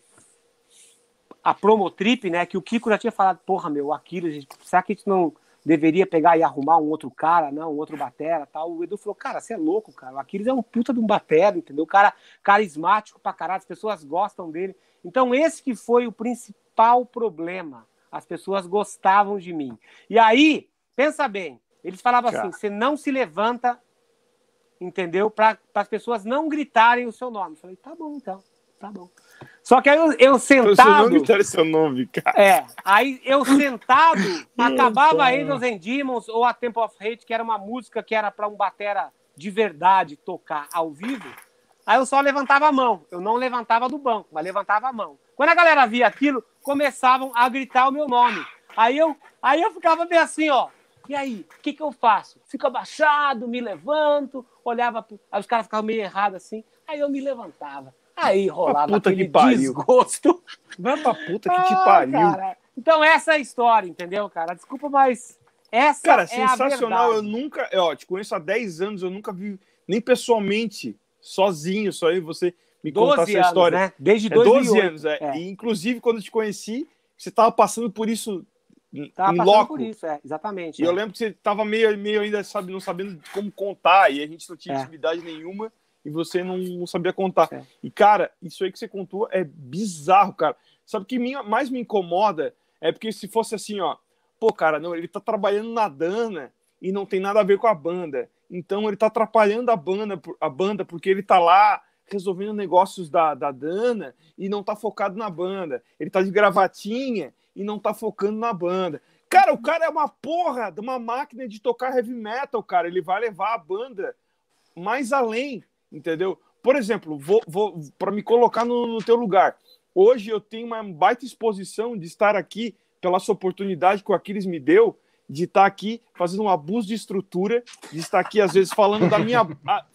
a promotrip, né, que o Kiko já tinha falado, porra, meu, aquilo, será que a gente não deveria pegar e arrumar um outro cara, não, um outro batera, tal. O Edu falou, cara, você é louco, cara. O Aquiles é um puta de um batera, entendeu? O cara carismático pra caralho, as pessoas gostam dele. Então esse que foi o principal problema. As pessoas gostavam de mim. E aí, pensa bem, eles falavam assim, você não se levanta, entendeu? Para as pessoas não gritarem o seu nome. Eu falei, tá bom, então, tá bom. Só que aí eu, eu sentado. Não seu nome, cara. É. Aí eu sentado, acabava Angels and Demons ou a Temple of Hate, que era uma música que era para um batera de verdade tocar ao vivo. Aí eu só levantava a mão. Eu não levantava do banco, mas levantava a mão. Quando a galera via aquilo, começavam a gritar o meu nome. Aí eu, aí eu ficava bem assim, ó. E aí, o que, que eu faço? Fico abaixado, me levanto, olhava. Aí os caras ficavam meio errados assim. Aí eu me levantava. Aí rolava puta aquele que pariu. desgosto. Vai pra puta que te Ah, pariu. cara. Então essa é a história, entendeu, cara? Desculpa, mas essa Cara, é a sensacional. Eu nunca, ó, te conheço há 10 anos, eu nunca vi nem pessoalmente, sozinho, só aí você me contar 12 essa anos, história. né? Desde É 12 2008. anos, é. É. E, inclusive, quando eu te conheci, você tava passando por isso Tava em passando loco. por isso, é, exatamente. E eu é. lembro que você tava meio, meio ainda sabe, não sabendo como contar, e a gente não tinha É. intimidade nenhuma, e você não, não sabia contar. É. E, cara, isso aí que você contou é bizarro, cara. Sabe o que mais me incomoda? É porque se fosse assim, ó, pô, cara, não, ele tá trabalhando na Dana e não tem nada a ver com a banda. Então ele tá atrapalhando a banda, a banda porque ele tá lá resolvendo negócios da, da Dana e não tá focado na banda. Ele tá de gravatinha e não tá focando na banda. Cara, o cara é uma porra de uma máquina de tocar heavy metal, cara. Ele vai levar a banda mais além, entendeu? Por exemplo, vou, vou para me colocar no, no teu lugar. Hoje eu tenho uma baita exposição de estar aqui pela essa oportunidade que o Aquiles me deu de estar aqui fazendo um abuso de estrutura, de estar aqui às vezes falando da minha,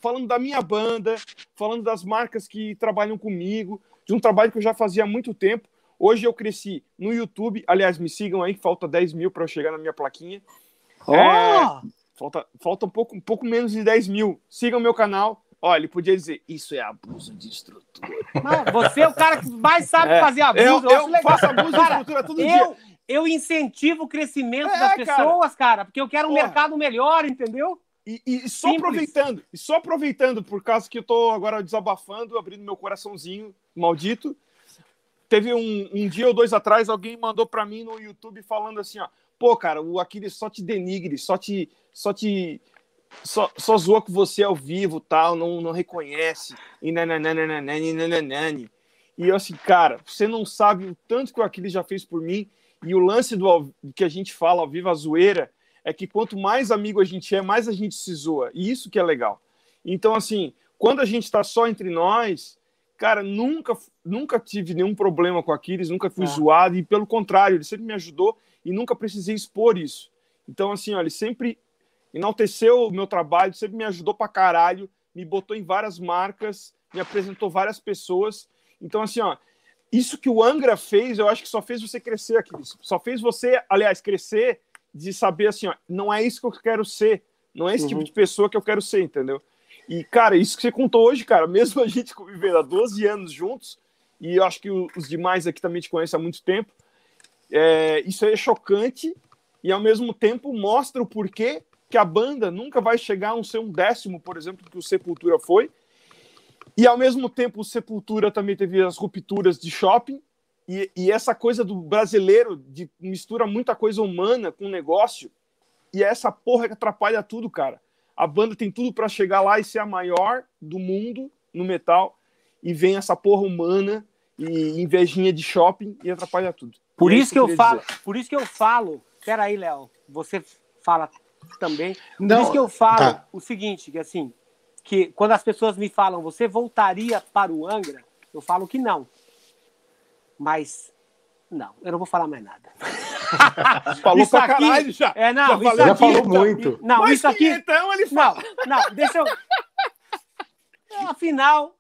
falando da minha banda, falando das marcas que trabalham comigo, de um trabalho que eu já fazia há muito tempo. Hoje eu cresci no YouTube, aliás, me sigam aí, falta 10 mil para eu chegar na minha plaquinha. Ó! É, Falta, falta um, pouco, um pouco menos de 10 mil. Sigam meu canal. Olha, ele podia dizer, isso é abuso de estrutura. Não, você é o cara que mais sabe É, fazer abuso. Eu, Eu, eu faço abuso de Cara, estrutura todo dia. eu, eu incentivo o crescimento É, das cara. pessoas, cara, porque eu quero um Porra. mercado melhor, entendeu? E, e só Simples. aproveitando, e só aproveitando, por causa que eu tô agora desabafando, abrindo meu coraçãozinho maldito. Teve um, um dia ou dois atrás, alguém mandou pra mim no YouTube falando assim, ó, pô, cara, o Aquiles só te denigre, só te, só te, só, só zoa com você ao vivo, tal, não, não reconhece, e nananana. E eu assim, cara, você não sabe o tanto que o Aquiles já fez por mim, e o lance do que a gente fala ao vivo, a zoeira, é que quanto mais amigo a gente é, mais a gente se zoa. E isso que é legal. Então, assim, quando a gente está só entre nós, cara, nunca, nunca tive nenhum problema com o Aquiles, nunca fui É. zoado, e pelo contrário, ele sempre me ajudou e nunca precisei expor isso. Então, assim, ó, ele sempre enalteceu o meu trabalho, sempre me ajudou pra caralho, me botou em várias marcas, me apresentou várias pessoas. Então, assim, ó, isso que o Angra fez, eu acho que só fez você crescer, Aquiles. Só fez você, aliás, crescer de saber assim, ó, não é isso que eu quero ser, não é esse tipo Uhum. de pessoa que eu quero ser, entendeu? E, cara, isso que você contou hoje, cara, mesmo a gente convivendo há 12 anos juntos, e eu acho que os demais aqui também te conhecem há muito tempo, é, isso aí é chocante e, ao mesmo tempo, mostra o porquê que a banda nunca vai chegar a um ser um décimo, por exemplo, que o Sepultura foi. E, ao mesmo tempo, o Sepultura também teve as rupturas de shopping, e, e essa coisa do brasileiro de mistura muita coisa humana com negócio, e é essa porra que atrapalha tudo, cara. A banda tem tudo para chegar lá e ser a maior do mundo no metal, e vem essa porra humana e invejinha de shopping e atrapalha tudo. Por é isso que eu falo, dizer. por isso que eu falo. Peraí, Léo, você fala também. Por Não, isso que eu falo tá. o seguinte, que assim, que quando as pessoas me falam, você voltaria para o Angra? Eu falo que não. Mas não, eu não vou falar mais nada. Falou Isso pra aqui- caralho já. É, não, Já isso falei, Já aqui, falou então, muito. Não, Mas isso aqui, Então ele não, não, deixa eu. Afinal,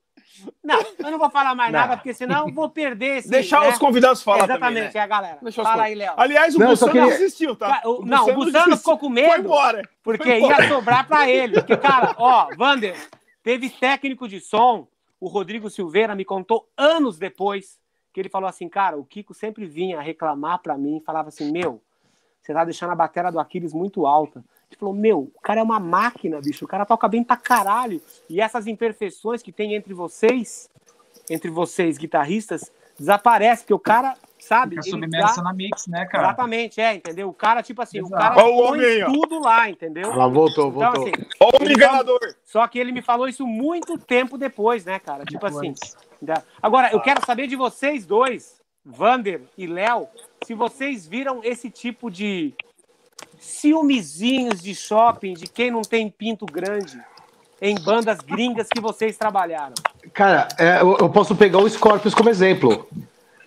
não, eu não vou falar mais Não. nada, porque senão eu vou perder esse. Deixar né? os convidados falar Exatamente, também, né? é a galera. Deixa Fala aí, Léo. Aliás, o Não, Bussano queria- desistiu, tá? Ca- o- não, o Bussano ficou com Foi medo. embora. Porque Foi embora. ia sobrar pra ele. Porque, cara, ó, Vander, teve técnico de som, o Rodrigo Silveira me contou anos depois, que ele falou assim, cara, o Kiko sempre vinha reclamar pra mim, falava assim, meu, você tá deixando a bateria do Aquiles muito alta. Ele falou, meu, o cara é uma máquina, bicho, o cara toca bem pra caralho. E essas imperfeições que tem entre vocês, entre vocês guitarristas, desaparece, porque o cara, sabe? Fica ele submersa dá- na mix, né, cara? Exatamente, é, entendeu? O cara, tipo assim, Exato. o cara Ó o põe homem tudo lá, entendeu? Ela voltou, Então, voltou. assim, Ó, o enganador. só que ele me falou isso muito tempo depois, né, cara? Tipo assim. Depois. Agora, eu quero saber de vocês dois, Vander e Léo, se vocês viram esse tipo de ciúmezinhos de shopping, de quem não tem pinto grande, em bandas gringas que vocês trabalharam. Cara, é, eu, eu posso pegar o Scorpions como exemplo.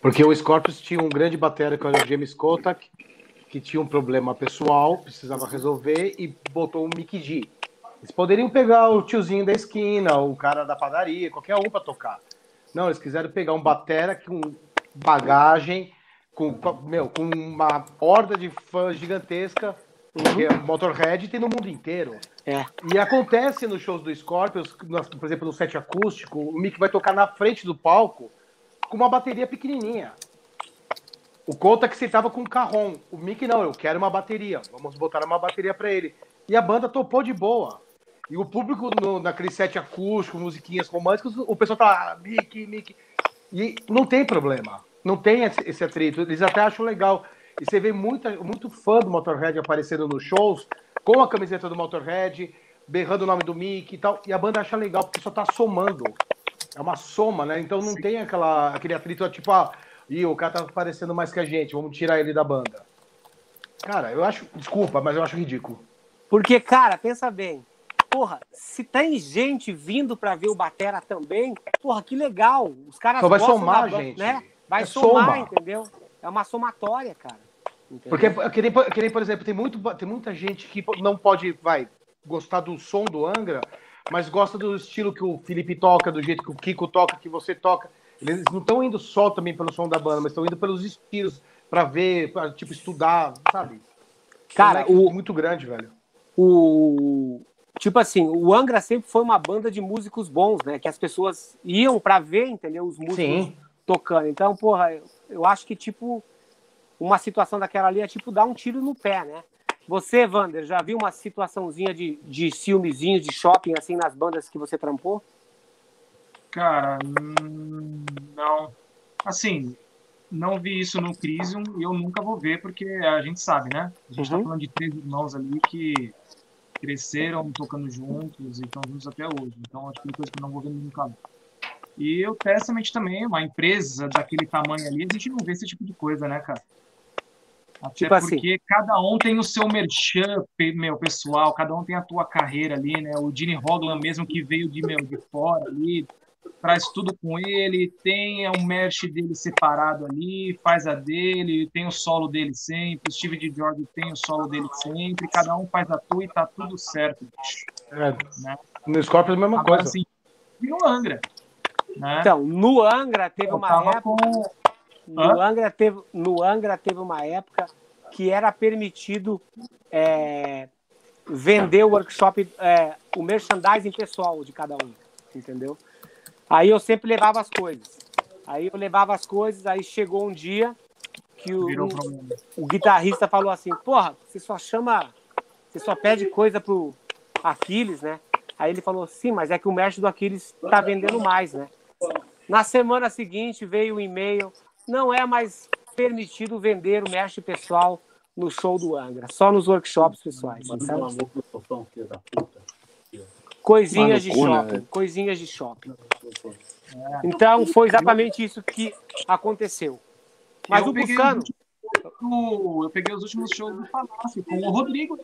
Porque o Scorpions tinha um grande batera que era o James Kotak, que tinha um problema pessoal, precisava resolver, e botou o Mickey G. Eles poderiam pegar o tiozinho da esquina, o cara da padaria, qualquer um para tocar. Não, eles quiseram pegar um batera com bagagem, com, meu, com uma horda de fãs gigantesca, é Motorhead tem no mundo inteiro. É. E acontece nos shows do Scorpions, por exemplo, no set acústico, o Mick vai tocar na frente do palco com uma bateria pequenininha. O Conta que sentava com um carrom. O Mick não, eu quero uma bateria. Vamos botar uma bateria para ele. E a banda topou de boa. E o público no, naquele set acústico, musiquinhas românticas, o pessoal tá ah, Mick, Mick. E não tem problema. Não tem esse, atrito. Eles até acham legal. E você vê muita, muito fã do Motorhead aparecendo nos shows com a camiseta do Motorhead, berrando o nome do Mick e tal. E a banda acha legal porque só tá somando. É uma soma, né? Então não tem aquela, aquele atrito tipo, ah, e o cara tá aparecendo mais que a gente, vamos tirar ele da banda. Cara, eu acho. Desculpa, mas eu acho ridículo. Porque, cara, pensa bem. Porra, se tem gente vindo pra ver o Batera também, porra, que legal. Os caras Só vai somar, da ban- gente. Né? Vai É somar, soma. entendeu? É uma somatória, cara. Entendeu? Porque, que nem, que nem, por exemplo, tem, muito, tem muita gente que não pode, vai, gostar do som do Angra, mas gosta do estilo que o Felipe toca, do jeito que o Kiko toca, que você toca. Eles não estão indo só também pelo som da banda, mas estão indo pelos estilos, pra ver, pra, tipo, estudar, sabe? Cara, o, muito grande, velho. o tipo assim, o Angra sempre foi uma banda de músicos bons, né? Que as pessoas iam pra ver, entendeu? Os músicos Sim. Tocando. Então, porra, eu, eu acho que tipo uma situação daquela ali é tipo dar um tiro no pé, né? Você, Vander, já viu uma situaçãozinha de, de ciúmezinho de shopping assim nas bandas que você trampou? Cara, não. Assim, não vi isso no Crisium e eu nunca vou ver, porque a gente sabe, né? A gente tá Uhum. falando de três irmãos ali que cresceram tocando juntos e estão juntos até hoje. Então, acho que é coisa que eu não vou ver nunca. E o Testament também, uma empresa daquele tamanho ali, a gente não vê esse tipo de coisa, né, cara? Até Tipo assim. porque cada um tem o seu merchan, meu, pessoal, cada um tem a tua carreira ali, né? O Gene Hoglan mesmo que veio de, meu, de fora ali, traz tudo com ele, tem o merch dele separado ali, faz a dele, tem o solo dele sempre, o Steve de George tem o solo dele sempre, cada um faz a tua e tá tudo certo. bicho, É, Né? no Scorpions é a mesma Agora, coisa. assim, virou Angra. Né? Então, no Angra teve Eu uma época, com- no Angra teve, no Angra teve uma época que era permitido é, vender o workshop, é, o merchandising pessoal de cada um, entendeu? Aí eu sempre levava as coisas. Aí eu levava as coisas, aí chegou um dia que o, o guitarrista falou assim, porra, você só chama, você só pede coisa pro Aquiles, né? Aí ele falou, sim, mas é que o merch do Aquiles tá vendendo mais, né? Na semana seguinte veio o e-mail, não é mais permitido vender o merch pessoal no show do Angra, só nos workshops pessoais. Então, coisinhas de né, shopping, coisinhas de shopping. Então foi exatamente isso que aconteceu. Mas Eu o peguei Bucano, os últimos- Eu peguei os últimos shows do Palácio com o Rodrigo.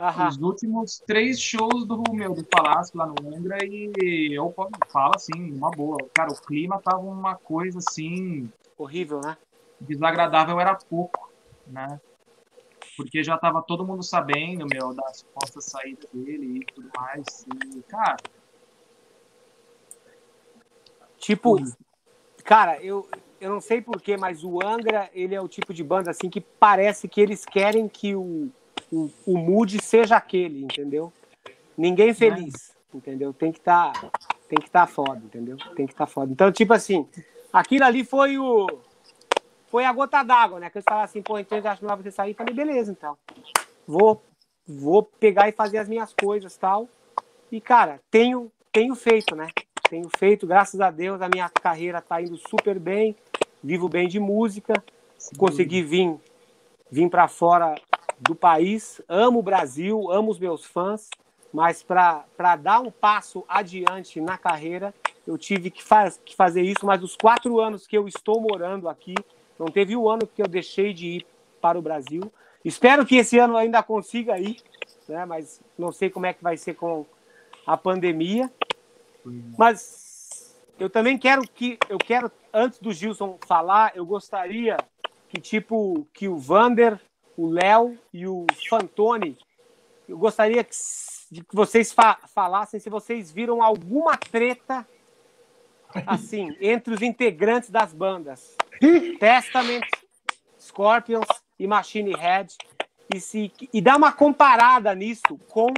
Aham, Os últimos três shows do meu do Palácio lá no Angra e eu falo assim, uma boa. Cara, o clima tava uma coisa assim, horrível, né? desagradável era pouco, né? Porque já tava todo mundo sabendo, meu, da suposta saída dele e tudo mais. E, cara, Tipo, cara, eu, eu não sei porquê, mas o Angra, ele é o tipo de banda assim que parece que eles querem que o, o, o mood seja aquele, entendeu? Ninguém feliz, entendeu? Tem que estar tem que tá foda, entendeu? Tem que estar foda. Então, tipo assim, aquilo ali foi o foi a gota d'água, né? Que eles falaram assim, pô, então eu acho melhor você sair. Eu falei, beleza, então. Vou, vou pegar e fazer as minhas coisas tal. E, cara, tenho, tenho feito, né? Tenho feito, graças a Deus, a minha carreira tá indo super bem. Vivo bem de música. Consegui vir, vir para fora do país. Amo o Brasil, amo os meus fãs. Mas para dar um passo adiante na carreira, eu tive que, faz, que fazer isso. Mas os quatro anos que eu estou morando aqui, não teve um ano que eu deixei de ir para o Brasil. Espero que esse ano ainda consiga ir, né? mas não sei como é que vai ser com a pandemia. Mas eu também quero que eu quero antes do Gilson falar, eu gostaria que tipo que o Vander, o Léo e o Fantoni, eu gostaria que, de que vocês fa falassem se vocês viram alguma treta assim entre os integrantes das bandas Testament, Scorpions e Machine Head e se e dá uma comparada nisso com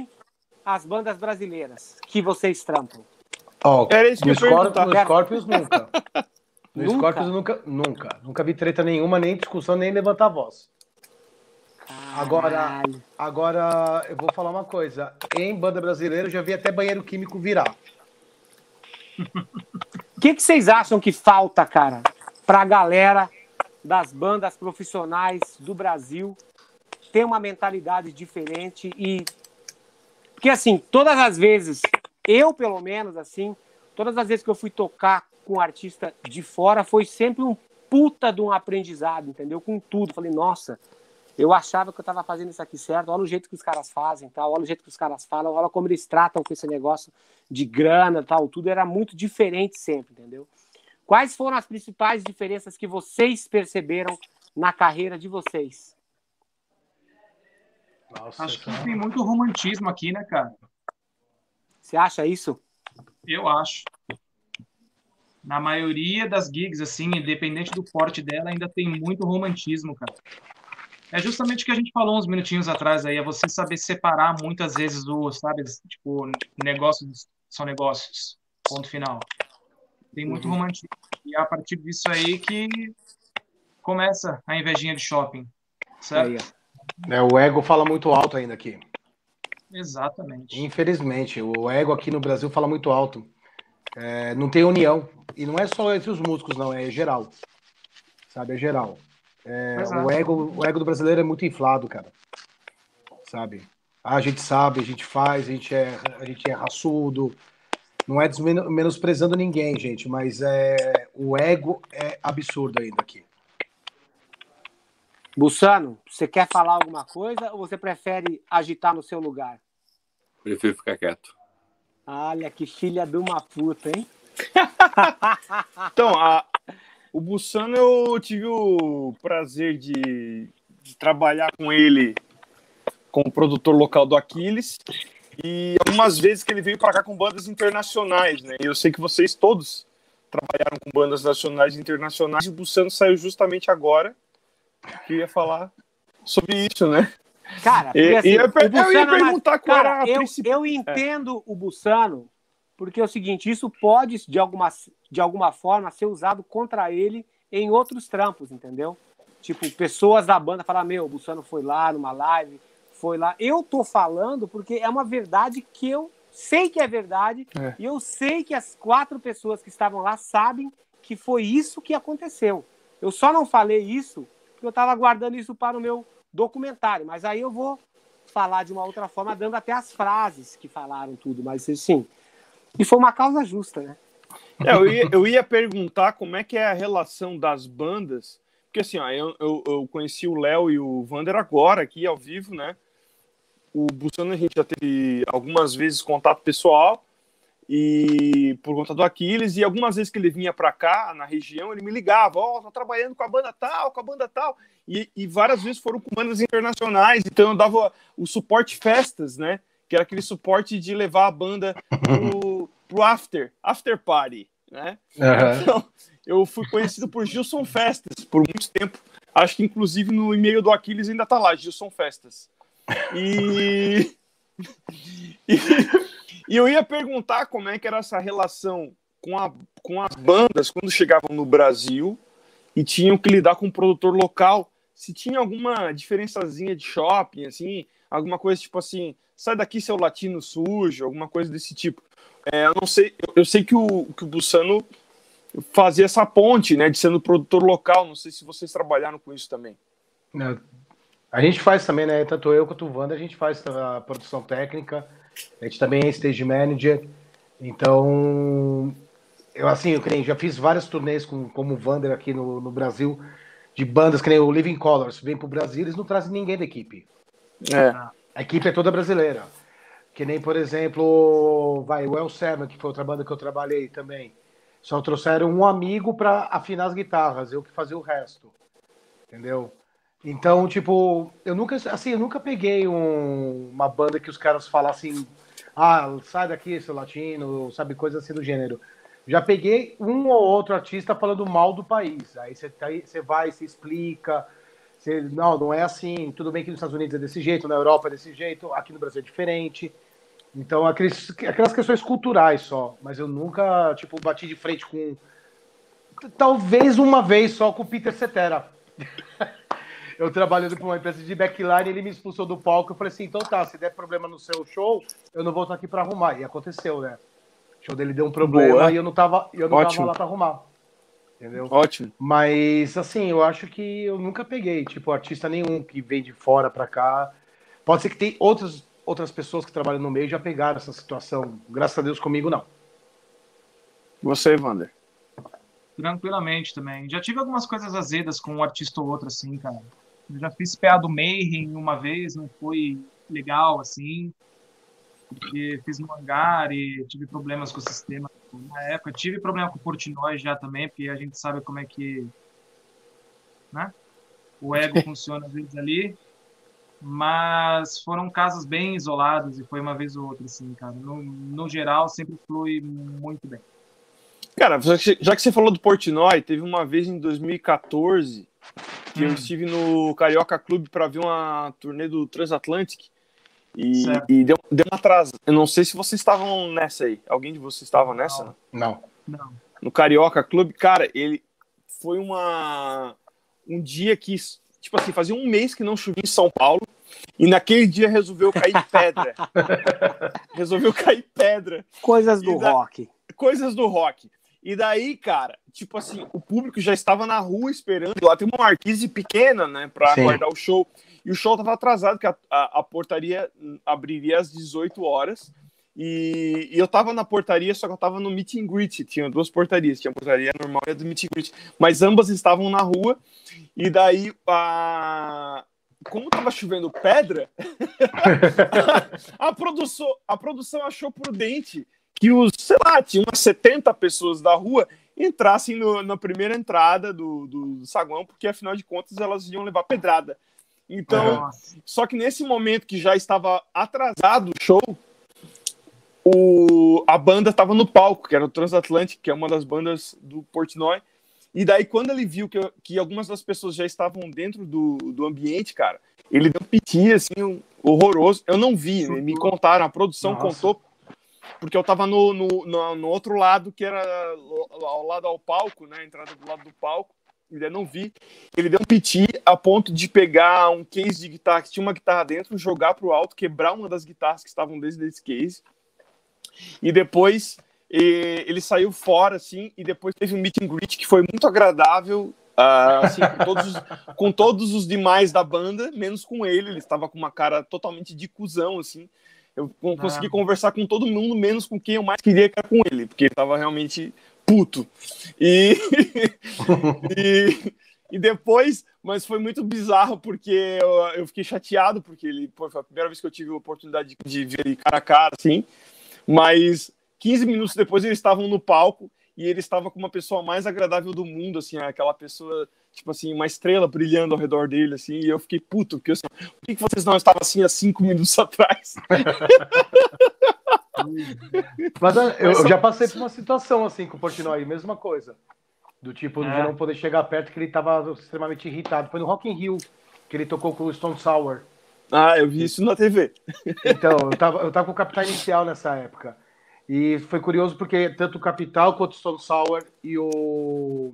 as bandas brasileiras que vocês trampam. Ó, Era isso que no, eu Scorpions, no Scorpions nunca. No Nunca? Scorpions nunca, nunca. Nunca vi treta nenhuma, nem discussão, nem levantar a voz. Agora, agora eu vou falar uma coisa. Em banda brasileira eu já vi até banheiro químico virar. O que, que vocês acham que falta, cara, pra galera das bandas profissionais do Brasil ter uma mentalidade diferente e. Porque, assim, todas as vezes, eu pelo menos, assim, todas as vezes que eu fui tocar com um artista de fora, foi sempre um puta de um aprendizado, entendeu? Com tudo. Falei, nossa, eu achava que eu tava fazendo isso aqui certo, olha o jeito que os caras fazem, tal, olha o jeito que os caras falam, olha como eles tratam com esse negócio de grana, tal, tudo era muito diferente sempre, entendeu? Quais foram as principais diferenças que vocês perceberam na carreira de vocês? Nossa, Acho que tem muito romantismo aqui, né, cara? Você acha isso? Eu acho. Na maioria das gigs, assim, independente do porte dela, ainda tem muito romantismo, cara. É justamente o que a gente falou uns minutinhos atrás aí, é você saber separar muitas vezes o, sabe, tipo, negócios são negócios. Ponto final. Tem muito Uhum. romantismo. E é a partir disso aí que começa a invejinha de shopping. Certo? Aí, ó. É, o ego fala muito alto ainda aqui. Exatamente. Infelizmente, o ego aqui no Brasil fala muito alto. É, não tem união. E não é só entre os músicos, não, é geral. Sabe, é geral. É, o, ego, o ego do brasileiro é muito inflado, cara. Sabe? Ah, a gente sabe, a gente faz, a gente é, a gente é raçudo. Não é menosprezando ninguém, gente, mas é, o ego é absurdo ainda aqui. Bussano, você quer falar alguma coisa ou você prefere agitar no seu lugar? Prefiro ficar quieto. Olha que filha de uma puta, hein? Então, a- o Bussano eu tive o prazer de, de trabalhar com ele como produtor local do Aquiles e algumas vezes que ele veio para cá com bandas internacionais, né? E eu sei que vocês todos trabalharam com bandas nacionais e internacionais e o Bussano saiu justamente agora que ia falar sobre isso, né? Cara, E- assim, eu ia eu ia é perguntar qual cara, era a eu, principal- eu entendo o Bussano, porque é o seguinte, isso pode, de alguma, de alguma forma, ser usado contra ele em outros trampos, entendeu? Tipo, pessoas da banda falam, meu, o Bussano foi lá numa live, foi lá. Eu tô falando porque é uma verdade que eu sei que é verdade, É. e eu sei que as quatro pessoas que estavam lá sabem que foi isso que aconteceu. Eu só não falei isso porque eu estava guardando isso para o meu documentário, mas aí eu vou falar de uma outra forma, dando até as frases que falaram tudo, mas assim. E foi uma causa justa, né? É, eu, ia, eu ia perguntar como é que é a relação das bandas, porque assim, ó, eu, eu, eu conheci o Léo e o Vander agora aqui ao vivo, né? O Bussano a gente já teve algumas vezes contato pessoal e por conta do Aquiles e algumas vezes que ele vinha para cá na região ele me ligava, ó, tô trabalhando com a banda tal, com a banda tal e, e várias vezes foram com bandas internacionais, então eu dava o suporte festas, né? Que era aquele suporte de levar a banda pro, pro after, after party, né? Então, eu fui conhecido por Gilson Festas por muito tempo. Acho que inclusive no e-mail do Aquiles ainda tá lá, Gilson Festas. E... e e eu ia perguntar como é que era essa relação com, a, com as bandas quando chegavam no Brasil e tinham que lidar com um produtor local. Se tinha alguma diferençazinha de shopping, assim, alguma coisa tipo assim, sai daqui seu latino sujo, alguma coisa desse tipo. É, eu não sei, eu, eu sei que o, que o Bussano fazia essa ponte, né, de sendo produtor local. Não sei se vocês trabalharam com isso também. Não. A gente faz também, né? Tanto eu quanto o Wanda, a gente faz a produção técnica. A gente também é stage manager. Então, eu assim, eu já fiz várias turnês com, como Vander aqui no, no Brasil, de bandas que nem o Living Colors. Vem pro Brasil, eles não trazem ninguém da equipe. É. A equipe é toda brasileira. Que nem, por exemplo, vai, o El Serma, que foi outra banda que eu trabalhei também. Só trouxeram um amigo para afinar as guitarras, eu que fazia o resto. Entendeu? Então, tipo, eu nunca, assim, eu nunca peguei um, uma banda que os caras falassem, ah, sai daqui, seu latino, sabe, coisa assim do gênero. Já peguei um ou outro artista falando mal do país. Aí você, tá você vai, se explica. Você, não, não é assim. Tudo bem que nos Estados Unidos é desse jeito, na Europa é desse jeito, aqui no Brasil é diferente. Então, aqueles, aquelas questões culturais só. Mas eu nunca, tipo, bati de frente com. Talvez uma vez só com o Peter Cetera. eu trabalhando com uma empresa de backline, ele me expulsou do palco. Eu falei assim: então tá, se der problema no seu show, eu não vou estar aqui para arrumar. E aconteceu, né? O show dele deu um problema Boa. e eu não tava, eu não tava lá para arrumar. Entendeu? Ótimo. Mas, assim, eu acho que eu nunca peguei, tipo, artista nenhum que vem de fora para cá. Pode ser que tem outras, outras pessoas que trabalham no meio já pegaram essa situação. Graças a Deus comigo, não. Você, Wander? Tranquilamente também. Já tive algumas coisas azedas com um artista ou outro, assim, cara. Eu já fiz PA do Mayhem uma vez, não foi legal, assim porque fiz no hangar e tive problemas com o sistema na época. Tive problema com o Portnoy já também, porque a gente sabe como é que né? o ego funciona às vezes ali. Mas foram casos bem isolados e foi uma vez ou outra, assim, cara. No, no geral, sempre flui muito bem. Cara, já que você falou do Portnoy, teve uma vez em 2014 que hum. eu estive no Carioca Clube para ver uma turnê do Transatlantic. E, e deu, deu uma atrasa. Eu não sei se vocês estavam nessa aí. Alguém de vocês estava nessa? Não. não. No Carioca Clube, cara, ele foi uma um dia que, tipo assim, fazia um mês que não chovia em São Paulo. E naquele dia resolveu cair pedra. resolveu cair pedra. Coisas do da... rock. Coisas do rock. E daí, cara, tipo assim, o público já estava na rua esperando. Lá tem uma marquise pequena, né, pra Sim. guardar o show. E o show estava atrasado, que a, a, a, portaria abriria às 18 horas. E, e eu estava na portaria, só que eu estava no meet and greet. Tinha duas portarias, tinha a portaria normal e a do meet and greet. Mas ambas estavam na rua. E daí, a... como estava chovendo pedra, a, a, produção, a produção achou prudente que os, sei lá, tinha umas 70 pessoas da rua entrassem no, na primeira entrada do, do saguão, porque afinal de contas elas iam levar pedrada. Então, só que nesse momento que já estava atrasado o show, o, a banda estava no palco, que era o Transatlantic, que é uma das bandas do Portnoy. E daí, quando ele viu que, que algumas das pessoas já estavam dentro do, do ambiente, cara, ele deu um piti, assim, um, horroroso. Eu não vi, né? me contaram, a produção Nossa. contou, porque eu tava no, no, no, no, outro lado, que era ao lado ao palco, né, a entrada do lado do palco ainda não vi. Ele deu um piti a ponto de pegar um case de guitarra que tinha uma guitarra dentro, jogar para o alto, quebrar uma das guitarras que estavam dentro desse case. E depois ele saiu fora, assim, e depois teve um meet and greet que foi muito agradável, uh, assim, com, todos os, com todos os demais da banda, menos com ele. Ele estava com uma cara totalmente de cuzão, assim. Eu consegui ah. conversar com todo mundo, menos com quem eu mais queria, que era com ele, porque ele estava realmente puto. E, e, e, depois, mas foi muito bizarro porque eu, eu fiquei chateado, porque ele pô, foi a primeira vez que eu tive a oportunidade de, de ver ele cara a cara, assim. Mas 15 minutos depois eles estavam no palco e ele estava com uma pessoa mais agradável do mundo, assim, aquela pessoa, tipo assim, uma estrela brilhando ao redor dele, assim, e eu fiquei puto, porque assim, por que, que vocês não estavam assim há cinco minutos atrás? Mas eu, eu, já passei por uma situação assim com o Portnoy, mesma coisa. Do tipo, é. de não poder chegar perto, que ele estava extremamente irritado. Foi no Rock in Rio que ele tocou com o Stone Sour. Ah, eu vi isso na TV. Então, eu tava, eu tava com o Capital Inicial nessa época. E foi curioso porque tanto o Capital quanto o Stone Sour e o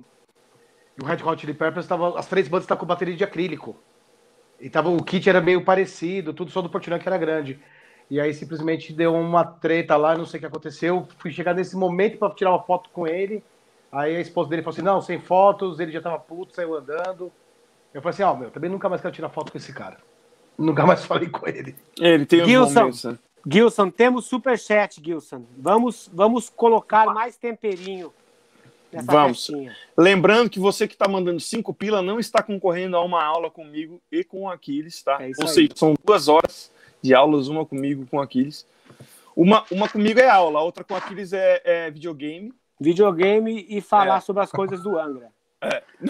E o Red Hot Chili Peppers tava. As três bandas estavam com bateria de acrílico. E tava, o kit era meio parecido, tudo só do Portnoy que era grande. E aí simplesmente deu uma treta lá, não sei o que aconteceu. Fui chegar nesse momento para tirar uma foto com ele. Aí a esposa dele falou assim: não, sem fotos, ele já tava puto, saiu andando. Eu falei assim: ó, oh, meu, também nunca mais quero tirar foto com esse cara. Nunca mais falei com ele. Ele tem Gilson. os momentos, né? Gilson, temos superchat, Gilson. Vamos, vamos colocar mais temperinho Vamos. festinha. Lembrando que você que está mandando cinco pila não está concorrendo a uma aula comigo e com o Aquiles, tá? É Ou aí. seja, são duas horas de aulas, uma comigo com o Aquiles. Uma, uma comigo é aula, a outra com o Aquiles é, é videogame. Videogame e falar É. sobre as coisas do Angra.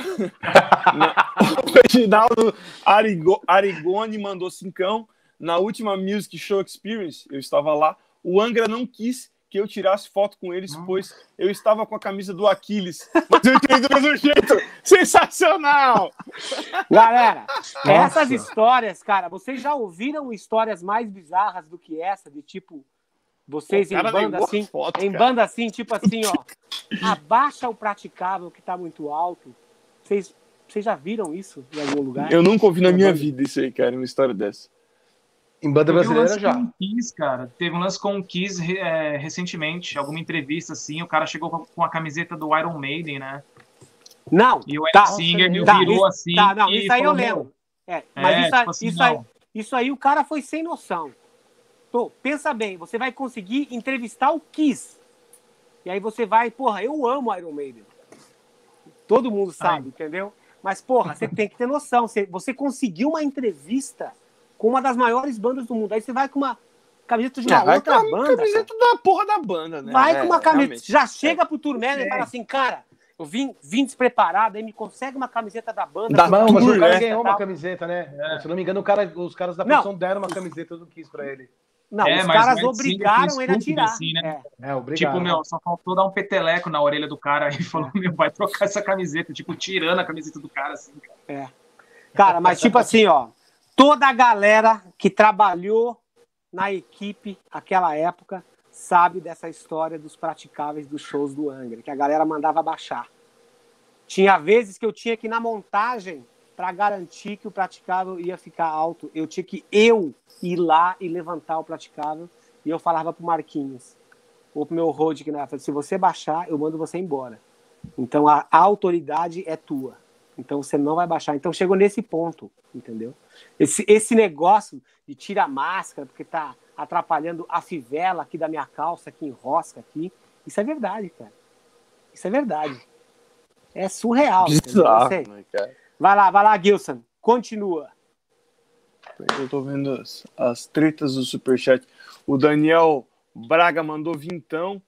O Reginaldo Arigo, Arigoni mandou cincão. Na última Music Show Experience, eu estava lá. O Angra não quis que eu tirasse foto com eles, pois eu estava com a camisa do Aquiles. Mas eu entrei do mesmo jeito. Sensacional! Galera, Nossa. essas histórias, cara, vocês já ouviram histórias mais bizarras do que essa? De tipo, vocês em banda assim, foto, em cara. banda assim, tipo assim, ó, abaixa o praticável que tá muito alto. Vocês, vocês já viram isso em algum lugar? Eu nunca ouvi na minha vida isso aí, cara, uma história dessa. Em banda Teve brasileira já. com Kiss, cara. Teve um lance com o Kiss é, recentemente, alguma entrevista assim, o cara chegou com com a camiseta do Iron Maiden, né? Não, E o Tá. Ed Singer me Tá, virou isso- assim. tá, não, isso aí eu falou, lembro. "Meu, É, mas É, isso, aí- tipo assim, isso, aí, isso aí o cara foi sem noção. Pô, pensa bem, você vai conseguir entrevistar o Kiss. E aí você vai, porra, eu amo Iron Maiden. Todo mundo sabe, entendeu? Mas, porra, você tem que ter noção. Você, você conseguiu uma entrevista com uma das maiores bandas do mundo. Aí você vai com uma camiseta de uma É, vai outra com a banda. camiseta da porra da banda, né? cara. Vai É, com uma camiseta. realmente. Já chega pro turnê e É. fala assim, cara, eu vim, vim despreparado, aí me consegue uma camiseta da banda. Da Não, mas Tour, o cara né? ganhou uma camiseta, né? É. Se eu não me engano, o cara, os caras da Não. produção deram uma camiseta do Kiss pra ele. Não, É, os mas caras obrigaram ele a tirar. assim, né? É. É. Tipo, meu, só faltou dar um peteleco na orelha do cara e falou, meu, vai trocar essa camiseta. Tipo, tirando a camiseta do cara, assim. cara. Cara, mas tipo assim, ó, toda a galera que trabalhou na equipe aquela época sabe dessa história dos praticáveis dos shows do Angra, que a galera mandava baixar. Tinha vezes que eu tinha que ir na montagem para garantir que o praticável ia ficar alto. Eu tinha que eu ir lá e levantar o praticável e eu falava pro Marquinhos ou pro meu road que na se você baixar, eu mando você embora. Então a autoridade é tua. Então você não vai baixar. Então chegou nesse ponto, entendeu? Esse, esse negócio de tira a máscara porque tá atrapalhando a fivela aqui da minha calça, que enrosca aqui, isso é verdade, cara. Isso é verdade. É surreal. Bizarro, né, cara? Vai lá, vai lá, Gilson. Continua. Eu tô vendo as, as tretas do Superchat. O Daniel Braga mandou vintão.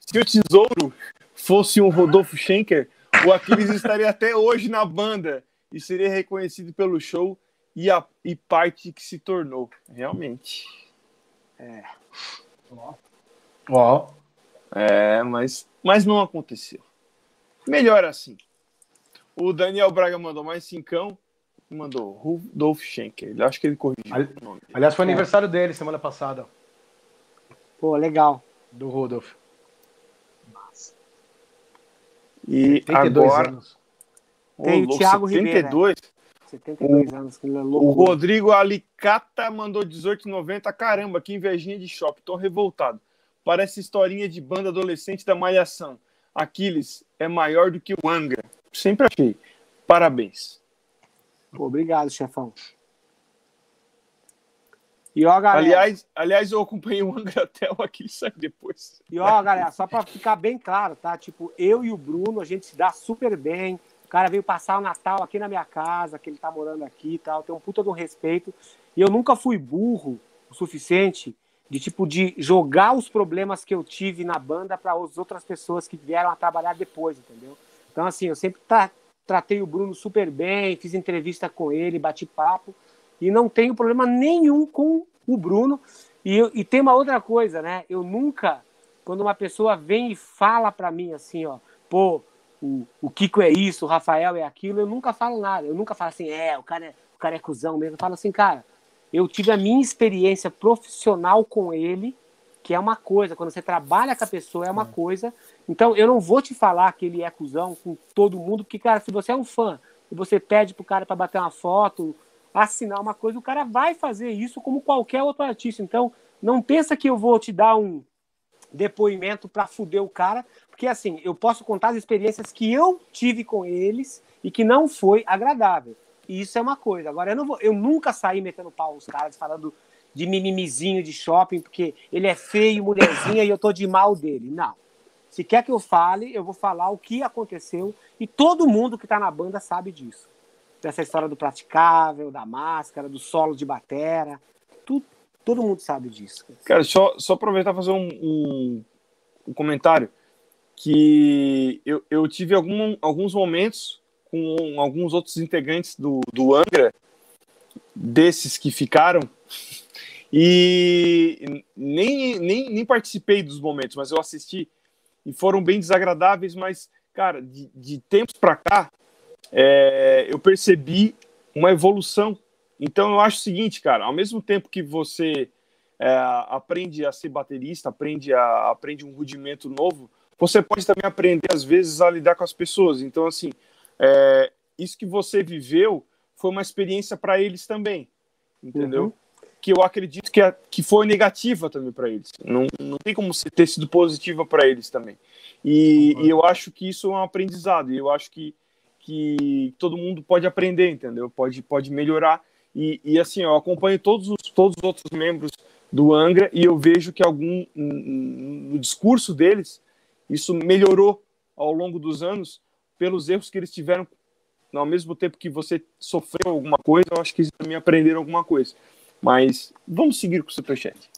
Se o tesouro fosse um Rodolfo Schenker, o Aquiles estaria até hoje na banda e seria reconhecido pelo show e a e parte que se tornou. Realmente. Ó, É, mas, mas não aconteceu. Melhor assim. O Daniel Braga mandou mais cincão e mandou Rudolf Schenker. Ele acho que ele corrigiu Ali- o nome. aliás, foi aniversário dele semana passada, Pô, legal. do Rudolf. E 32 agora, anos. Tem o Thiago Ribeiro, 72. 72 anos, que ele é O louco. Rodrigo Alicata mandou 18,90. Caramba, que invejinha de shopping. Tô revoltado. Parece historinha de banda adolescente da Malhação. Aquiles é maior do que o Angra. Sempre achei. Parabéns. Obrigado, chefão. E ó, galera. Aliás, aliás, eu acompanhei o Angra até o Aquiles sair depois. E ó, galera, só pra ficar bem claro, tá? Tipo, eu e o Bruno, a gente se dá super bem. O cara veio passar o Natal aqui na minha casa, que ele tá morando aqui e tal. Tem um puta de um respeito. E eu nunca fui burro o suficiente de, tipo, de jogar os problemas que eu tive na banda para as outras pessoas que vieram a trabalhar depois, entendeu? Então, assim, eu sempre tratei o Bruno super bem, fiz entrevista com ele, bati papo. E não tenho problema nenhum com o Bruno. E, e tem uma outra coisa, né? Eu nunca quando uma pessoa vem e fala para mim assim, ó, pô, o, o Kiko é isso, o Rafael é aquilo, eu nunca falo nada. Eu nunca falo assim, é, o cara é, o cara é cuzão mesmo. Eu falo assim, cara, eu tive a minha experiência profissional com ele que é uma coisa, quando você trabalha com a pessoa é uma coisa. Então eu não vou te falar que ele é cuzão com todo mundo, porque, cara, se você é um fã e você pede pro cara para bater uma foto, assinar uma coisa, o cara vai fazer isso como qualquer outro artista. Então, não pensa que eu vou te dar um depoimento para fuder o cara, porque assim, eu posso contar as experiências que eu tive com eles e que não foi agradável. E isso é uma coisa. Agora, eu, não vou, eu nunca saí metendo pau os caras falando de mimimizinho de shopping, porque ele é feio, mulherzinha, e eu tô de mal dele. Não. Se quer que eu fale, eu vou falar o que aconteceu, e todo mundo que tá na banda sabe disso. Dessa história do praticável, da máscara, do solo de batera, tudo, todo mundo sabe disso. Cara, só, só aproveitar e fazer um, um, um comentário que eu, eu tive algum, alguns momentos com alguns outros integrantes do, do Angra, desses que ficaram, e nem, nem, nem participei dos momentos, mas eu assisti e foram bem desagradáveis, mas, cara, de, de tempos para cá, é, eu percebi uma evolução. Então eu acho o seguinte, cara, ao mesmo tempo que você é, aprende a ser baterista, aprende, a, aprende um rudimento novo, você pode também aprender, às vezes, a lidar com as pessoas. Então, assim, é, isso que você viveu foi uma experiência para eles também, entendeu? Uhum. Que eu acredito que, é, que foi negativa também para eles. Não, não tem como ter sido positiva para eles também. E, uhum. e, eu acho que isso é um aprendizado. E eu acho que, que todo mundo pode aprender, entendeu? Pode, pode melhorar. E, e assim, eu acompanho todos os, todos os outros membros do Angra e eu vejo que algum no discurso deles isso melhorou ao longo dos anos pelos erros que eles tiveram, ao mesmo tempo que você sofreu alguma coisa, eu acho que eles também aprenderam alguma coisa. Mas vamos seguir com o Superchat.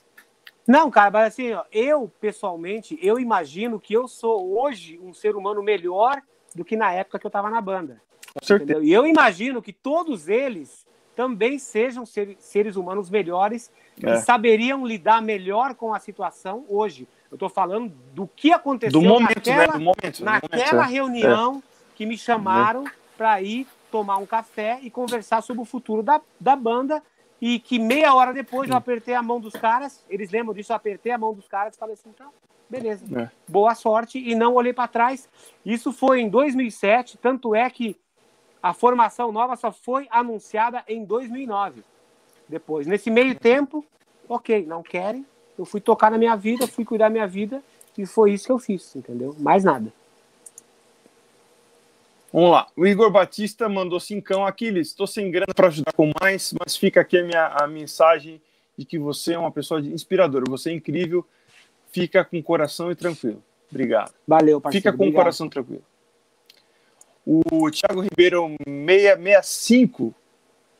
Não, cara, mas assim, ó, eu, pessoalmente, eu imagino que eu sou hoje um ser humano melhor do que na época que eu estava na banda. Com certeza. E eu imagino que todos eles também sejam ser, seres humanos melhores é. e saberiam lidar melhor com a situação hoje. Eu estou falando do que aconteceu do momento, naquela, né? do momento, naquela momento, é. reunião é. que me chamaram para ir tomar um café e conversar sobre o futuro da, da banda e que meia hora depois eu apertei a mão dos caras, eles lembram disso, eu apertei a mão dos caras e falei assim, então, beleza, é. boa sorte, e não olhei para trás. Isso foi em 2007, tanto é que a formação nova só foi anunciada em 2009. Depois, nesse meio tempo, ok, não querem. Eu fui tocar na minha vida, fui cuidar da minha vida e foi isso que eu fiz, entendeu? Mais nada. Vamos lá. O Igor Batista mandou cincão. Aquiles, estou sem grana para ajudar com mais, mas fica aqui a minha a mensagem de que você é uma pessoa inspiradora. Você é incrível. Fica com o coração e tranquilo. Obrigado. Valeu, parceiro. Fica com Obrigado. o coração tranquilo. O Thiago Ribeiro 665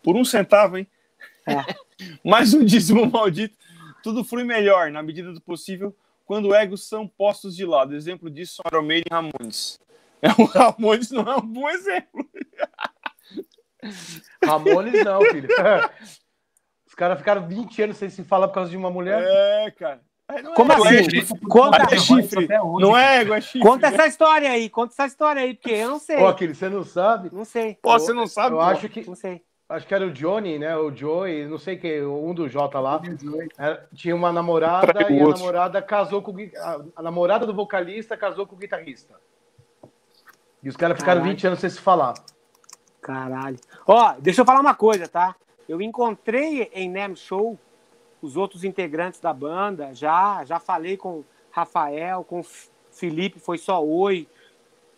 por um centavo, hein? É. Mais um dízimo maldito. Tudo flui melhor, na medida do possível, quando egos são postos de lado. Exemplo disso são Iron e Ramones. É, o Ramones não é um bom exemplo. Ramones não, filho. Os caras ficaram 20 anos sem se falar por causa de uma mulher. É, cara. Como assim? Conta é chifre. Não é ego, é chifre. Conta essa história aí, conta essa história aí, porque eu não sei. Pô, aquele, você não sabe? Não sei. Pô, você não sabe? Eu pô. acho que. Não sei. Acho que era o Johnny, né? O Joey, não sei quem, um do J lá. Era, tinha uma namorada e a namorada casou com a, a, namorada do vocalista casou com o guitarrista. E os caras ficaram 20 anos sem se falar. Caralho. Ó, deixa eu falar uma coisa, tá? Eu encontrei em Nem Show os outros integrantes da banda, já, já falei com Rafael, com Felipe, foi só oi,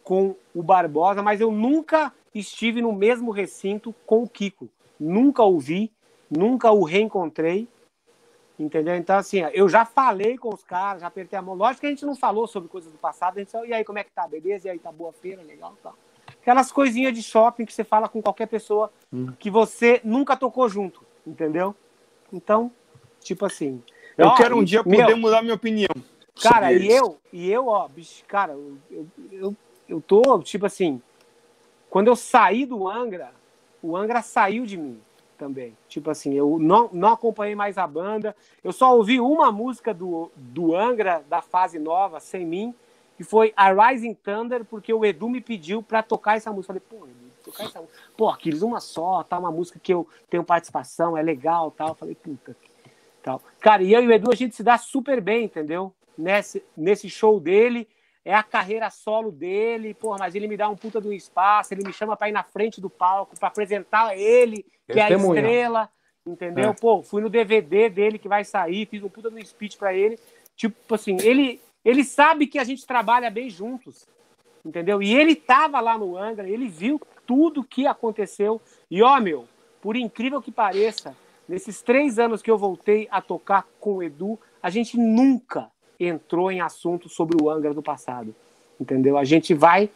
com o Barbosa, mas eu nunca estive no mesmo recinto com o Kiko. Nunca o vi, nunca o reencontrei. Entendeu? Então, assim, eu já falei com os caras, já apertei a mão. Lógico que a gente não falou sobre coisas do passado, a gente só, e aí, como é que tá? Beleza? E aí, tá boa feira? Legal? Tá. Aquelas coisinhas de shopping que você fala com qualquer pessoa hum. que você nunca tocou junto, entendeu? Então, Tipo assim. Eu ó, quero um dia poder meu, mudar minha opinião. Cara, e eu, e eu, ó, bicho, cara, eu, eu, eu tô, tipo assim, quando eu saí do Angra, o Angra saiu de mim também. Tipo assim, eu não, não acompanhei mais a banda. Eu só ouvi uma música do, do Angra, da fase nova, sem mim, que foi a Rising Thunder, porque o Edu me pediu para tocar essa música. Eu falei, pô, Edu, tocar essa música. Pô, Aquiles, uma só, tá? Uma música que eu tenho participação, é legal tal. Eu falei, puta, Tal. Cara, e eu e o Edu, a gente se dá super bem, entendeu? Nesse, nesse show dele, é a carreira solo dele, porra, mas ele me dá um puta do espaço, ele me chama para ir na frente do palco, para apresentar ele, que é a estrela, entendeu? É. Pô, fui no DVD dele que vai sair, fiz um puta do speech para ele. Tipo assim, ele, ele sabe que a gente trabalha bem juntos, entendeu? E ele tava lá no Angra, ele viu tudo que aconteceu. E ó, meu, por incrível que pareça, nesses três anos que eu voltei a tocar com o Edu, a gente nunca entrou em assunto sobre o Angra do passado, entendeu? A gente vai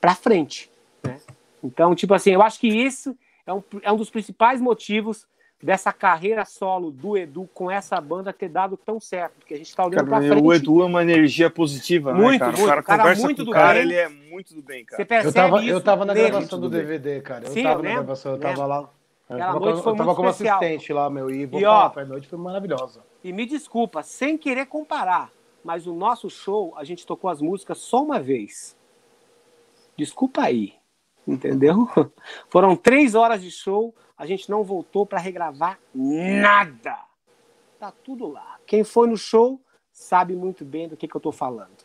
pra frente, né? Então, tipo assim, eu acho que isso é um, é um dos principais motivos dessa carreira solo do Edu com essa banda ter dado tão certo, porque a gente tá olhando pra Cara, frente. o Edu é uma energia positiva, né, Muito, cara? muito. O cara Cara, conversa muito com do o cara, bem. ele é muito do bem, cara. Você percebe Eu tava, isso eu tava na gravação do. DVD, cara. Eu Sim, tava eu na lembro, gravação, eu lembro. tava lá. Eu Aquela tava, noite eu foi tava muito como especial. assistente lá, meu. E vou E, ó, falar, a noite foi maravilhosa. E me desculpa, sem querer comparar, mas o nosso show, a gente tocou as músicas só uma vez. Desculpa aí, entendeu? Foram três horas de show, a gente não voltou para regravar nada. Tá tudo lá. Quem foi no show sabe muito bem do que, que eu tô falando.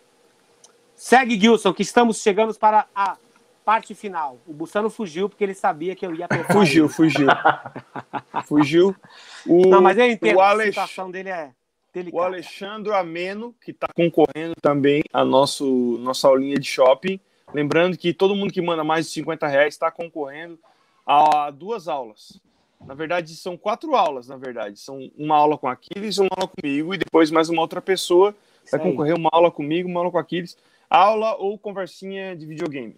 Segue, Gilson, que estamos chegando para a parte final. O Bussano fugiu porque ele sabia que eu ia apertar Fugiu, ele. fugiu. fugiu. O, Não, mas eu entendo, o, a Alex, situação dele é o delicada. Alexandre Ameno, que está concorrendo também a nosso, nossa aulinha de shopping. Lembrando que todo mundo que manda mais de 50 reais está concorrendo a duas aulas. Na verdade, são quatro aulas, na verdade. São uma aula com Aquiles, uma aula comigo, e depois mais uma outra pessoa vai concorrer uma aula comigo, uma aula com Aquiles. Aula ou conversinha de videogame.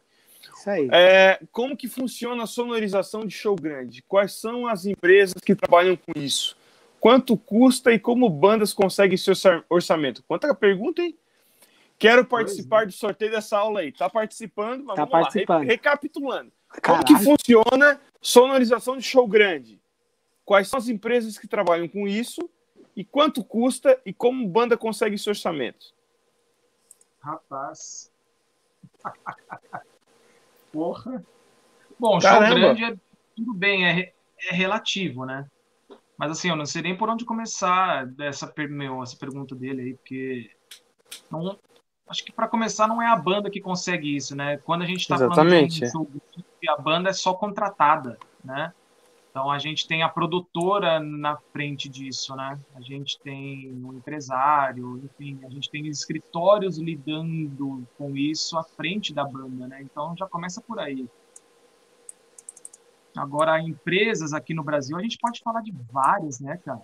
Isso aí. É, como que funciona a sonorização de show grande? Quais são as empresas que trabalham com isso? Quanto custa e como bandas conseguem seu orça- orçamento? Quanta pergunta, hein? Quero participar do sorteio dessa aula aí. Tá participando, mas Tá vamos lá. participando. Re- recapitulando. Como Caralho. que funciona sonorização de show grande? Quais são as empresas que trabalham com isso? E quanto custa e como banda consegue seu orçamento? Rapaz. Porra. Bom, show Caramba. grande é tudo bem, é, é relativo, né? Mas assim, eu não sei nem por onde começar dessa meu, essa pergunta dele aí, porque não, acho que para começar não é a banda que consegue isso, né? Quando a gente está falando de um show a banda é só contratada, né? Então a gente tem a produtora na frente disso, né? A gente tem um empresário, enfim, a gente tem escritórios lidando com isso à frente da banda, né? Então já começa por aí. Agora, empresas aqui no Brasil, a gente pode falar de várias, né, cara?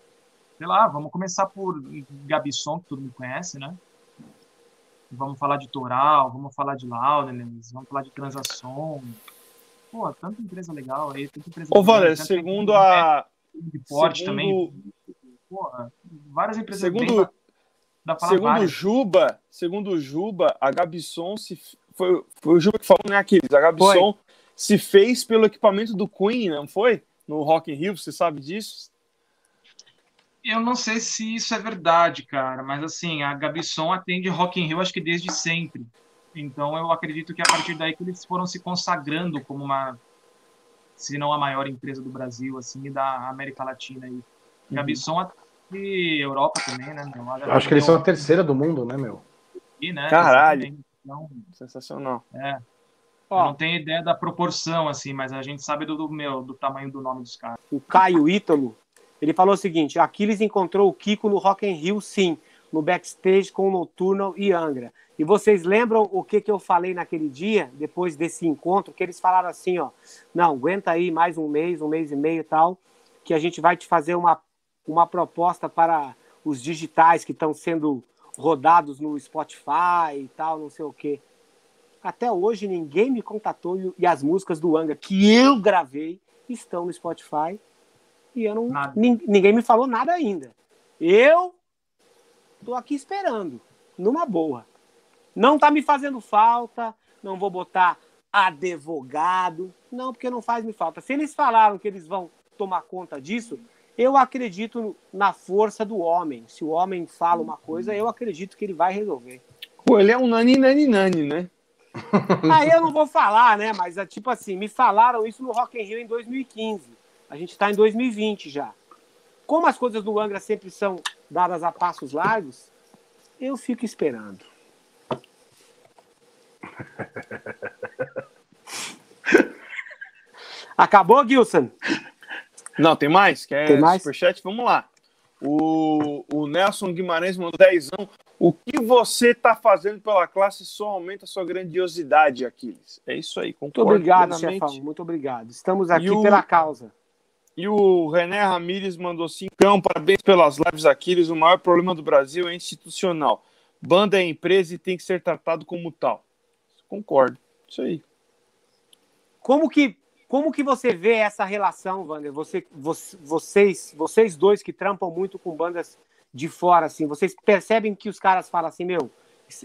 Sei lá, vamos começar por Gabisson, que todo mundo conhece, né? Vamos falar de Toral, vamos falar de Laudenes, vamos falar de Transação. Pô, tanta empresa legal aí, tanta empresa Ô, Valer, segundo a. de porte segundo- também. Porra, várias empresas Segundo- bem Segundo. Juba, segundo o Juba, a Gabson se foi, foi o Juba que falou, né, Aquiles? A Gabson se fez pelo equipamento do Queen, não foi? No Rock in Rio, você sabe disso? Eu não sei se isso é verdade, cara, mas assim, a Gabisson atende Rock in Rio acho que desde sempre. Então eu acredito que a partir daí que eles foram se consagrando como uma, se não a maior empresa do Brasil, assim, e da América Latina aí. Gabisson atende Europa também, né? meu? Acho que eles são a terceira do mundo, né, meu? aqui, né? Caralho. Então, Sensacional. é, Ó, não tenho ideia da proporção, assim, mas a gente sabe do, do meu, do tamanho do nome dos caras. o Caio Ítalo, ele falou o seguinte: Aquiles encontrou o Kiko no Rock in Rio, sim, no backstage com o Nocturnal e Angra. E vocês lembram o que, que eu falei naquele dia, depois desse encontro, que eles falaram assim, ó, não, aguenta aí mais um mês, um mês e meio e tal, que a gente vai te fazer uma, uma proposta para os digitais que estão sendo rodados no Spotify e tal, não sei o quê. Até hoje ninguém me contatou e, as músicas do Angra que eu gravei estão no Spotify e eu não, ninguém me falou nada ainda. Eu tô aqui esperando, numa boa. Não tá me fazendo falta, não vou botar advogado, não, porque não faz me falta. Se eles falaram que eles vão tomar conta disso, eu acredito na força do homem. Se o homem fala uma coisa, eu acredito que ele vai resolver. Pô, ele é um nani, nani, nani, né? Aí eu não vou falar, né? Mas é tipo assim, me falaram isso no Rock in Rio em 2015. A gente tá em 2020 já. Como as coisas do Angra sempre são dadas a passos largos, eu fico esperando. Acabou, Gilson? Não, tem mais? Quer Tem mais? superchat? Vamos lá. O, o Nelson Guimarães mandou dezão. O que você está fazendo pela classe só aumenta a sua grandiosidade, Aquiles. É isso aí, Muito concordo obrigado, plenamente. chefão. Muito obrigado. Estamos aqui o- pela causa. E o René Ramírez mandou cincão. Parabéns pelas lives, Aquiles. O maior problema do Brasil é institucional. Banda é empresa e tem que ser tratado como tal. Concordo. Isso aí. Como que, como que você vê essa relação, Wander? Você, você- vocês, vocês dois que trampam muito com bandas de fora, assim, vocês percebem que os caras falam assim, meu,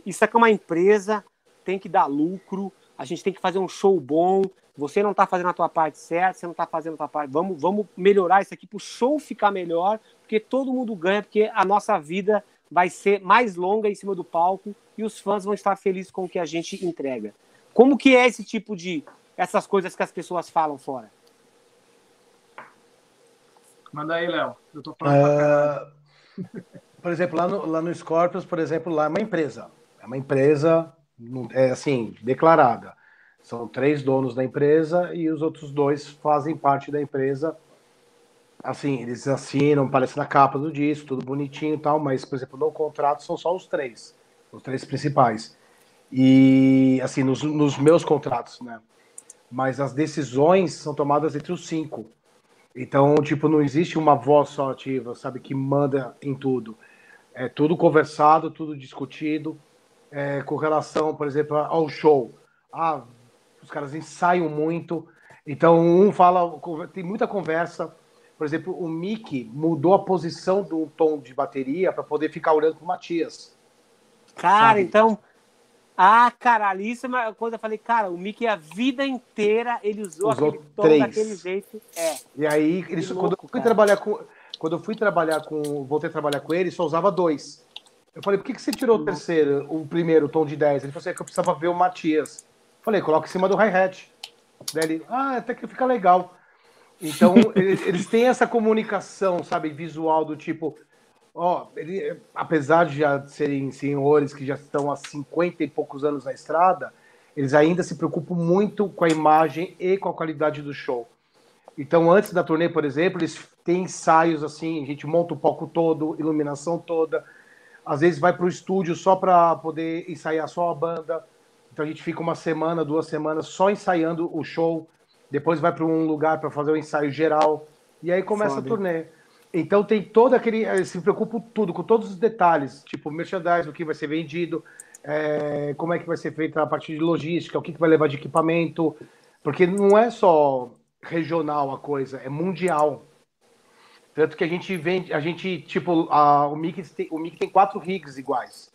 isso aqui é uma empresa, tem que dar lucro, a gente tem que fazer um show bom, você não tá fazendo a tua parte certa, você não tá fazendo a tua parte, vamos, vamos melhorar isso aqui pro show ficar melhor, porque todo mundo ganha, porque a nossa vida vai ser mais longa em cima do palco e os fãs vão estar felizes com o que a gente entrega. Como que é esse tipo de essas coisas que as pessoas falam fora? Manda aí, Léo. Eu tô falando. Ah, por exemplo, lá no, lá no Scorpions, por exemplo, lá é uma empresa. É uma empresa, é assim, declarada. São três donos da empresa e os outros dois fazem parte da empresa. Assim, eles assinam, parece na capa do disco, tudo bonitinho e tal, mas, por exemplo, no contrato são só os três, os três principais. E, assim, nos, nos meus contratos, né? Mas as decisões são tomadas entre os cinco. Então, tipo, não existe uma voz só ativa, sabe, que manda em tudo. É tudo conversado, tudo discutido, é, com relação, por exemplo, ao show. Ah, os caras ensaiam muito, então um fala, tem muita conversa. Por exemplo, o Mickey mudou a posição do tom de bateria para poder ficar olhando pro Matias. Cara, Sabe? então. Ah, caralho, isso é uma coisa. Eu falei, cara, o Mickey a vida inteira ele usou, Usou aquele tom três. daquele jeito. É. E aí, Que quando louco, eu fui cara. trabalhar com, quando eu fui trabalhar com, voltei a trabalhar com ele, só usava dois. Eu falei, por que, que você tirou o terceiro, o primeiro, tom de 10? Ele falou assim, é que eu precisava ver o Matias. Eu falei, coloca em cima do hi-hat. Daí ele, ah, até que fica legal. Então, eles, eles têm essa comunicação, sabe, visual do tipo, ó, ele, apesar de já serem senhores que já estão há 50 e poucos anos na estrada, eles ainda se preocupam muito com a imagem e com a qualidade do show. Então, antes da turnê, por exemplo, eles têm ensaios assim, a gente monta o palco todo, iluminação toda. Às vezes vai para o estúdio só para poder ensaiar só a banda. Então a gente fica uma semana, duas semanas só ensaiando o show. Depois vai para um lugar para fazer o ensaio geral. E aí começa Foda, a turnê. Então tem todo aquele. Eles se preocupam com tudo, com todos os detalhes, tipo merchandising, o que vai ser vendido, é, como é que vai ser feita a parte de logística, o que, que vai levar de equipamento. Porque não é só regional a coisa, é mundial. Tanto que a gente vende, a gente, tipo, a, o, Mickey tem, o Mickey tem quatro rigs iguais.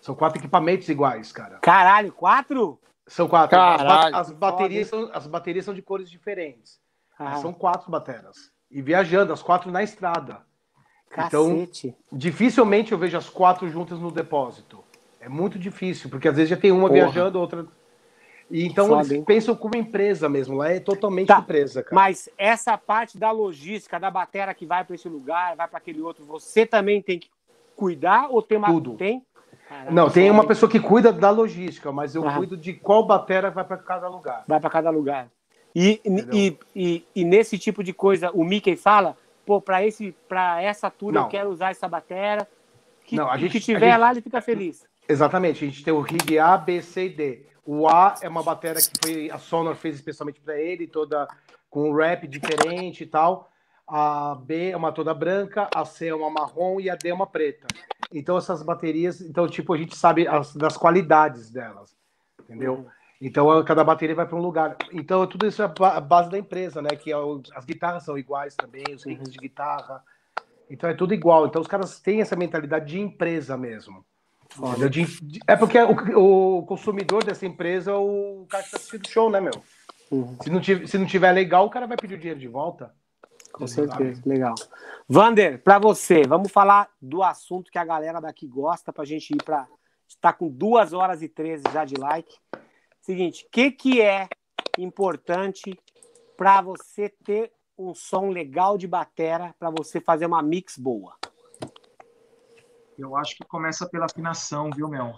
São quatro equipamentos iguais, cara. Caralho, quatro? São quatro. As, Caralho, as baterias são, as baterias são de cores diferentes. Ah, São quatro bateras. E viajando, as quatro na estrada. Então, cacete. dificilmente eu vejo as quatro juntas no depósito. É muito difícil, porque às vezes já tem uma Porra. viajando, outra. E então Foda, eles pensam como empresa mesmo. Lá é totalmente Tá, empresa, cara. Mas essa parte da logística, da batera que vai para esse lugar, vai para aquele outro, você também tem que cuidar ou tem uma. Tudo. Tem? Caralho, Não, tem uma pessoa que cuida da logística, mas eu Aham. cuido de qual batera vai para cada lugar. Vai para cada lugar. E, e, e, e nesse tipo de coisa, o Mickey fala, pô, para esse, para essa tour eu Não. quero usar essa batera. Que, Não, a o gente- que tiver gente- lá, ele fica feliz. Exatamente, a gente tem o rig A, B, C e D. O A é uma batera que foi, a Sonor fez especialmente para ele, toda com um rap diferente e tal. A B é uma toda branca, a C é uma marrom e a D é uma preta. Então essas baterias, então tipo a gente sabe as, das qualidades delas, entendeu? Então cada bateria vai para um lugar. Então tudo isso é a ba- a base da empresa, né? Que é as guitarras são iguais também, os rigs de guitarra. Então é tudo igual. Então os caras têm essa mentalidade de empresa mesmo. De- é porque o, consumidor dessa empresa é o cara que tá assistindo o show, né, meu? Uhum. Se, não tiver, se não tiver legal, o cara vai pedir o dinheiro de volta. Com certeza, legal. Vander, para você, vamos falar do assunto que a galera daqui gosta, para a gente ir para. Está com duas horas e 13 já de like. Seguinte, o que, que é importante para você ter um som legal de batera para você fazer uma mix boa? Eu acho que começa pela afinação, viu, meu?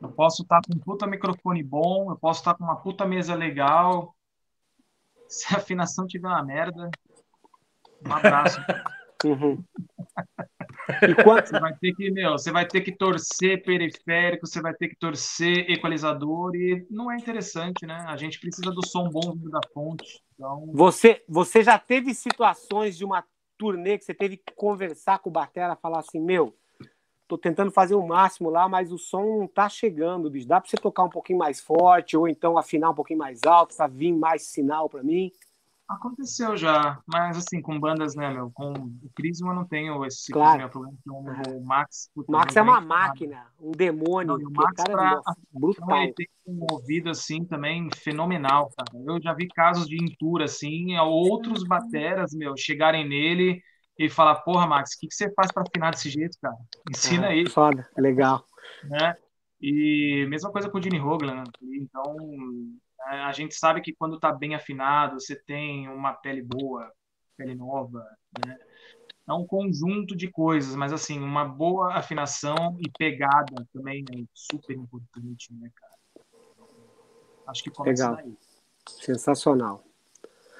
Eu posso estar com um puta microfone bom, eu posso estar com uma puta mesa legal. Se a afinação tiver uma merda, um abraço. Uhum. E quanto... Você vai ter que, meu, você vai ter que torcer periférico, você vai ter que torcer equalizador e não é interessante, né? A gente precisa do som bom da fonte. Então, Você, você já teve situações de uma turnê que você teve que conversar com o Batera, falar assim, meu, tô tentando fazer o máximo lá, mas o som não tá chegando, bicho. Dá pra você tocar um pouquinho mais forte, ou então afinar um pouquinho mais alto, pra vir mais sinal pra mim? Aconteceu já, mas assim, com bandas, né, meu? Com o Crisma eu não tenho esse tipo Claro. problema. com O Max. O puta, Max é uma máquina, um demônio. Não, o Max cara pra- nossa, Então brutal. ele tem um ouvido assim também fenomenal, cara. Eu já vi casos de intura assim, outros bateras, meu, chegarem nele e falar, porra, Max, o que, que você faz pra afinar desse jeito, cara? Ensina Ah, aí, Foda, legal. né? E mesma coisa com o Gene Hoglan, né? Então, é, a gente sabe que quando tá bem afinado, você tem uma pele boa, pele nova, né? É um conjunto de coisas, mas assim, uma boa afinação e pegada também é super importante, né, cara? Acho que começa Legal. daí. Sensacional.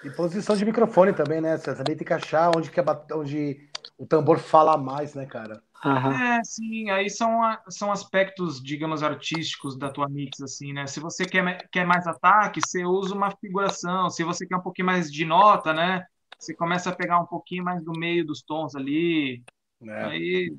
E posição de microfone também, né? Você também tem que achar onde, que é bat- onde o tambor fala mais, né, cara? Aham. É, sim, aí são, a- são aspectos, digamos, artísticos da tua mix, assim, né? Se você quer, quer mais ataque, você usa uma figuração. Se você quer um pouquinho mais de nota, né? Você começa a pegar um pouquinho mais do meio dos tons ali. É. Aí,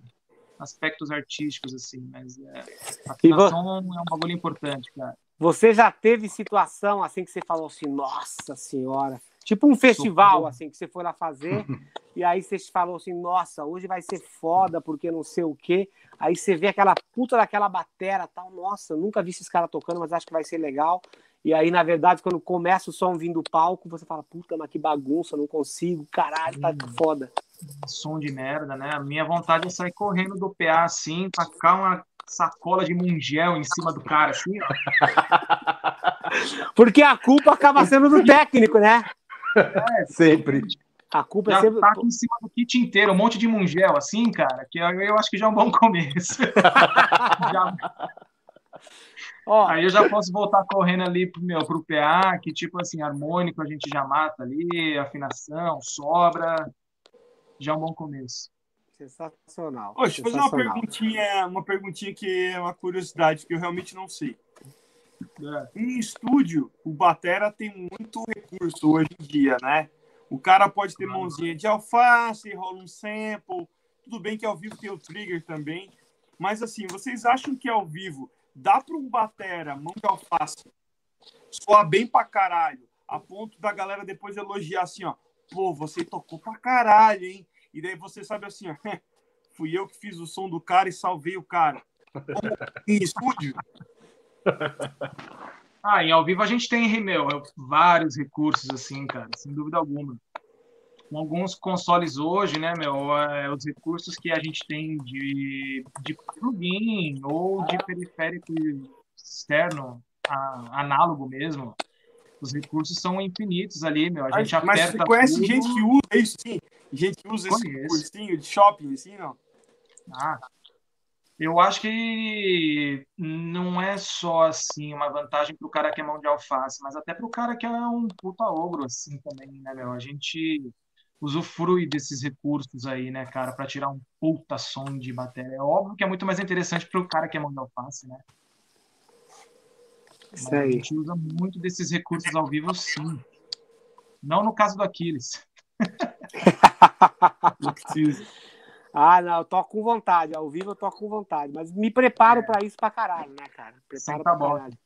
aspectos artísticos, assim, mas é, a vo- afinação é um bagulho importante, cara. Você já teve situação assim que você falou assim, nossa senhora, tipo um festival assim que você foi lá fazer e aí você falou assim, nossa, hoje vai ser foda porque não sei o quê. Aí você vê aquela puta daquela batera, tal, nossa, nunca vi esses caras tocando, mas acho que vai ser legal. E aí, na verdade, quando começa o som vindo do palco, você fala, puta, mas que bagunça, não consigo, caralho, tá foda. Som de merda, né? A minha vontade é sair correndo do PA, assim, tacar uma sacola de mungel em cima do cara, assim, ó. Porque a culpa acaba sendo do técnico, né? Sempre. A culpa é Já sempre. tá aqui em cima do kit inteiro, um monte de mungel, assim, cara, que eu, eu acho que já é um bom começo. Já- Ó, aí eu já posso voltar correndo ali pro, meu, pro PA, que tipo assim, harmônico a gente já mata ali, afinação, sobra. Já é um bom começo. sensacional. Ô, deixa eu fazer uma perguntinha, uma perguntinha que é uma curiosidade que eu realmente não sei. É. Em estúdio, o batera tem muito recurso hoje em dia, né? O cara pode ter mãozinha de alface, rola um sample. Tudo bem que ao vivo tem o trigger também. Mas assim, vocês acham que ao vivo dá para um batera, mão de alface, soar bem pra caralho, a ponto da galera depois elogiar assim, ó. Pô, você tocou pra caralho, hein? E daí você sabe assim, ó. Fui eu que fiz o som do cara e salvei o cara. Como em estúdio? Ah, e ao vivo a gente tem, meu, vários recursos, assim, cara, sem dúvida alguma. Com alguns consoles hoje, né, meu, é, os recursos que a gente tem de, de plugin ou de periférico externo, a- análogo mesmo, os recursos são infinitos ali, meu. A gente Mas aperta você conhece tudo. gente que usa isso, sim? Gente que usa esse Conheço. cursinho de shopping, assim, não? Ah, eu acho que não é só assim uma vantagem para o cara que é mão de alface, mas até para o cara que é um puta ogro assim também, né, meu? A gente usufrui desses recursos aí, né, cara, para tirar um puta som de bateria. É óbvio que é muito mais interessante para o cara que é mão de alface, né? Isso Mas a aí. gente usa muito desses recursos ao vivo, sim. Não no caso do Aquiles. Não precisa. Ah, não, eu toco com vontade. Ao vivo eu toco com vontade. Mas me preparo pra isso pra caralho, né, cara? Preparo Sim, pra tá bom. caralho.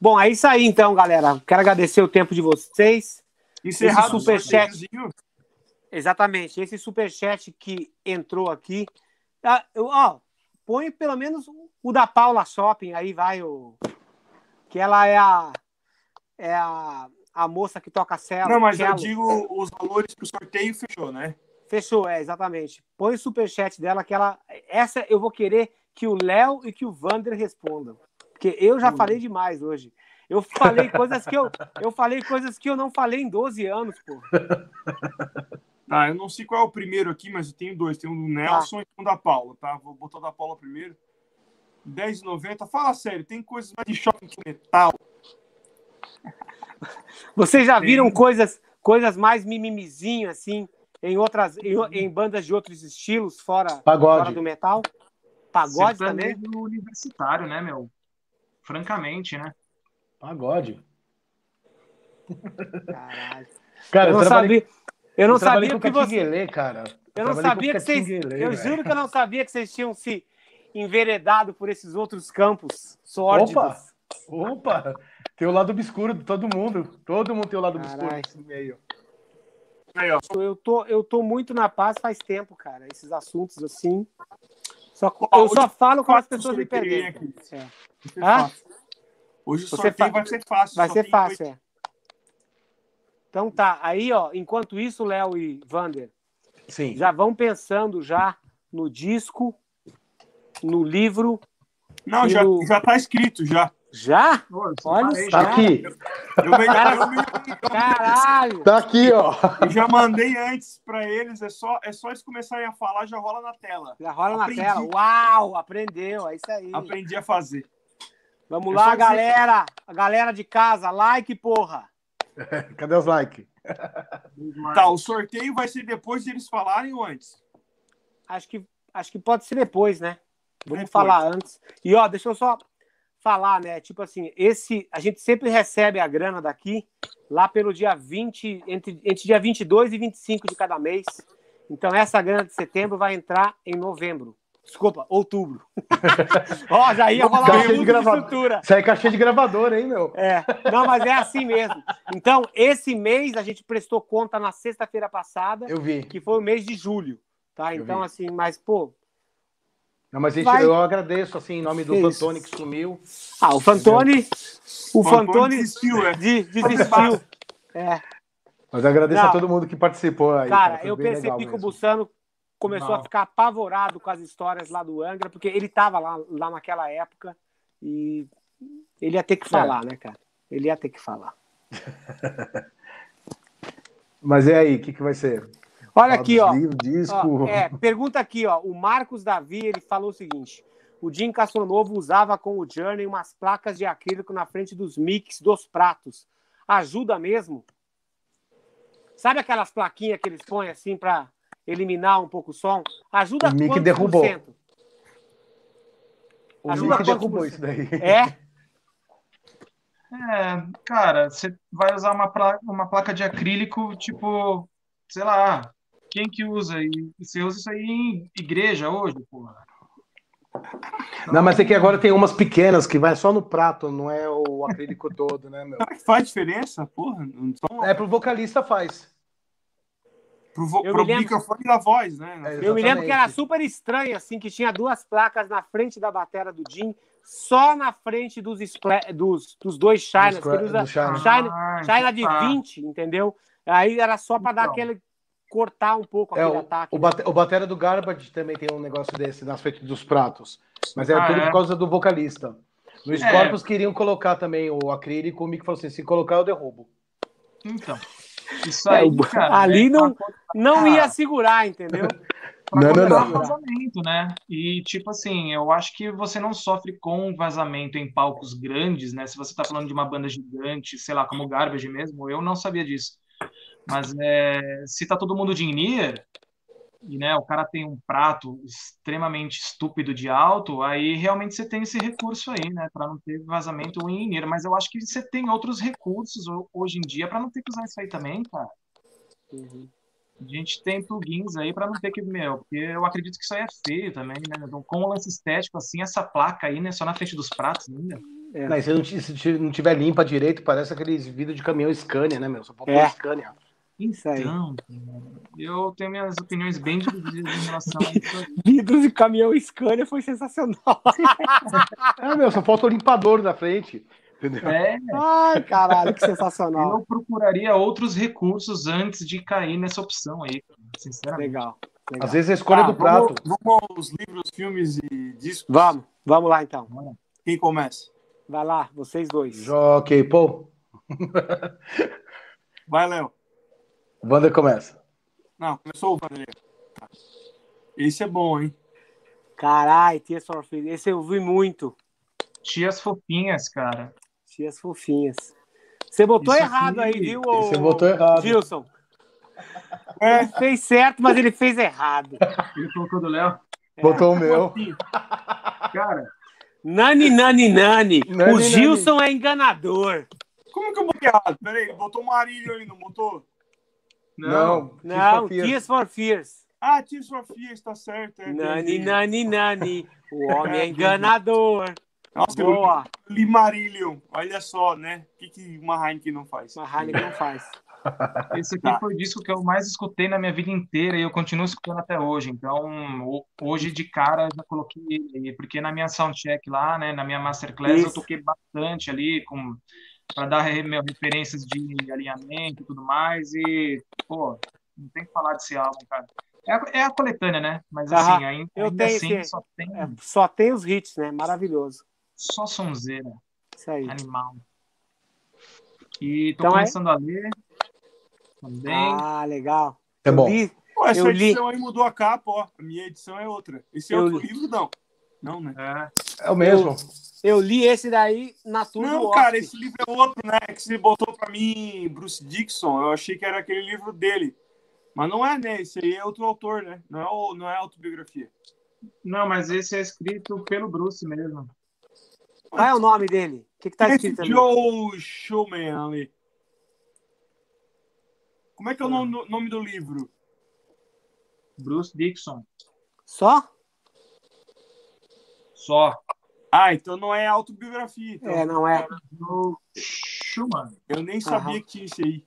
Bom, é isso aí então, galera. Quero agradecer o tempo de vocês. Esse superchat. o sorteiozinho, Exatamente. Esse superchat que entrou aqui. Ah, eu- Ó, põe pelo menos o da Paula Shopping aí, vai, o. Que ela é a. É a, a moça que toca cello. Não, mas eu cello. digo os valores que o sorteio fechou, né? Fechou, é, exatamente. Põe o superchat dela que ela. Essa eu vou querer que o Léo e que o Vander respondam. Porque eu já Hum. falei demais hoje. Eu falei coisas que eu, eu falei coisas que eu não falei em 12 anos, pô. Tá, eu não sei qual é o primeiro aqui, mas eu tenho dois. Tem um do Nelson e um da Paula, tá? Vou botar o da Paula primeiro. 10,90. Fala sério, tem coisas mais de shopping que metal. Vocês já viram coisas, coisas mais mimimizinho, assim, em outras, em, em bandas de outros estilos, fora, Pagode. fora do metal? Pagode também? Sertanejo universitário, né, meu? Francamente, né? Pagode. Caralho. Cara, Eu não trabalhei- sabia, eu não sabia que você. Cara. Eu não sabia que vocês. Eu juro que eu não sabia que vocês tinham se enveredado por esses outros campos sórdidos. Opa! Opa! Tem o lado obscuro de todo mundo. Todo mundo tem o lado obscuro nesse meio. Aí, ó. Eu tô, eu tô muito na paz faz tempo, cara. Esses assuntos assim. Só, Ó, eu só falo quando as pessoas me perguntam. É. Hoje o Você sorteio fa- vai ser fácil. Vai ser fácil, é. Então tá, aí ó, enquanto isso, Léo e Vander, Sim. já vão pensando já no disco, no livro. Não, já, no- já tá escrito, já. Já? Pô, Olha só. Tá já. aqui. Eu, eu me- Caralho! Tá aqui, ó. eu já mandei antes pra eles, é só, é só eles começarem a falar, já rola na tela. Já rola na Aprendi. tela. Uau, aprendeu, é isso aí. Aprendi a fazer. Vamos É lá, dizer- galera. A galera de casa, like, porra. Cadê os likes? Tá, o sorteio vai ser depois de eles falarem ou antes? Acho que, acho que pode ser depois, né? Vamos Depois. falar antes. E ó, deixa eu só falar, né? Tipo assim, esse a gente sempre recebe a grana daqui lá pelo dia 20, entre, entre dia 22 e 25 de cada mês. Então essa grana de setembro vai entrar em novembro. Desculpa, outubro. Ó, já ia rolar Caixa de gravador. estrutura. Isso aí é cachê de gravador, hein, meu? É, não, mas é assim mesmo. Então, esse mês a gente prestou conta na sexta-feira passada, Eu vi. que foi o mês de julho, tá? Eu Então, vi. assim, mas, pô, Não, mas gente, Vai. eu agradeço, assim, em nome do isso. Pantone que sumiu. ah, o Fantoni, o Fantoni desistiu, é. de- desistiu. É, Mas eu agradeço Não. a todo mundo que participou aí. cara, foi eu percebi que o. Bussano começou Não. a ficar apavorado com as histórias lá do Angra, porque ele tava lá, lá naquela época e ele ia ter que falar, né, cara? Ele ia ter que falar. Mas e aí, o que, que vai ser? Olha aqui, ó. Ó, é, pergunta aqui, ó. O Marcos Davi, ele falou o seguinte: o Jim Castronovo usava com o Journey umas placas de acrílico na frente dos mix dos pratos. Ajuda mesmo? Sabe aquelas plaquinhas que eles põem assim para eliminar um pouco o som? Ajuda O Mick quantos derrubou. o ajuda Mick derrubou isso daí. É? É, cara, você vai usar uma, uma placa de acrílico, tipo, sei lá, quem que usa? E você usa isso aí em igreja hoje, porra. Não, mas é que agora tem umas pequenas que vai só no prato, não é o acrílico todo, né, meu? Será que faz diferença? Porra, só É, pro vocalista faz. pro, vo- pro lembro- microfone da voz, né? É, Eu me lembro que era super estranho, assim, que tinha duas placas na frente da bateria do Jim, só na frente dos, dos, dos dois Chinas. que ele usa Do China. China, China de tá. 20, entendeu? Aí era só para dar Então. aquele. Cortar um pouco É, aquele o, ataque. o, bate, o batera do Garbage também tem um negócio desse nas frente dos pratos. Mas é Ah, tudo é? por causa do vocalista. No Scorpions queriam colocar também o acrílico, o Mick falou assim: se colocar, eu derrubo. Então, isso É, aí, o- cara, ali é não- Não Ah. ia segurar, entendeu? pra Não, não, não. vazamento, né? E, tipo assim, eu acho que você não sofre com vazamento em palcos grandes, né? Se você tá falando de uma banda gigante, sei lá, como o Garbage mesmo, eu não sabia disso. Mas é, se tá todo mundo de in-ear, e né, o cara tem um prato extremamente estúpido de alto, aí realmente você tem esse recurso aí, né, para não ter vazamento em in-ear. Mas eu acho que você tem outros recursos ho- hoje em dia para não ter que usar isso aí também, cara. A gente tem plugins aí para não ter que, meu, porque eu acredito que isso aí é feio também, né? Então, com o lance estético, assim, essa placa aí, né, só na frente dos pratos ainda. É. Não, se não, se não tiver limpa direito, parece aqueles vidros de caminhão Scania, né, meu? Só falta É. um Scania. Isso aí. Então, eu tenho minhas opiniões bem divididas em relação a isso. Vidros de caminhão Scania foi sensacional. É, meu, só falta o limpador na frente. Entendeu? É, Ai, caralho, que sensacional. eu procuraria outros recursos antes de cair nessa opção aí, sinceramente. Legal. legal. Às vezes a escolha Tá, do prato. Vamos, vamos aos livros, filmes e discos. Vamos, vamos lá então. Quem começa? Vai lá, vocês dois. Jockey, pô. Vai, Léo. Wander começa. Não, começou o. Tá. Esse é bom, hein? Carai, Tias Fears. Esse eu vi muito. Tias fofinhas, cara. Tias fofinhas. Você botou Isso errado aqui- aí, viu, Você botou errado. Gilson? É. Ele fez certo, mas ele fez errado. Ele colocou do Léo. Botou o meu. Cara, Nani, nani, nani. Nani, o Gilson é enganador. Como que eu botei errado? Peraí, botou Marílio aí, não botou? Não. Não, Tias Tias for Fears. Ah, Tears for Fears, tá certo. É, Nani, nani, nani. O homem é enganador. Nossa, eu Boa. li Marillion. Olha só, né? O que, que uma Heineken não faz? Mas Heineken não faz. Esse aqui Tá. foi o disco que eu mais escutei na minha vida inteira e eu continuo escutando até hoje. Então, hoje de cara eu já coloquei ele, porque na minha soundcheck lá, né, na minha masterclass, eu Isso. toquei bastante ali com para dar meu, referências de alinhamento e tudo mais e, pô, não tem que falar desse álbum, cara. É a, é a coletânea, né? Mas assim, ainda, Eu ainda tenho assim, só tem É, só tem os hits, né? Maravilhoso. só sonzeira, Isso aí. animal. E tô Então é- começando a ler também. Ah, legal. É bom. Li- Pô, essa Eu li- edição aí mudou a capa, ó. A minha edição é outra. Esse é Eu outro li- livro, não. Não, né? É, É o mesmo. Eu li esse daí na tour Não, cara, esse livro é outro, né? Que você botou pra mim, Bruce Dixon. Eu achei que era aquele livro dele. Mas não é, né? Esse aí é outro autor, né? Não é, o- não é autobiografia. Não, mas esse é escrito pelo Bruce mesmo. Qual é o nome dele? O que, que tá Esse escrito ali? Joe Showman ali. Como é que é o nome, nome do livro? Bruce Dixon. Só? Só. Ah, então não é autobiografia. Então. É, não é. Do Schumann. Eu nem sabia Aham. que tinha esse aí.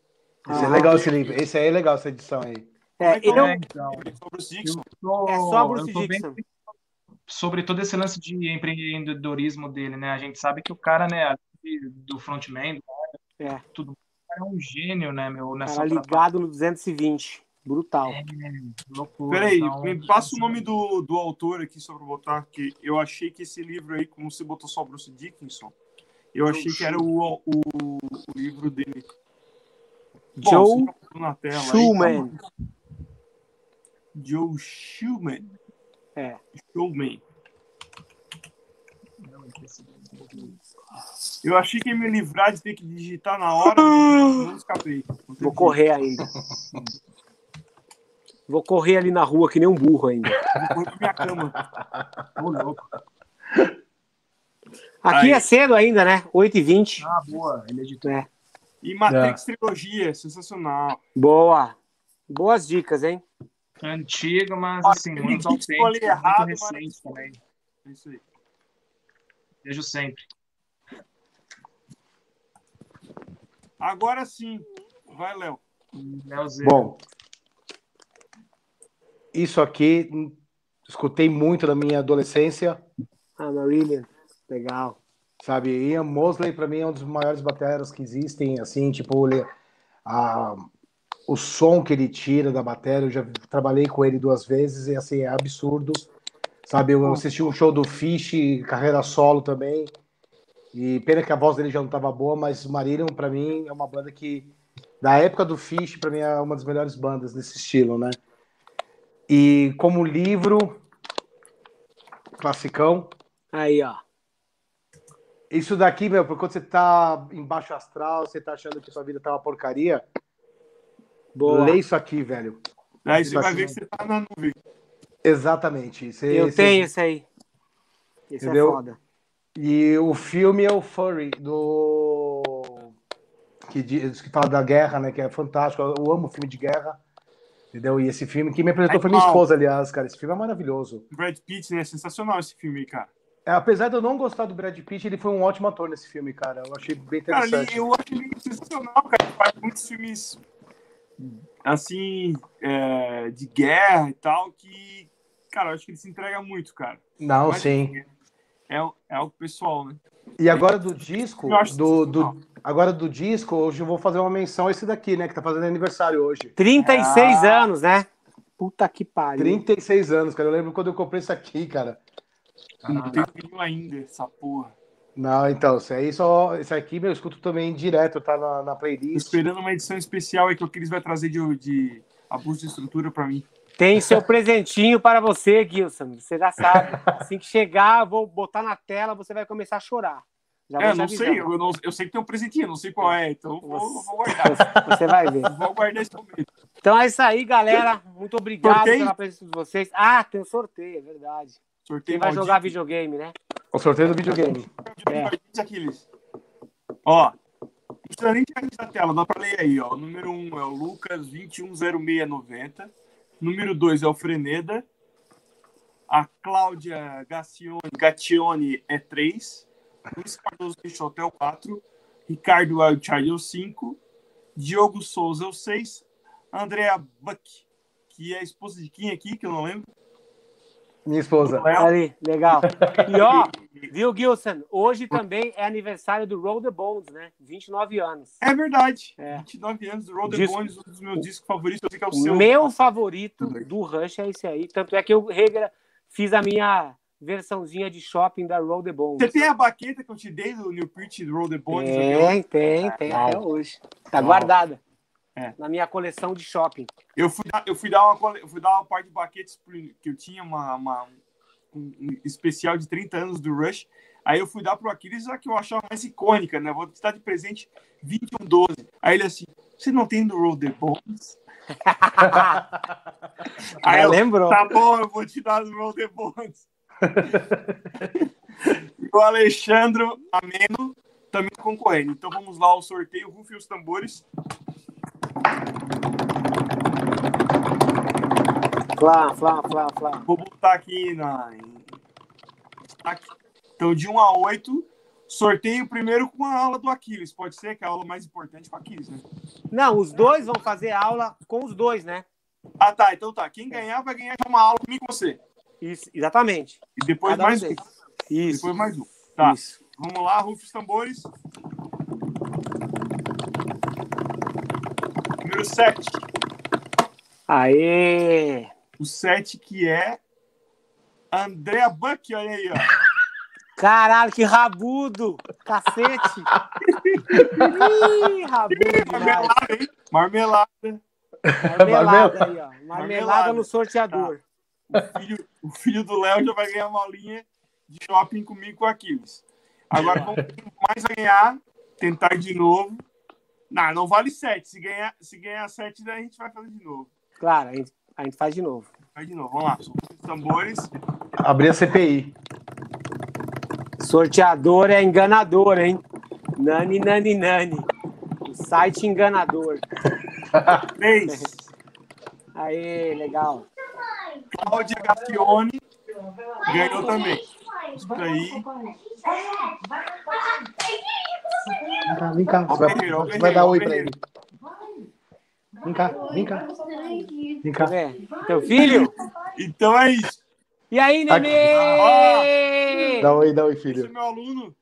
Esse é legal esse livro. Esse aí é legal, essa edição aí. É, Como é eu, É, então. Sobre o Dixon. Tô, É só Bruce tô bem Dixon. sobre todo esse lance de empreendedorismo dele, né? A gente sabe que o cara, né, além do frontman, É. tudo, o cara é um gênio, né, meu, nessa cara ligado no 220. Brutal. parte, loucura. Peraí, Então, me passa o nome do, do autor aqui só pra botar, que eu achei que esse livro aí, como você botou só Bruce Dickinson, eu achei que era o, o, o livro dele. Bom, Joe tá botando na tela aí, Schumann. tá? Joe Schumann. É. Schumann. Eu achei que ia me livrar de ter que digitar na hora, mas não escapei. Não Vou correr ainda. Vou correr ali na rua que nem um burro ainda. Vou correr pra minha cama. Ô, louco. Aqui Aí. é cedo ainda, né? 8h20. Ah, boa, ele editou. É. E Matrix Trilogia, sensacional. Boa. Boas dicas, hein? Antigo, mas assim, eu muito autêntico, errado, muito mas- recente também. É isso aí. Vejo sempre. Agora sim. Vai, Léo. Bom, isso aqui escutei muito na minha adolescência, Ah, Marillion. Legal. sabe? Ian Mosley para mim é um dos maiores bateras que existem, assim, tipo, ele, a, o som que ele tira da bateria, eu já trabalhei com ele duas vezes e assim é absurdo, sabe? Eu assisti um show do Fish, carreira solo também. E pena que a voz dele já não estava boa, mas Marillion para mim é uma banda que da época do Fish, para mim é uma das melhores bandas desse estilo, né? E como livro classicão, Aí, ó. isso daqui, meu, porque quando você tá em baixo astral, você tá achando que sua vida tá uma porcaria, Boa. lê isso aqui, velho. Aí você Isso vai aqui. ver que você tá na nuvem. Exatamente. Você- Eu você- tenho esse aí. Esse Entendeu? é foda. E o filme é o Furry, do. Que, diz, que fala da guerra, né? Que é fantástico. Eu amo filme de guerra. Entendeu? E esse filme, quem me apresentou foi minha esposa, aliás, cara. Esse filme é maravilhoso. Brad Pitt, né? Sensacional esse filme aí, cara. É, apesar de eu não gostar do Brad Pitt, ele foi um ótimo ator nesse filme, cara. Eu achei bem Cara, interessante. ele, eu acho ele sensacional, cara. Ele faz muitos filmes assim, é, de guerra e tal, que, cara, eu acho que ele se entrega muito, cara. Não, Mas, sim. É, é algo pessoal, né? E agora do disco, do, do, agora do disco, hoje eu vou fazer uma menção a esse daqui, né? Que tá fazendo aniversário hoje. 36 Ah. anos, né? Puta que pariu. 36 anos, cara. Eu lembro quando eu comprei isso aqui, cara. Não tem vinho ainda, essa porra. Não, então, isso aí só. Isso aqui, meu, eu escuto também direto, tá na, na Tô playlist. esperando uma edição especial aí que o Cris vai trazer de, de abuso de estrutura pra mim. Tem seu presentinho para você, Gilson. Você já sabe. Assim que chegar, eu vou botar na tela, você vai começar a chorar. Já É, não sei, eu, não- eu sei que tem um presentinho, não sei qual é, então vou, eu vou guardar. Você, você vai ver. Vou guardar esse momento. Então é isso aí, galera. Muito obrigado Sorteio? pela presença de vocês. Ah, tem um sorteio, é verdade. Quem Sorteio vai maldito. jogar videogame, né? O sorteio do videogame. É. Aquiles. Ó, não precisa nem tirar isso da tela, dá pra ler aí, ó. O número 1 um é o Lucas 210690. Número 2 é o Freneda. A Cláudia Gacione, Gatione é 3. Luiz Cardoso Peixoto é o 4. Ricardo Wildchild é o 5. Diogo Souza é o 6. Andrea Buck, que é a esposa de quem aqui, que eu não lembro. Minha esposa. Ali, legal. E ó, viu, Gilson? Hoje também é aniversário do Roll the Bones, né? 29 anos. É verdade. É. 29 anos do Roll the Disco- Bones, um dos meus discos favoritos. Eu sei que é o seu. meu favorito do Rush é esse aí. Tanto é que eu regra, fiz a minha versãozinha de shopping da Roll the Bones. Você tem a baqueta que eu te dei do New Pitch do Roll the Bones? Tem, tem, tem Uau. até hoje. Tá Uau. guardada. É. Na minha coleção de shopping. Eu fui dar, eu fui dar uma eu fui dar uma parte de baquetes pro- que eu tinha uma, uma- um, um especial de 30 anos do Rush. Aí eu fui dar pro Aquiles a que eu achava mais icônica, né? Vou te dar de presente 2112. Aí ele assim, você não tem do Roll the Bones? Aí eu, lembrou. Tá bom, eu vou te dar do Roll the Bones. E o Alexandre Ameno também concorrendo. Então vamos lá ao sorteio. Rufem os tambores. Flá, flá, flá, flá. Vou botar aqui na. destaque. Então, de 1 a 8, sorteio primeiro com a aula do Aquiles. Pode ser que é a aula mais importante para Aquiles, né? Não, os dois vão fazer aula com os dois, né? Ah, tá. Então tá. Quem ganhar vai ganhar uma aula comigo e você. Isso, exatamente. E depois Cada mais um. deles. Isso. Depois mais um. Tá. Isso. Vamos lá, rufe os tambores. Número 7. Aê! O 7 que é Andrea Buck, olha aí, ó. Caralho, que rabudo! Cacete! Ih, rabudo. Marmelada, hein? Marmelada. Marmelada aí, ó. Marmelada Marmelada. no sorteador. O filho, o filho do Léo já vai ganhar uma aulinha de shopping comigo com o Aquiles. Agora vamos mais a ganhar, tentar de novo. Não, não vale 7. Se ganhar, se ganhar 7, daí a gente vai fazer de novo. Claro, a gente, a gente faz de novo. Vai de novo, vamos lá. Solta os tambores. Abri a CPI. Sorteador é enganador, hein? Nani, nani, nani. O site enganador. 3. Aê, legal. Cláudia Gafione ganhou também. Isso aí. Vem cá, vem cá. Você vai, você vai dar oi pra ele. Vem cá, vem cá. Vem cá. Teu filho? Então é isso. E aí, nenê? Dá oi, dá oi, Esse é filho. meu aluno.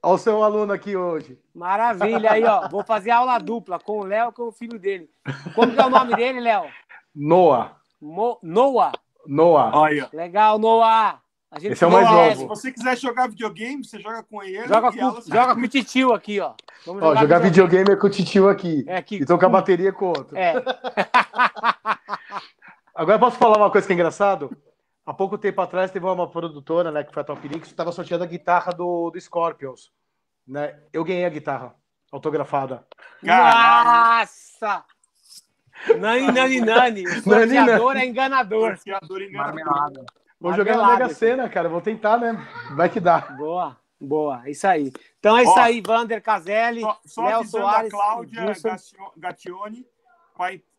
Olha o seu aluno aqui hoje. Maravilha, aí, ó. Vou fazer aula dupla com o Léo e com o filho dele. Como que é o nome dele, Léo? Noah. Mo- Noah. Noah. Olha. Legal, Noah. A gente Esse é o mais conhece. Se você quiser jogar videogame, você joga com ele. Joga com, ela- joga com o titio aqui, ó. Vamos Ó, jogar videogame é com o titio aqui. É, aqui. E tô com a bateria com outro. É. Agora posso falar uma coisa que é engraçado? Há pouco tempo atrás teve uma produtora, né, que foi a Top Link, que estava sorteando a guitarra do, do Scorpions. Né? Eu ganhei a guitarra autografada. Caralho. Nossa! Nani, nani, nani. O Nani, sorteador é enganador. Sorteador enganador. Marmelada. Vou jogar na Mega Sena, cara. Vou tentar, né? Vai que dá. Boa, boa. Isso aí. Então é isso Ó, aí, Vander Caselli, Só, só Léo avisando Soares, a Cláudia Gatione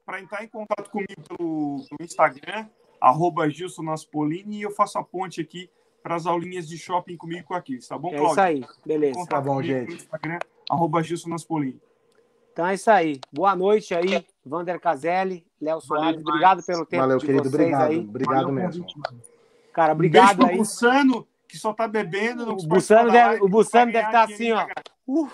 para entrar em contato comigo pelo, pelo Instagram, arroba Gilson Naspolini, e eu faço a ponte aqui para as aulinhas de shopping comigo com aqui, tá bom, É Cláudia? isso aí, beleza. Tá bom, gente. Instagram, arroba Gilson Naspolini. Então é isso aí. Boa noite aí, Vander Caselli, Léo Soares. Obrigado pelo tempo Valeu, de querido. vocês Obrigado. aí. Obrigado Valeu mesmo. Cara, beijo obrigado pro aí. Bussano, que só tá bebendo. não O Bussano deve, live, o Bussano deve estar assim, dinheiro ó. Uh,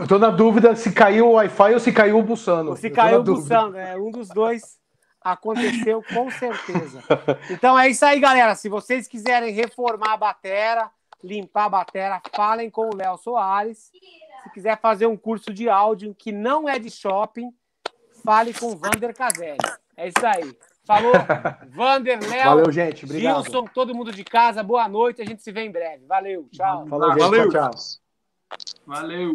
Eu tô na dúvida se caiu o Wi-Fi ou se caiu o Bussano. se caiu o. Bussano, é um dos dois. Aconteceu com certeza. Então é isso aí, galera. Se vocês quiserem reformar a batera, limpar a batera, falem com o Léo Soares. Se quiser fazer um curso de áudio que não é de shopping, fale com o Vander Caselli. É isso aí. Falou, Vander, Léo, Valeu, gente. Obrigado. Gilson, todo mundo de casa, boa noite. A gente se vê em breve. Valeu, tchau. Falou, gente. Valeu. Tchau, tchau. Valeu.